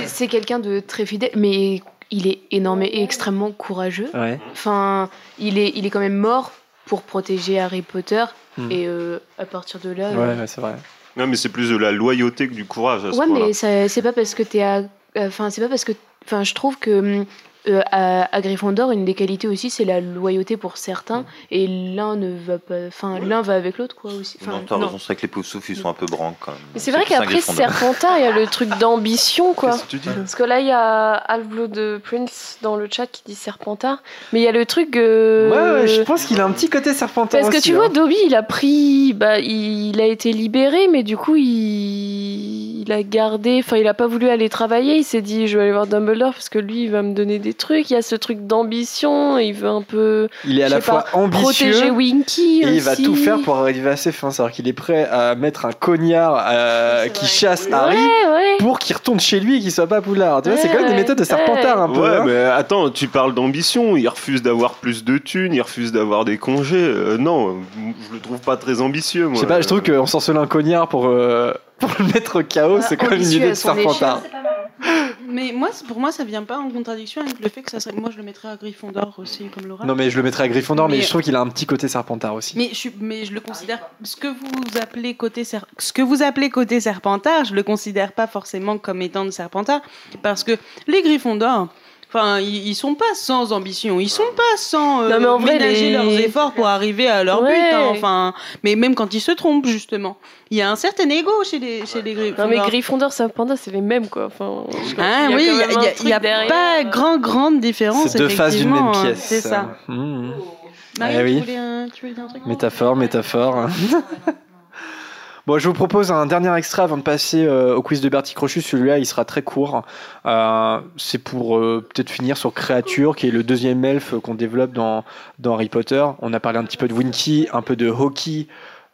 c'est quelqu'un de très fidèle, mais il est énorme et extrêmement courageux. Ouais. Enfin, il est, il est quand même mort pour protéger Harry Potter. Hmm. Et euh, à partir de là. Ouais, euh, ouais, c'est vrai. Non, mais c'est plus de la loyauté que du courage à ce Ouais, mais c'est pas parce que t'es à. Enfin, c'est pas parce que. Enfin, je trouve que. Euh, à, à Gryffondor, une des qualités aussi, c'est la loyauté pour certains, et l'un ne va pas, enfin, l'un va avec l'autre, quoi, aussi. Enfin, non, t'as raison, c'est vrai que les pouf souffles, ils sont un peu branques quand même. Mais c'est vrai qu'après. Serpentard, il y a le truc d'ambition, quoi. Qu'est-ce que tu dis Parce que là, il y a Half-Blood Prince dans le chat qui dit Serpentard, mais il y a le truc. euh, Ouais, ouais, je pense qu'il a un petit côté serpentard Parce que tu vois, hein. Dobby, il a pris, bah, il a été libéré, mais du coup, il, il a gardé, enfin, il a pas voulu aller travailler. Il s'est dit, je vais aller voir Dumbledore parce que lui, il va me donner des trucs. Il y a ce truc d'ambition. Il veut un peu. Il est à la pas, fois ambitieux protéger Winky. et il va tout faire pour arriver à ses fins. C'est-à-dire qu'il est prêt à mettre un cognard euh, qui chasse Harry Ouais, ouais. pour qu'il retourne chez lui et qu'il soit pas à Poudlard. Tu vois, c'est quand même des méthodes de serpentard un peu. Ouais, hein. mais attends, tu parles d'ambition. Il refuse d'avoir plus de thunes, il refuse d'avoir des congés. Euh, non, je le trouve pas très ambitieux, moi. Je sais pas, je trouve qu'on s'ensorcelle un cognard pour, euh, <laughs> pour le mettre au chaos, c'est quand même une idée de serpentard. Mais moi, pour moi, ça vient pas en contradiction avec le fait que ça serait. Moi, je le mettrais à Gryffondor aussi, comme Laura. Non, mais je le mettrais à Gryffondor, mais, Mais- je trouve qu'il a un petit côté serpentard aussi. Mais je, suis- mais je le considère. Ce que vous appelez côté ser- ce que vous appelez côté serpentard, je le considère pas forcément comme étant de serpentard, parce que les Gryffondors. Enfin, ils, sont pas sans ambition, ils sont pas sans euh, Non, mais en vrai, ménager les- leurs efforts pour arriver à leur but. Ouais. hein. Enfin, mais même quand ils se trompent justement, il y a un certain ego chez les chez les Gryffondors. Non, mais Gryffondor, Serpentard, c'est les mêmes, quoi. Enfin, Ah il y a oui, il y a, y y pas grand grande différence. C'est deux faces d'une même hein. pièce. C'est ça. Mmh. Marie, Eh tu, oui. voulais, tu voulais dire un truc Métaphore, métaphore. <laughs> Bon, je vous propose un dernier extrait avant de passer euh, au quiz de Bertie Crochus. Celui-là, il sera très court. Euh, c'est pour euh, peut-être finir sur Créature, qui est le deuxième elfe qu'on développe dans, Harry Potter. On a parlé un petit peu de Winky, un peu de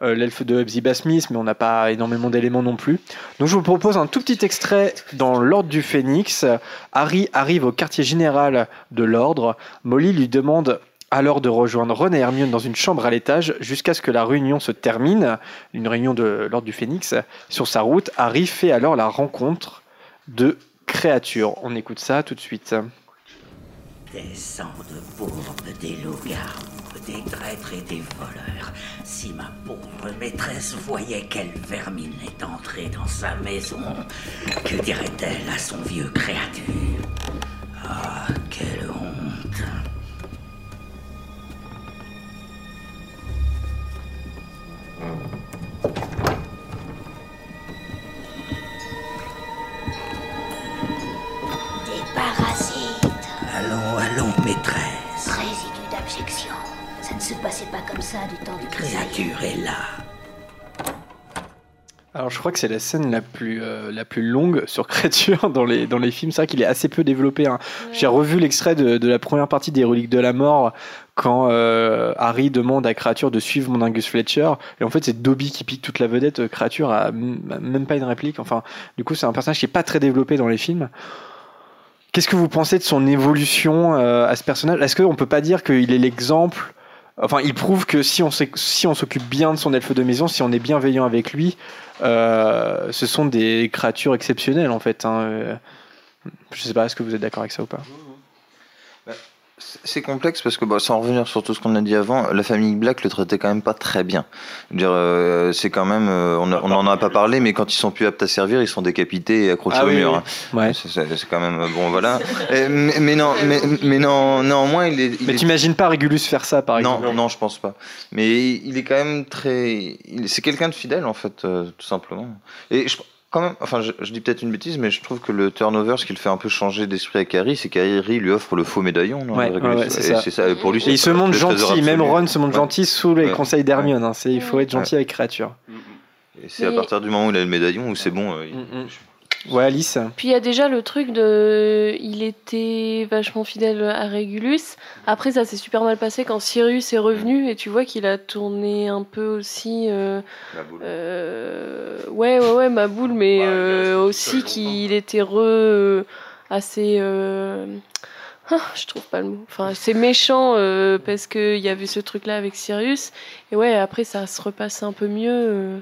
euh, l'elfe de Hepzibah Smith, mais on n'a pas énormément d'éléments non plus. Donc je vous propose un tout petit extrait dans l'Ordre du Phénix. Harry arrive au quartier général de l'Ordre. Molly lui demande alors de rejoindre Ron et Hermione dans une chambre à l'étage jusqu'à ce que la réunion se termine, une réunion de l'Ordre du Phénix. Sur sa route, Harry fait alors la rencontre de créatures. On écoute ça tout de suite. Des sangs de bourbe, des loups-garous, des traîtres et des voleurs. Si ma pauvre maîtresse voyait quelle vermine est entrée dans sa maison, que dirait-elle à son vieux créature? Ah, quelle honte Des parasites. Allons, allons, maîtresse. Résidu d'abjection. Ça ne se passait pas comme ça du temps du Créature est là. Alors je crois que c'est la scène la plus, euh, la plus longue sur créature dans les, dans les films. C'est vrai qu'il est assez peu développé. hein. J'ai revu l'extrait de, de la première partie des Reliques de la Mort quand euh, Harry demande à Créature de suivre mon Angus Fletcher. Et en fait c'est Dobby qui pique toute la vedette. Euh, Créature a même pas une réplique. Enfin, du coup c'est un personnage qui est pas très développé dans les films. Qu'est-ce que vous pensez de son évolution euh, à ce personnage? Est-ce qu'on peut pas dire qu'il est l'exemple Enfin, il prouve que si on s'occupe bien de son elfe de maison, si on est bienveillant avec lui, euh, ce sont des créatures exceptionnelles en fait. hein. Euh, Je sais pas, est-ce que vous êtes d'accord avec ça ou pas? C'est complexe parce que, bah, sans revenir sur tout ce qu'on a dit avant, la famille Black le traitait quand même pas très bien. Euh, c'est quand même, euh, on, a- on en a pas parlé, mais quand ils sont plus aptes à servir, ils sont décapités et accrochés Ah au oui, mur. oui. hein. Ouais. C'est- quand même bon, voilà. <laughs> Et- mais, mais non, mais, mais non, néanmoins, il est. il Mais est- t'imagines pas Régulus faire ça par exemple non, non, je pense pas. Mais il est quand même très. C'est quelqu'un de fidèle en fait, euh, tout simplement. Et je, quand même, enfin, je, je dis peut-être une bêtise, mais je trouve que le turnover, ce qui le fait un peu changer d'esprit avec Harry, c'est qu'Harry lui offre le faux médaillon. non, Ouais, le ouais, Regulus. ouais, c'est ça. Pour lui, Et il se montre gentil, même. Ron se montre Ouais. gentil sous les Ouais. conseils d'Hermione. hein. C'est- Il faut être gentil Ouais. avec créature. Et c'est à partir du moment où il a le médaillon où c'est bon. euh, il- Mm, Ouais, Alice Puis il y a déjà le truc de. Il était vachement fidèle à Régulus. Après, ça s'est super mal passé quand Sirius est revenu et tu vois qu'il a tourné un peu aussi. euh, euh, Ouais, ouais, ouais, ma boule, mais euh, aussi qu'il était re. euh, assez. euh, ah, je trouve pas le mot. Enfin, c'est méchant euh, parce qu'il y avait ce truc-là avec Sirius. Et ouais, après, ça se repasse un peu mieux. euh.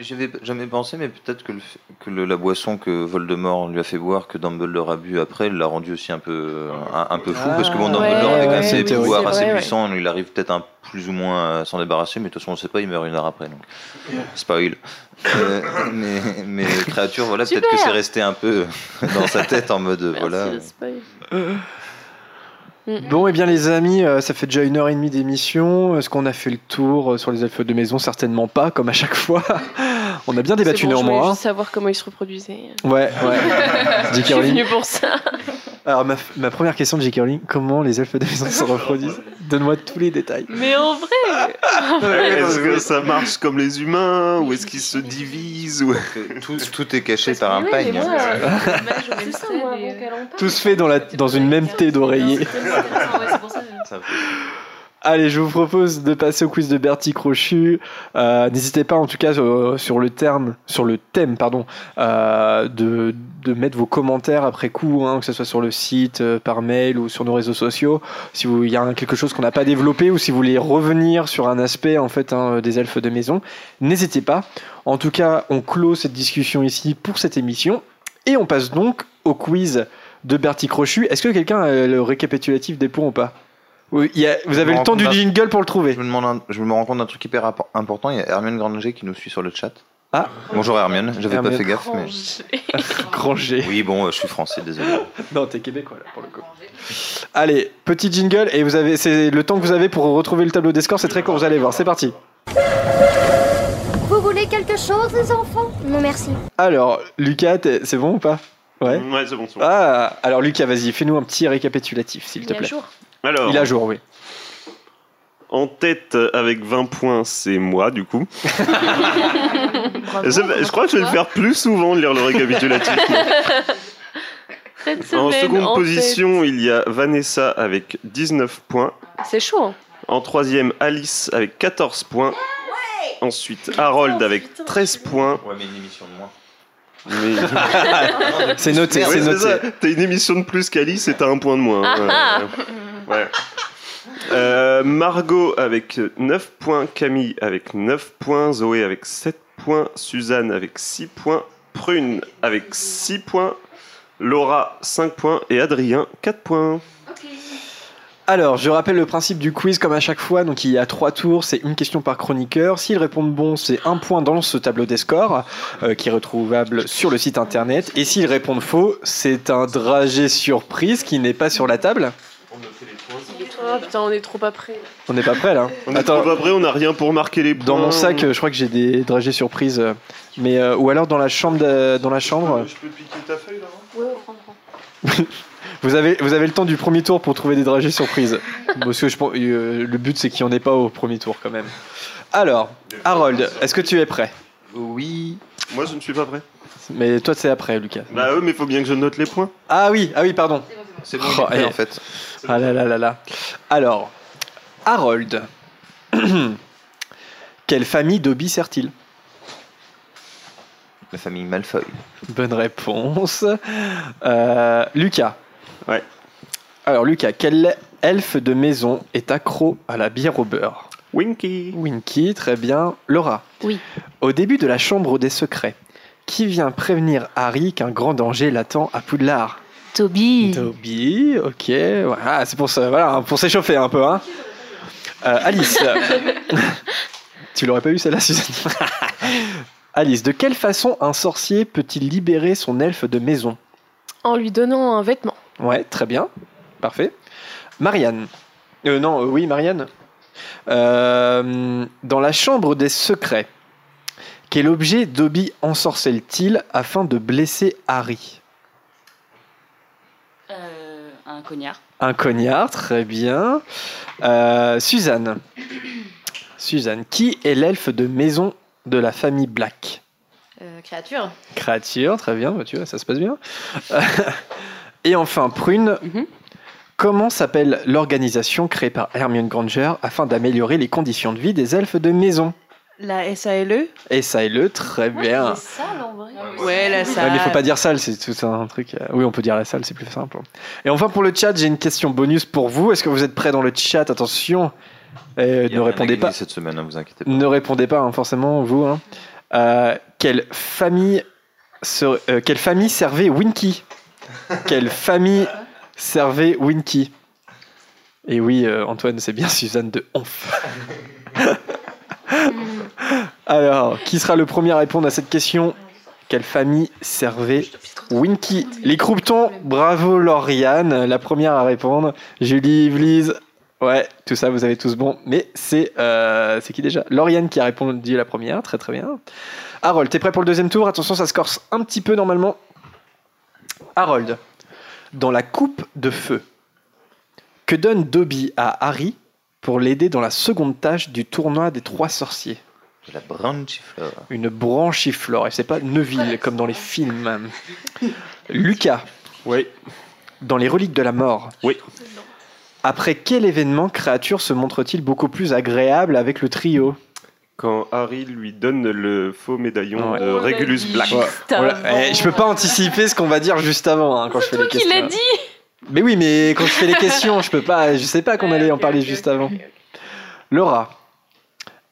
J'y avais jamais pensé, mais peut-être que, le fait- que le- la boisson que Voldemort lui a fait boire, que Dumbledore a bu après, l'a rendu aussi un peu, un, un peu fou. parce que bon, Ah, Dumbledore ouais, avait quand même ouais, ses pouvoirs vrai, assez ouais. puissants, il arrive peut-être un plus ou moins à s'en débarrasser, mais de toute façon on ne sait pas, il meurt une heure après. Donc. Spoil. Euh, mais, mais créature, voilà, peut-être que c'est resté un peu dans sa tête en mode, voilà. Merci, spoil. Bon, et bien les amis, euh, ça fait déjà une heure et demie d'émission. Est-ce qu'on a fait le tour euh, sur les elfes de maison? Certainement pas, comme à chaque <laughs> fois. On a bien débattu bon, Je néanmoins. voulais hein. juste savoir comment il se reproduisait. Ouais, ouais. <laughs> Je suis venue pour ça. Alors, ma, ma première question de J.K. Rowling, comment les elfes de maison se <laughs> reproduisent? Donne-moi tous les détails. Mais en vrai <laughs> Est-ce que ça marche comme les humains ou est-ce qu'ils se divisent ou... tout, tout est caché par un Oui, pagne. mais moi, <laughs> hein. c'est ça, moi, avant qu'elle en parle. Tous faits dans, la, dans une même thé d'oreiller. Ça Allez, je vous propose de passer au quiz de Bertie Crochu. Euh, N'hésitez pas, en tout cas, euh, sur le thème, euh, de, mettre vos commentaires après coup, hein, que ce soit sur le site, par mail ou sur nos réseaux sociaux. Si il y a quelque chose qu'on n'a pas développé ou si vous voulez revenir sur un aspect en fait hein, des elfes de maison, n'hésitez pas. En tout cas, on clôt cette discussion ici pour cette émission et on passe donc au quiz de Bertie Crochu. Est-ce que quelqu'un a le récapitulatif des points ou pas? Oui, il y a- vous avez le temps du jingle pour le trouver. Je me, demande un- je me rends compte d'un truc hyper important. Il y a Hermione Granger qui nous suit sur le chat. Ah. Bonjour Hermione, j'avais pas fait gaffe. Mais... <laughs> Granger. Oui, bon, euh, je suis français, désolé. <laughs> Non, t'es québécois là pour le coup. Allez, petit jingle et vous avez, c'est le temps que vous avez pour retrouver le tableau des scores. C'est très court, vous allez voir. C'est parti. Vous voulez quelque chose, les enfants? Non, merci. Alors, Lucas, c'est bon ou pas? Ouais. Ouais, c'est bon, bon. Ah, alors Lucas, vas-y, fais-nous un petit récapitulatif, s'il te plaît. jour. Alors, Il est à jour, oui. en tête avec 20 points, c'est moi du coup. <laughs> je, je crois que je vais le faire plus souvent de lire le récapitulatif. <laughs> Cette en semaine, seconde en position, il y a Vanessa avec 19 points. C'est chaud. hein. En troisième, Alice avec 14 points. Ensuite, Harold avec 13 points. Ouais, mais une émission de moins. Mais... <laughs> C'est noté, c'est noté. T'as une émission de plus qu'Alice et t'as un point de moins. Ah, Euh, ouais. Euh, Margot avec 9 points, Camille avec 9 points, Zoé avec 7 points, Suzanne avec 6 points, Prune avec 6 points, Laura 5 points et Adrien 4 points. Alors, je rappelle le principe du quiz comme à chaque fois. Donc, il y a trois tours, c'est une question par chroniqueur. S'ils répondent bon, c'est un point dans ce tableau des scores euh, qui est retrouvable sur le site internet. Et s'ils répondent faux, c'est un dragé surprise qui n'est pas sur la table. Oh putain, on est trop après. On n'est pas prêt là. On est <laughs> trop pas prêt, on n'a rien pour marquer les points. Dans mon sac, euh, je crois que j'ai des dragées surprises. Mais euh, ou alors dans la chambre, de- dans la chambre, Je peux piquer ta feuille là Ouais, prends, prends. <laughs> vous avez vous avez le temps du premier tour pour trouver des dragées surprises. <laughs> Parce que je pense, euh, le but c'est qu'il n'y en ait pas au premier tour quand même. Alors, Harold, est-ce que tu es prêt? Oui. Moi je ne suis pas prêt. Mais toi c'est après, Lucas. Bah ouais, mais faut bien que je note les points. Ah oui, ah oui, pardon. C'est bon, Oh, prêt, en fait. Ah là là là là. Alors, Harold. <clears throat> Quelle famille Dobby sert-il? La famille Malfoy. Bonne réponse. Euh, Lucas. Ouais. Alors Lucas, quel elfe de maison est accro à la bière au beurre? Winky. Winky, très bien. Laura. Oui. Au début de la chambre des secrets, qui vient prévenir Harry qu'un grand danger l'attend à Poudlard? Toby. Toby, ok. Voilà, c'est pour ça, voilà, pour s'échauffer un peu. Hein. Euh, Alice. <laughs> tu l'aurais pas eu celle-là, Suzanne <laughs> Alice, de quelle façon un sorcier peut-il libérer son elfe de maison? En lui donnant un vêtement. Ouais, très bien. Parfait. Marianne. Euh, non, euh, oui, Marianne. Euh, dans la chambre des secrets, quel objet Dobby ensorcelle-t-il afin de blesser Harry? Un cognard. Un cognard, très bien. Euh, Suzanne. <clears throat> Suzanne, qui est l'elfe de maison de la famille Black? Euh, créature. Créature, très bien, bah, tu vois, ça se passe bien. <laughs> Et enfin, Prune. Comment s'appelle l'organisation créée par Hermione Granger afin d'améliorer les conditions de vie des elfes de maison? La SALE Et ça est le, très bien. sale en vrai. Ouais, la Ouais, salle. mais il faut pas dire salle, c'est tout un truc. euh, Oui, on peut dire la salle, c'est plus simple. Et enfin, pour le chat, j'ai une question bonus pour vous. Est-ce que vous êtes prêts dans le chat? Attention, ne répondez pas. cette semaine, hein, vous inquiétez pas. Ne répondez pas, hein, forcément, vous. hein. Euh, quelle famille, ser- euh, quelle famille servait Winky? Quelle famille servait Winky? Et oui, euh, Antoine, c'est bien Suzanne de Onf. <laughs> <laughs> Alors, qui sera le premier à répondre à cette question Quelle famille servait Winky Les Croupetons, bravo Lauriane, la première à répondre. Julie, Yvelise, ouais, tout ça, vous avez tous bon. Mais c'est euh, qui déjà Lauriane qui a répondu la première, très très bien. Harold, t'es prêt pour le deuxième tour? Attention, ça se corse un petit peu normalement. Harold, dans la coupe de feu, que donne Dobby à Harry pour l'aider dans la seconde tâche du tournoi des trois sorciers La branchiflore. Une branchiflore, et c'est pas Neuville comme dans les films. Lucas, Oui. dans les reliques de la mort, Oui. après quel événement créature se montre-t-il beaucoup plus agréable avec le trio? Quand Harry lui donne le faux médaillon Ouais. de Regulus Black. Ouais. Voilà. Eh, je peux pas anticiper ce qu'on va dire juste avant hein, quand je fais les Qui questions. l'a dit Mais oui, mais quand je fais les questions, je peux pas. Je sais pas qu'on allait en parler juste avant. Laura,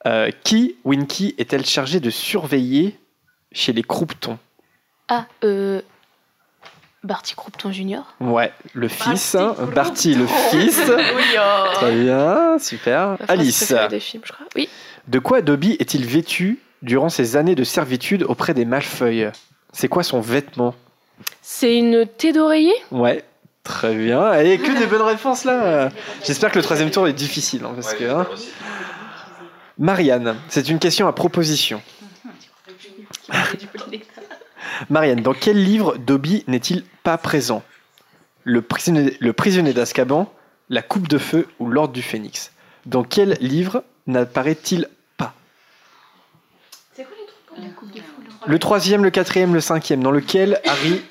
euh, qui Winky est-elle chargée de surveiller chez les Croupetons? Ah, euh. Barty Croupton Junior Ouais, le fils, hein, Barty le fils. <laughs> Oui, oh. Très bien, super. Alice, des films, je crois. Oui. de quoi Dobby est-il vêtu durant ses années de servitude auprès des Malfeuilles C'est quoi son vêtement? C'est une thé d'oreiller? Ouais, très bien. Et que des bonnes réponses là. J'espère que le troisième tour est difficile. hein, parce que, hein. Marianne, c'est une question à proposition. <laughs> Marianne, dans quel livre Dobby n'est-il pas présent? Le prisonnier, le prisonnier d'Azkaban, La Coupe de Feu ou L'Ordre du Phénix? Dans quel livre n'apparaît-il pas? Le troisième, le quatrième, le cinquième, dans lequel Harry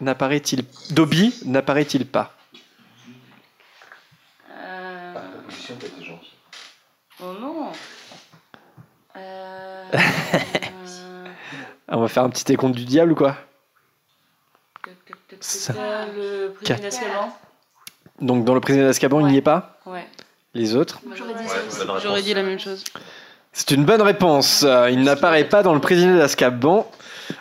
n'apparaît-il Dobby n'apparaît-il pas? Euh... Oh non. Euh... Ah, <laughs> On va faire un petit décompte du diable ou quoi? C'est le prisonnier d'Azkaban. Donc dans le prisonnier d'Azkaban, il n'y est pas? Ouais. Les autres? J'aurais dit, dit la même chose. C'est une bonne réponse. Euh, il n'apparaît pas dans le prisonnier d'Azkaban.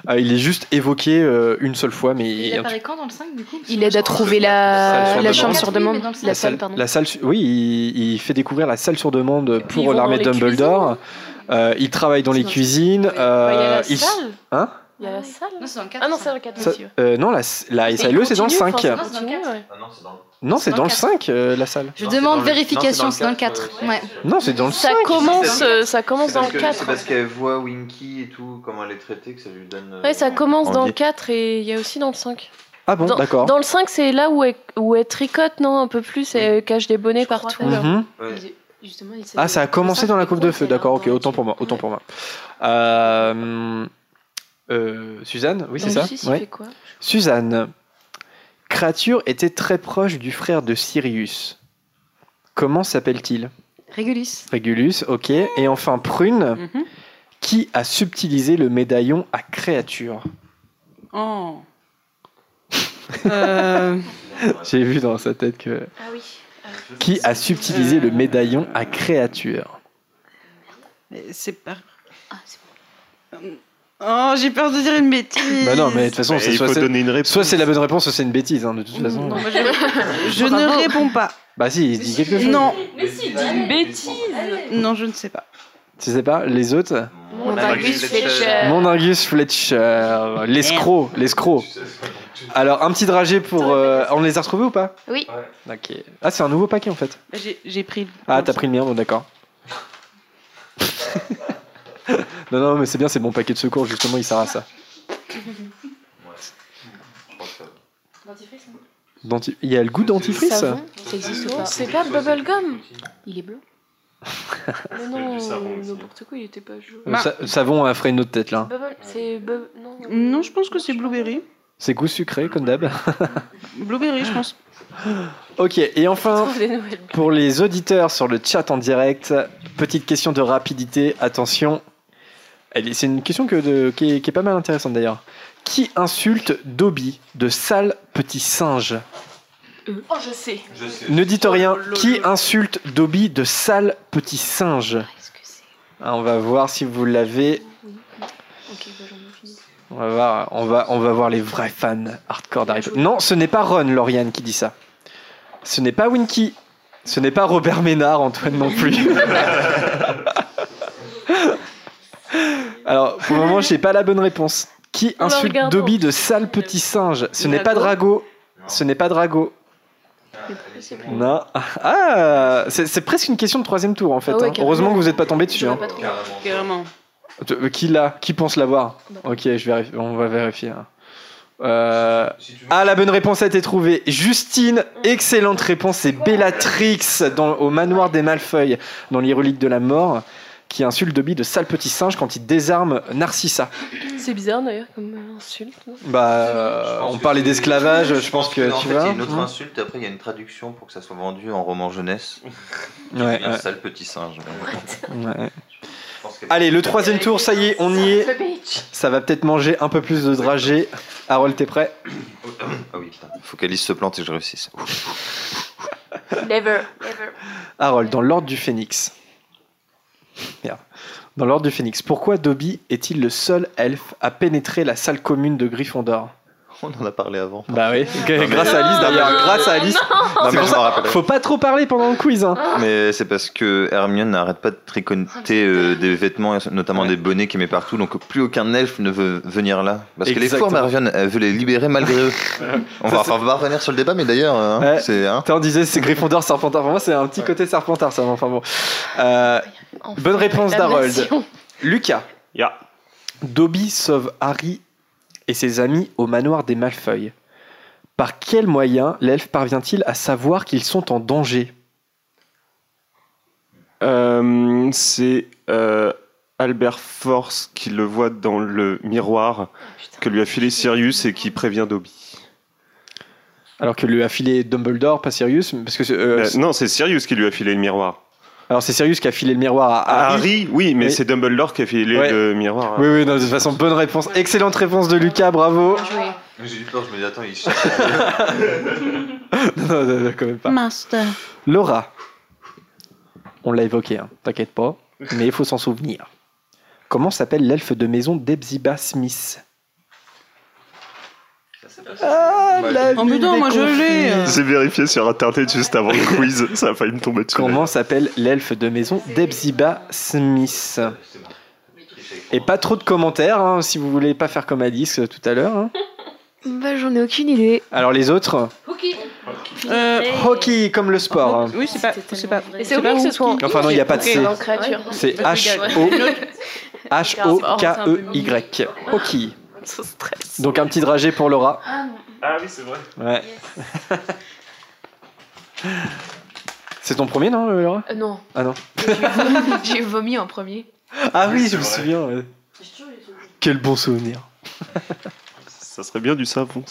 Euh, il est juste évoqué euh, une seule fois, mais Il apparaît quand dans le 5 du coup Il aide à trouver la, la chambre sur demande. La salle, pardon. la salle, oui, il, il fait découvrir la salle sur demande pour l'armée Dumbledore. Euh, il travaille dans les cuisines. Il y a euh, la il- salle. Hein? Il y a la salle. Non, c'est dans le 4. Ah non, c'est dans le 4, Ça- monsieur. euh, Non, la, la Et SALE, c'est dans le continue, 5. enfin, ça Non, c'est dans le continue, 4. ouais. Ah non, c'est dans le- Non, c'est dans dans le le 5, euh, la salle. Je Non, c'est demande le- vérification, non, c'est dans le 4. Ouais. Non, c'est dans le Ça 5. commence, euh, ça commence C'est dans parce le que- 4. C'est parce qu'elle voit Winky et tout, comment elle est traitée, que ça lui donne. euh, Ouais, ça commence dans le envie. 4 et il y a aussi dans le 5. Ah bon, Dans, d'accord. dans le 5, c'est là où elle, où elle tricote, non Un peu plus, et elle cache des bonnets partout. là. Mhm. Ouais. Justement, il Ah, ça a commencé dans la coupe de feu, d'accord, ok, autant pour moi, autant pour moi. Euh, euh, Suzanne, oui, c'est ça Six, il Ouais. fait quoi Suzanne, créature était très proche du frère de Sirius. Comment s'appelle-t-il? Régulus. Régulus, ok. Et enfin, Prune, Mhm. qui a subtilisé le médaillon à créature Oh. <laughs> Euh, J'ai vu dans sa tête que. Ah oui. Qui a subtilisé le médaillon à créature c'est pas. Oh, j'ai peur de dire une bêtise. Bah non, mais de toute façon, il soit faut c'est- donner une réponse. soit c'est la bonne réponse, soit c'est une bêtise, hein, de toute façon. Non, moi, je, <laughs> je ne réponds pas. Bah si, il dit quelque chose. Non, Mais si, dis une bêtise non, je ne sais pas. Tu sais pas, les autres Montagus Fletcher. Monargus Fletcher, l'escroc, l'escroc. Alors, un petit dragé pour. euh, on les a retrouvés ou pas? Oui. Ok. Ah, c'est un nouveau paquet en fait. J'ai j'ai pris. Ah, t'as pris le mien, bon, d'accord. <laughs> <laughs> non, non, mais c'est bien, c'est mon paquet de secours, justement, il sert à ça. Denti- Il y a le goût dentifrice Savon, ça existe Non, pas. c'est pas Bubblegum Il est bleu. <laughs> Mais non, n'importe quoi, il était pas jaune. Euh, sa- Savon a ferait une autre tête là. Bubble, c'est Bub... Non, Non, je pense que c'est Blueberry. C'est goût sucré, comme d'hab. <laughs> Blueberry, je pense. ok, et enfin, pour les auditeurs sur le chat en direct, petite question de rapidité, attention. C'est une question que de- qui, est, qui est pas mal intéressante d'ailleurs. Qui insulte Dobby de sale petit singe Oh, je sais. Ne dites rien. Qui insulte Dobby de sale petit singe c'est Ah, On va voir si vous l'avez. Ok, bah, j'en ai fini. On va voir, on va, on va voir les vrais fans hardcore d'Harry Potter. Non, ce n'est pas Ron, Lauriane, qui dit ça. Ce n'est pas Winky. Ce n'est pas Robert Ménard, Antoine non plus. <laughs> Alors, pour le moment, je n'ai pas la bonne réponse. Qui On insulte. Dobby de sale petit singe? Ce n'est pas Drago. Ce n'est pas Drago. Non. Ah, c'est presque une question de troisième tour en fait. Ah ouais, hein. Heureusement que vous n'êtes pas tombé dessus. Hein. pas trouvé. Carrément. Euh, Qui l'a? Qui pense l'avoir? Bah. Ok, je vérifie. On va vérifier. hein. Euh, Ah, la bonne réponse a été trouvée. Justine, excellente réponse. C'est Bellatrix dans, au manoir des Malfeuilles, dans les reliques de la mort, qui insulte Dobby de sale petit singe quand il désarme Narcissa. C'est bizarre d'ailleurs comme euh, insulte. Bah, euh, on parlait d'esclavage, je pense que tu vois. Il y a une autre hein. insulte, après il y a une traduction pour que ça soit vendu en roman jeunesse. Ouais, Un ouais, sale petit singe. ouais. Allez, le troisième tour, ça y est, on y est. Ça va peut-être manger un peu plus de dragées. Harold, t'es prêt? Ah oui, putain. Faut qu'Alice se plante et que je réussisse. Never. Never. Harold, dans l'ordre du phénix. Dans l'ordre du phénix, pourquoi Dobby est-il le seul elfe à pénétrer la salle commune de Gryffondor? On en a parlé avant. Bah oui, mais- grâce à Alice d'ailleurs, grâce à Alice. Non, C'est mais pour je ça- m'en rappelle. Faut pas trop parler pendant le quiz. Hein. Mais c'est parce que Hermione n'arrête pas de tricoter euh, des vêtements, notamment des bonnets qu'il met partout, donc plus aucun elfe ne veut venir là. Parce que les Exactement. formes, Hermione, elle veut les libérer malgré eux. On va, enfin, on va revenir sur le débat, mais d'ailleurs, hein, Ouais. c'est. Hein, on disait c'est Gryffondor, Serpentard. Pour moi, c'est un petit côté Serpentard, ça. Enfin bon. Euh, Enfin, bonne réponse la d'Harold. nation. Lucas. Ya. Dobby sauve Harry et ses amis au manoir des Malfeuilles. Par quel moyen l'elfe parvient-il à savoir qu'ils sont en danger? Euh, c'est euh, Albert Force qui le voit dans le miroir que lui a filé Sirius et qui prévient Dobby. Alors que lui a filé Dumbledore, pas Sirius parce que, euh, Euh, non, c'est Sirius qui lui a filé le miroir. Alors c'est Sirius qui a filé le miroir à À Harry. Harry, oui, mais Oui. c'est Dumbledore qui a filé Ouais. le miroir. Oui, oui, non, de toute façon, bonne réponse. Excellente réponse de Lucas, bravo. J'ai eu peur, je me dis, attends, il <laughs> non, non, non, quand même pas. Master. Laura. On l'a évoqué, hein, t'inquiète pas. mais il faut s'en souvenir. Comment s'appelle l'elfe de maison d'Ebziba Smith? Ah, la Oh, mais ville non, des moi, je l'ai. confises. J'ai vérifié sur internet juste avant le <laughs> quiz, ça a failli me tomber dessus. Comment s'appelle l'elfe de maison d'Ebziba Smith Et pas trop de commentaires, hein, si vous voulez pas faire comme Alice euh, tout à l'heure. hein. <laughs> Bah, j'en ai aucune idée. Alors les autres Euh, Hockey comme le sport. hein. oui, c'est pas. C'est pas. Et c'est oublié que ce soit en Enfin non, il n'y a pas de C. en créature. C'est H-O H-O-K-E-Y. Hockey. <laughs> Ça stresse. Donc un petit dragé pour Laura. Ah oui, c'est vrai. Ouais. <laughs> C'est ton premier, non, euh, Laura? Euh, non, Ah non. j'ai <laughs> vomi en premier. Ah oui, je me souviens. ouais. Quel bon souvenir. Ça serait bien du savon.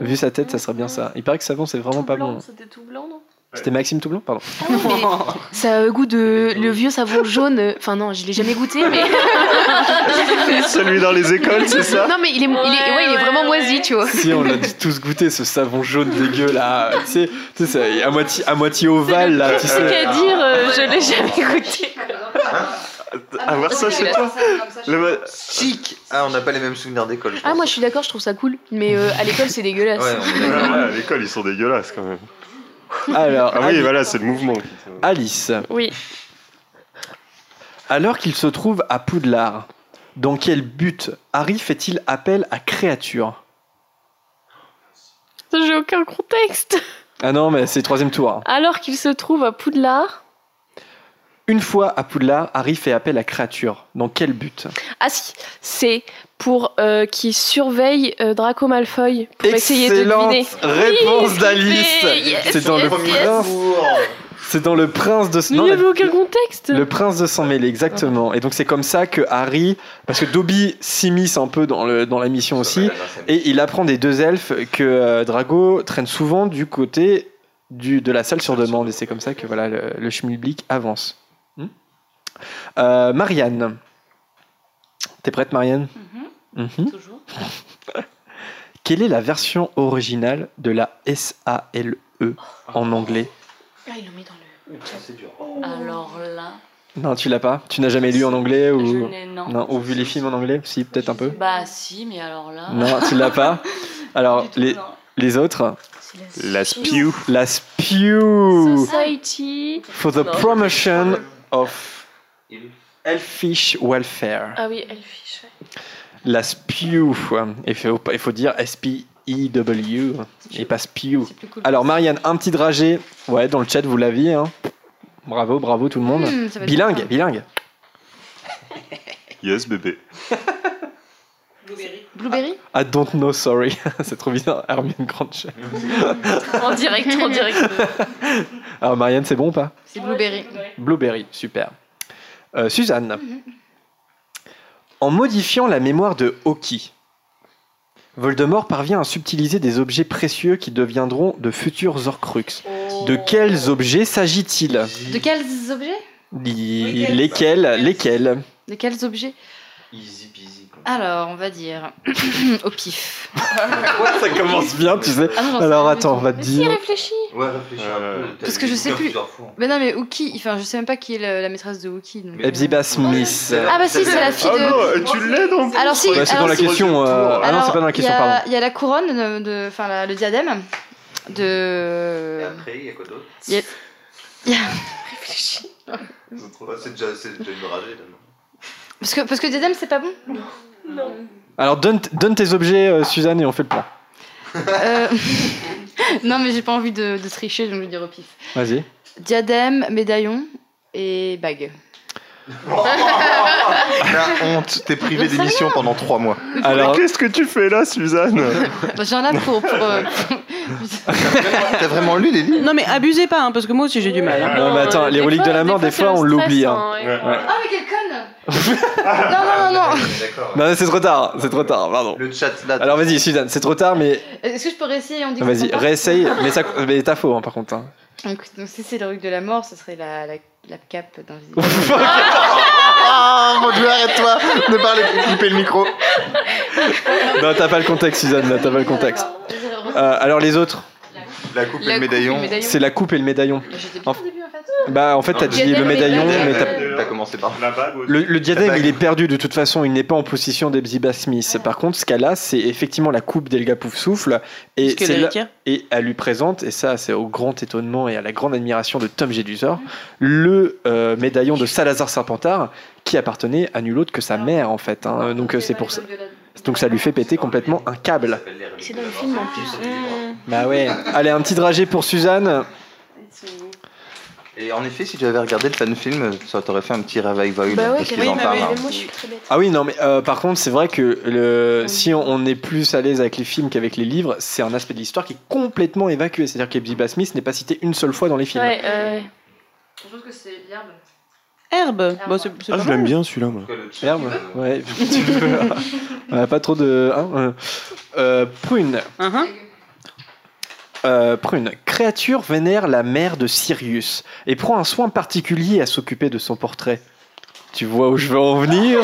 Vu sa tête, ça serait bien ça. Il paraît que savon, c'est vraiment pas bon. C'était tout blanc, non? C'était Maxime Toublon Pardon. <laughs> Ça a le goût de le vieux savon jaune. Enfin non, je l'ai jamais goûté, mais <laughs> Celui dans les écoles, c'est ça non mais il est, il est, ouais, il est vraiment moisi, tu vois. Si, on l'a dû tous goûté, ce savon jaune dégueu là. Tu sais, tu sais, à moitié, à moitié ovale là, tu C'est sais. qu'à dire, euh, je l'ai jamais goûté. Avoir ça chez toi Le- Chic Ah, on n'a pas les mêmes souvenirs d'école. je Ah moi je suis d'accord, je trouve ça cool, mais euh, à l'école c'est <laughs> dégueulasse. Ouais, ouais, à l'école, ils sont dégueulasses quand même. Alors, Ah oui, voilà, c'est le mouvement. Alice, Oui. alors qu'il se trouve à Poudlard, dans quel but Harry fait-il appel à créature? J'ai aucun contexte. Ah non, mais c'est le troisième tour. Alors qu'il se trouve à Poudlard. Une fois à Poudlard, Harry fait appel à créature. Dans quel but? Ah si, c'est pour euh, qu'il surveille euh, Draco Malfoy pour essayer de Excellente deviner. réponse Oui, d'Alice. yes, C'est dans le yes, yes. prince. C'est dans le prince de. Mais non, il n'y la- avait aucun contexte. Le prince de sang mêlé, exactement. Et donc c'est comme ça que Harry, parce que Dobby s'immisce un peu dans, le, dans la mission aussi, et il apprend des deux elfes que euh, Drago traîne souvent du côté du, de la salle sur demande, et c'est comme ça que voilà le, le schmilblick avance. Hmm? Euh, Marianne, t'es prête Marianne? Mhm. Toujours. <laughs> Quelle est la version originale de la SALE en anglais Ah, ils l'ont mis dans le. Alors là, Non, tu l'as pas Tu n'as jamais lu en anglais je ou n'ai non. ou vu les films en anglais Si, peut-être un peu. Bah si, mais alors là. Non, tu l'as pas. <laughs> Alors, tout, les, non. les autres La Spew. La Spew Society. for the Non. promotion of Elfish Welfare. Ah oui, Elfish. ouais. La Spew. Il faut, il faut dire S-P-I-W et pas Spew. Alors, Marianne, un petit dragé. Ouais, dans le chat, vous l'aviez. Hein. Bravo, bravo tout le monde. Hmm, bilingue, bilingue. Yes, bébé. Blueberry I don't know, sorry. <laughs> C'est trop bizarre. Hermione Granger. En direct, en direct. Alors, Marianne, c'est bon ou pas C'est Blueberry. Blueberry, super. Euh, Suzanne. En modifiant la mémoire de Hoki, Voldemort parvient à subtiliser des objets précieux qui deviendront de futurs Horcruxes. De quels objets s'agit-il? De quels objets? Lesquels? Lesquels? De quels objets? Easy. Alors, on va dire <clears throat> au pif. <laughs> Ça commence bien, tu sais. Ah non, Alors attends, on va te dire. réfléchis. Ouais, réfléchis un peu. t'as Parce que je sais plus. Mais non, mais Uki, enfin, je sais même pas qui est la, la maîtresse de Uki. donc, euh. Ebziba Smith. Ah bah si, c'est la fille Ah de. non, tu l'aides en plus. Alors si, Bah, c'est dans alors la si. question. euh, Ah non, c'est pas dans la question, pardon. Il y a la couronne, de- enfin la- le diadème Et de. après, il y a quoi d'autre? Il y a- il y a- <laughs> Ouais, C'est déjà, c'est déjà une dragée là, non? Parce que parce que diadème c'est pas bon? Alors donne, donne tes objets, euh, Suzanne, et on fait le point. Euh, <laughs> non mais j'ai pas envie de, de tricher, donc je vais dire au pif. Vas-y. Diadème, médaillon et bague. <laughs> La honte, t'es privé d'émission pendant 3 mois. Alors, Mais qu'est-ce que tu fais là, Suzanne? Bah, J'en ai pour. pour, euh, <laughs> T'as vraiment lu les livres? Non mais abusez pas, hein, parce que moi aussi j'ai du mal. hein. non, mais attends, les reliques de la mort, des fois, on l'oublie. hein. Ouais. Ah mais conne Non non non non <laughs> D'accord. Non, c'est trop tard, c'est trop tard, pardon. Le chat là. Alors vas-y, Suzanne, c'est trop tard, mais Est-ce que je peux réessayer on dit que vas-y, réessaye. <laughs> Mais, ça, mais t'as faux, hein, par contre. hein. Donc, donc si c'est le ruc de la mort, ce serait la, la, la cape d'un <laughs> Ah mon dieu, arrête-toi Ne parlez plus, coupez le micro. Non, t'as pas le contexte, Suzanne, là, t'as pas le contexte. Euh, alors les autres, La coupe et le coupe et le médaillon. c'est la coupe et le médaillon. J'étais bien Enf- au début en fait. Bah en fait t'as dit le médaillon, mais t'as commencé par La bague. Le, le diadème, il est perdu de toute façon, il n'est pas en possession d'Ebziba Smith. Par contre, ce qu'elle a, c'est effectivement la coupe d'Elga Poufsouffle. Et, c'est là- et elle lui présente, et ça, c'est au grand étonnement et à la grande admiration de Tom Jedusor, le euh, médaillon de Salazar Serpentard qui appartenait à nul autre que sa mère, en fait. hein. Donc, c'est pour ça. Donc, ça lui fait péter complètement un câble. C'est dans le film en plus. Bah ouais. Allez, un petit dragé pour Suzanne. Et en effet, si tu avais regardé le fan film, ça t'aurait fait un petit revival. Bah ouais, parce qu'ils carrément. en Oui, parlent. mais hein. moi je suis très bête. Ah oui, non, mais euh, par contre, c'est vrai que le, si on, on est plus à l'aise avec les films qu'avec les livres, c'est un aspect de l'histoire qui est complètement évacué. C'est-à-dire qu'Ebziba Smith n'est pas cité une seule fois dans les films. Ouais, ouais. Je pense que c'est l'herbe. Herbe. Bon, c'est- c'est Ah, je l'aime bien celui-là, moi. Herbe Ouais, tu <laughs> veux. On n'a pas trop de. hein, euh. Euh, prune. Uh-huh. Euh, prune. Créature vénère la mère de Sirius et prend un soin particulier à s'occuper de son portrait. Tu vois où je veux en venir?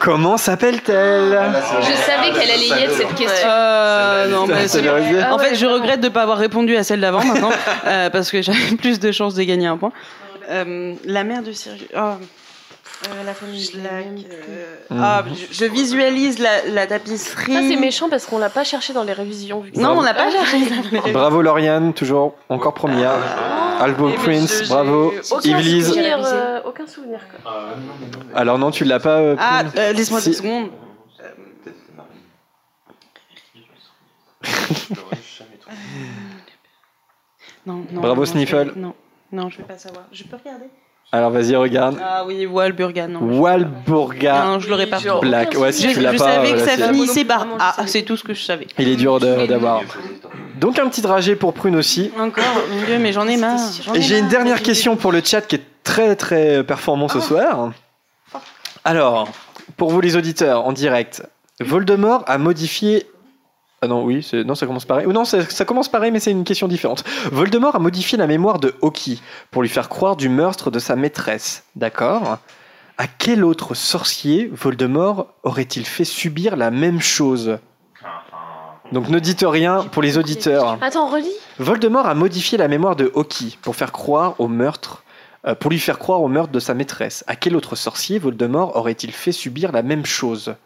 Comment s'appelle-t-elle? Je savais qu'elle allait y être cette question. Euh, non, mais Ça c'est- veut dire En fait, je regrette de ne pas avoir répondu à celle d'avant maintenant, <laughs> euh, parce que j'avais <laughs> plus de chances de gagner un point. Euh, la mère de Sirius. Oh. Euh, la famille Black. euh, Mm. ah, je, je visualise la, la tapisserie. Ça, c'est méchant parce qu'on l'a pas cherché dans les révisions. vu que Non, on l'a pas cherché. <laughs> <laughs> Bravo Lauriane, toujours encore première. Albo Eh ben, Prince, je- bravo. Aucun Yvelise. souvenir, euh, aucun souvenir. quoi. Alors non, tu l'as pas. euh, Ah, euh, laisse-moi Si. deux secondes. <laughs> Non, non, Bravo, non, je Sniffle. vais- Non, non, je vais pas savoir. Je peux regarder? Alors vas-y, regarde. Ah oui, Walburga, non. Walburga Non, je l'aurais pas. Genre, Black. Ouais, si Je, tu l'as je pas. savais que ça c'est- finissait par je Ah, c'est tout ce que je savais. Il est dur de- d'avoir. Donc un petit dragé pour Prune aussi. Encore, mon dieu, mais j'en ai marre. Et j'ai une dernière question pour le chat qui est très très performant ce soir. Alors, pour vous les auditeurs en direct, Voldemort a modifié. Ah non, oui, non, ça commence pareil. Ou non, ça, ça commence pareil, mais c'est une question différente. Voldemort a modifié la mémoire de Hoki pour lui faire croire du meurtre de sa maîtresse. D'accord? À quel autre sorcier Voldemort aurait-il fait subir la même chose? Donc ne dites rien pour les auditeurs. Attends, relis. Voldemort a modifié la mémoire de Hoki pour faire croire au meurtre, euh, pour lui faire croire au meurtre de sa maîtresse. À quel autre sorcier Voldemort aurait-il fait subir la même chose?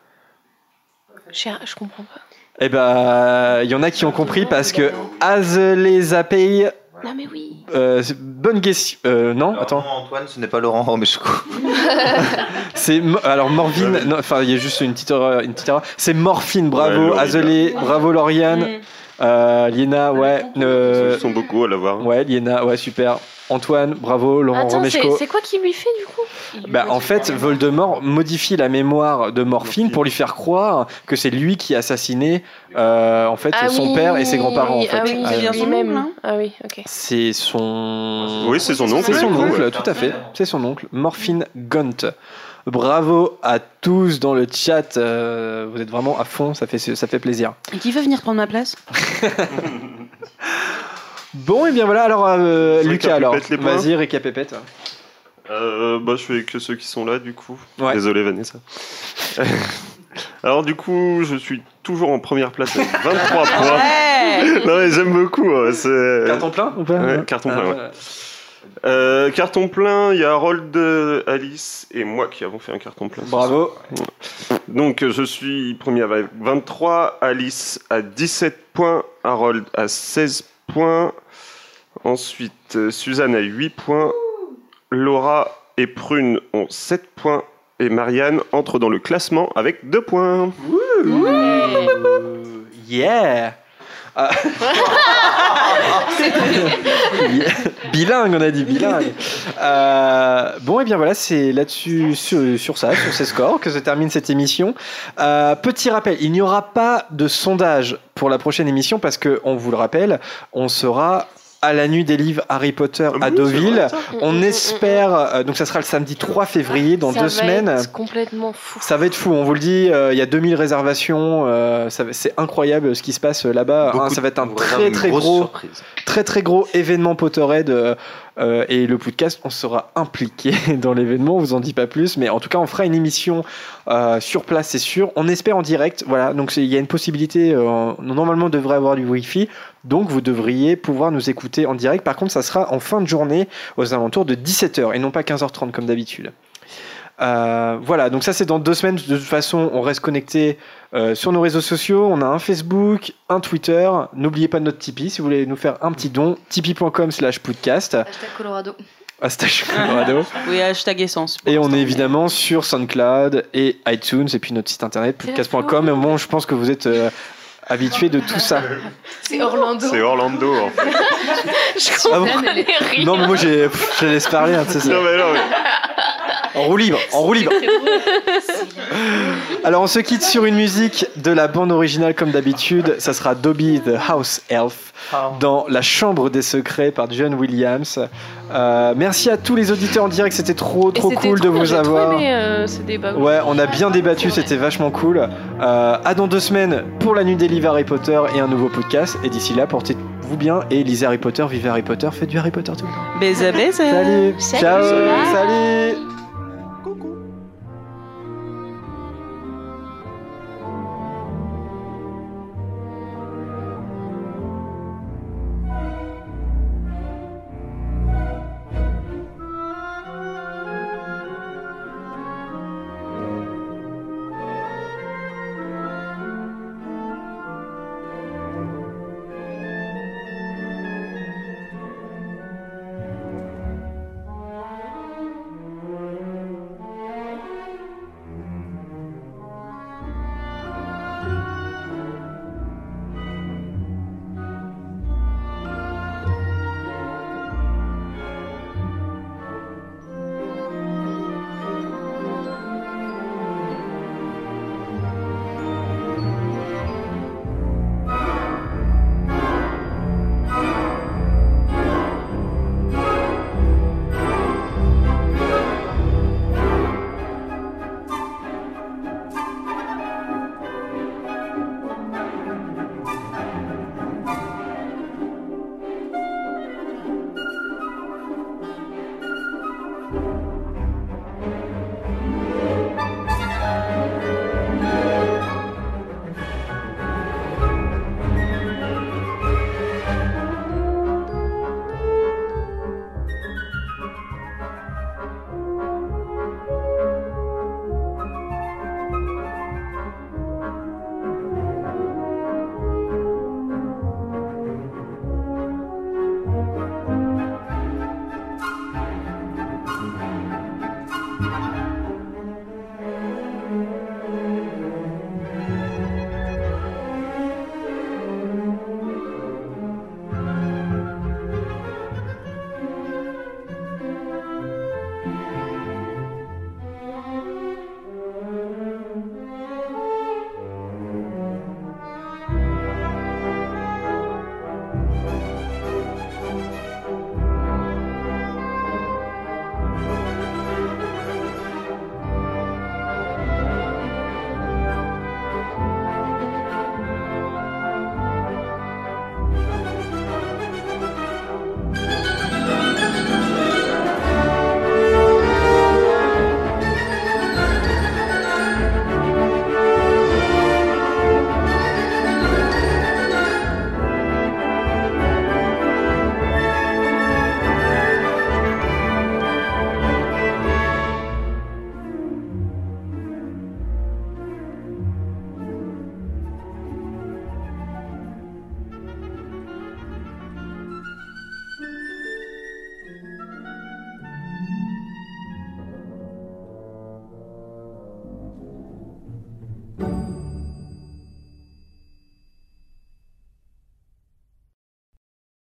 Je, je comprends pas. Eh ben, il y en a qui ont compris parce que Azlezapei, Non, mais oui. euh, bonne question. Euh, non, Alors, attends. non, Antoine, ce n'est pas Laurent Romeshko. <laughs> C'est alors Morvine. non, Enfin, il y a juste une petite erreur. Une petite erreur. C'est Morphine. Bravo, Ouais, Azalé. Bravo, Lauriane. Euh, Liena, ouais. euh, Ils sont beaucoup à l'avoir. ouais, Liena, ouais, super. Antoine, bravo. Laurent Attends, Romeshko. c'est quoi qui lui fait du coup? Il Bah, en fait, Voldemort modifie la mémoire de Morphine pour lui faire croire que c'est lui qui a assassiné euh, en fait Ah son oui, père et ses grands-parents. En fait. Ah oui, Euh, c'est bien son hein Ah oui, ok. c'est son. Oui, c'est son oncle. C'est son oncle, ouais. tout à fait. C'est son oncle, Morphine Gunt. Bravo à tous dans le chat. euh, vous êtes vraiment à fond, ça fait, ça fait plaisir. Et qui veut venir prendre ma place? <laughs> Bon, et bien voilà. Alors, euh, Lucas, alors, pépette les points. vas-y, récapépète. Euh, bah, je fais que ceux qui sont là, du coup. Ouais. Désolé, Vanessa. <laughs> Alors, du coup, je suis toujours en première place avec <laughs> 23 points. Ouais Non, mais j'aime beaucoup. ouais, c'est... Carton plein ou pas? Ouais, carton plein, Ah, ouais. Euh, carton plein, il y a Harold, Alice et moi qui avons fait un carton plein. Bravo. Donc je suis premier avec 23, Alice à 17 points, Harold à 16 points, ensuite Suzanne à 8 points, Laura et Prune ont 7 points et Marianne entre dans le classement avec 2 points. Ah. Yeah. <laughs> Bilingue, on a dit bilingue. Euh, bon, et bien voilà, c'est là-dessus, sur, sur ça, sur ces scores, que se termine cette émission. Euh, petit rappel, il n'y aura pas de sondage pour la prochaine émission parce que, on vous le rappelle, on sera à la nuit des livres Harry Potter Ah à Deauville. c'est vrai, ça. On espère, euh, donc ça sera le samedi 3 février, dans Ça deux va semaines. être complètement fou. Ça va être fou, on vous le dit, euh, il y a 2000 réservations, euh, ça va- c'est incroyable ce qui se passe là-bas. Ça va être un très très gros, surprise. très très gros événement Potterhead. Euh, et le podcast, on sera impliqué <laughs> dans l'événement, on vous en dit pas plus, mais en tout cas, on fera une émission euh, sur place, c'est sûr. On espère en direct, voilà. Donc il y a une possibilité. euh, normalement, on devrait avoir du Wi-Fi, donc vous devriez pouvoir nous écouter en direct. Par contre, ça sera en fin de journée, aux alentours de 17h et non pas 15h30 comme d'habitude. Euh, voilà, donc ça c'est dans deux semaines. De toute façon, on reste connecté euh, sur nos réseaux sociaux. On a un Facebook, un Twitter. N'oubliez pas notre Tipeee si vous voulez nous faire un petit don. tipeee.com slash podcast. Hashtag Colorado. Hashtag Colorado. <laughs> Oui, hashtag essence. Et on est évidemment sur SoundCloud et iTunes et puis notre site internet podcast.com. Et bon, je pense que vous êtes euh, habitués de tout ça. C'est Orlando. C'est Orlando. en fait. <laughs> Je Ah bon comprends les rires. Non, mais moi je laisse parler. hein, tu sais, ça. Non, mais non, mais- En roue libre, en roue libre. <laughs> Alors on se quitte sur une musique de la bande originale comme d'habitude. Ça sera Dobby the House Elf dans La Chambre des Secrets par John Williams. Euh, merci à tous les auditeurs en direct, c'était trop trop c'était cool de trop vous j'ai trop avoir. aimé, euh, ce débat. Ouais, on a bien débattu, c'était vachement cool. Euh, à dans deux semaines pour la nuit des livres Harry Potter et un nouveau podcast. Et d'ici là, portez-vous bien et lisez Harry Potter, vivez Harry Potter, faites du Harry Potter tout le temps. Baiser, baiser. Salut, Salut. ciao, salut.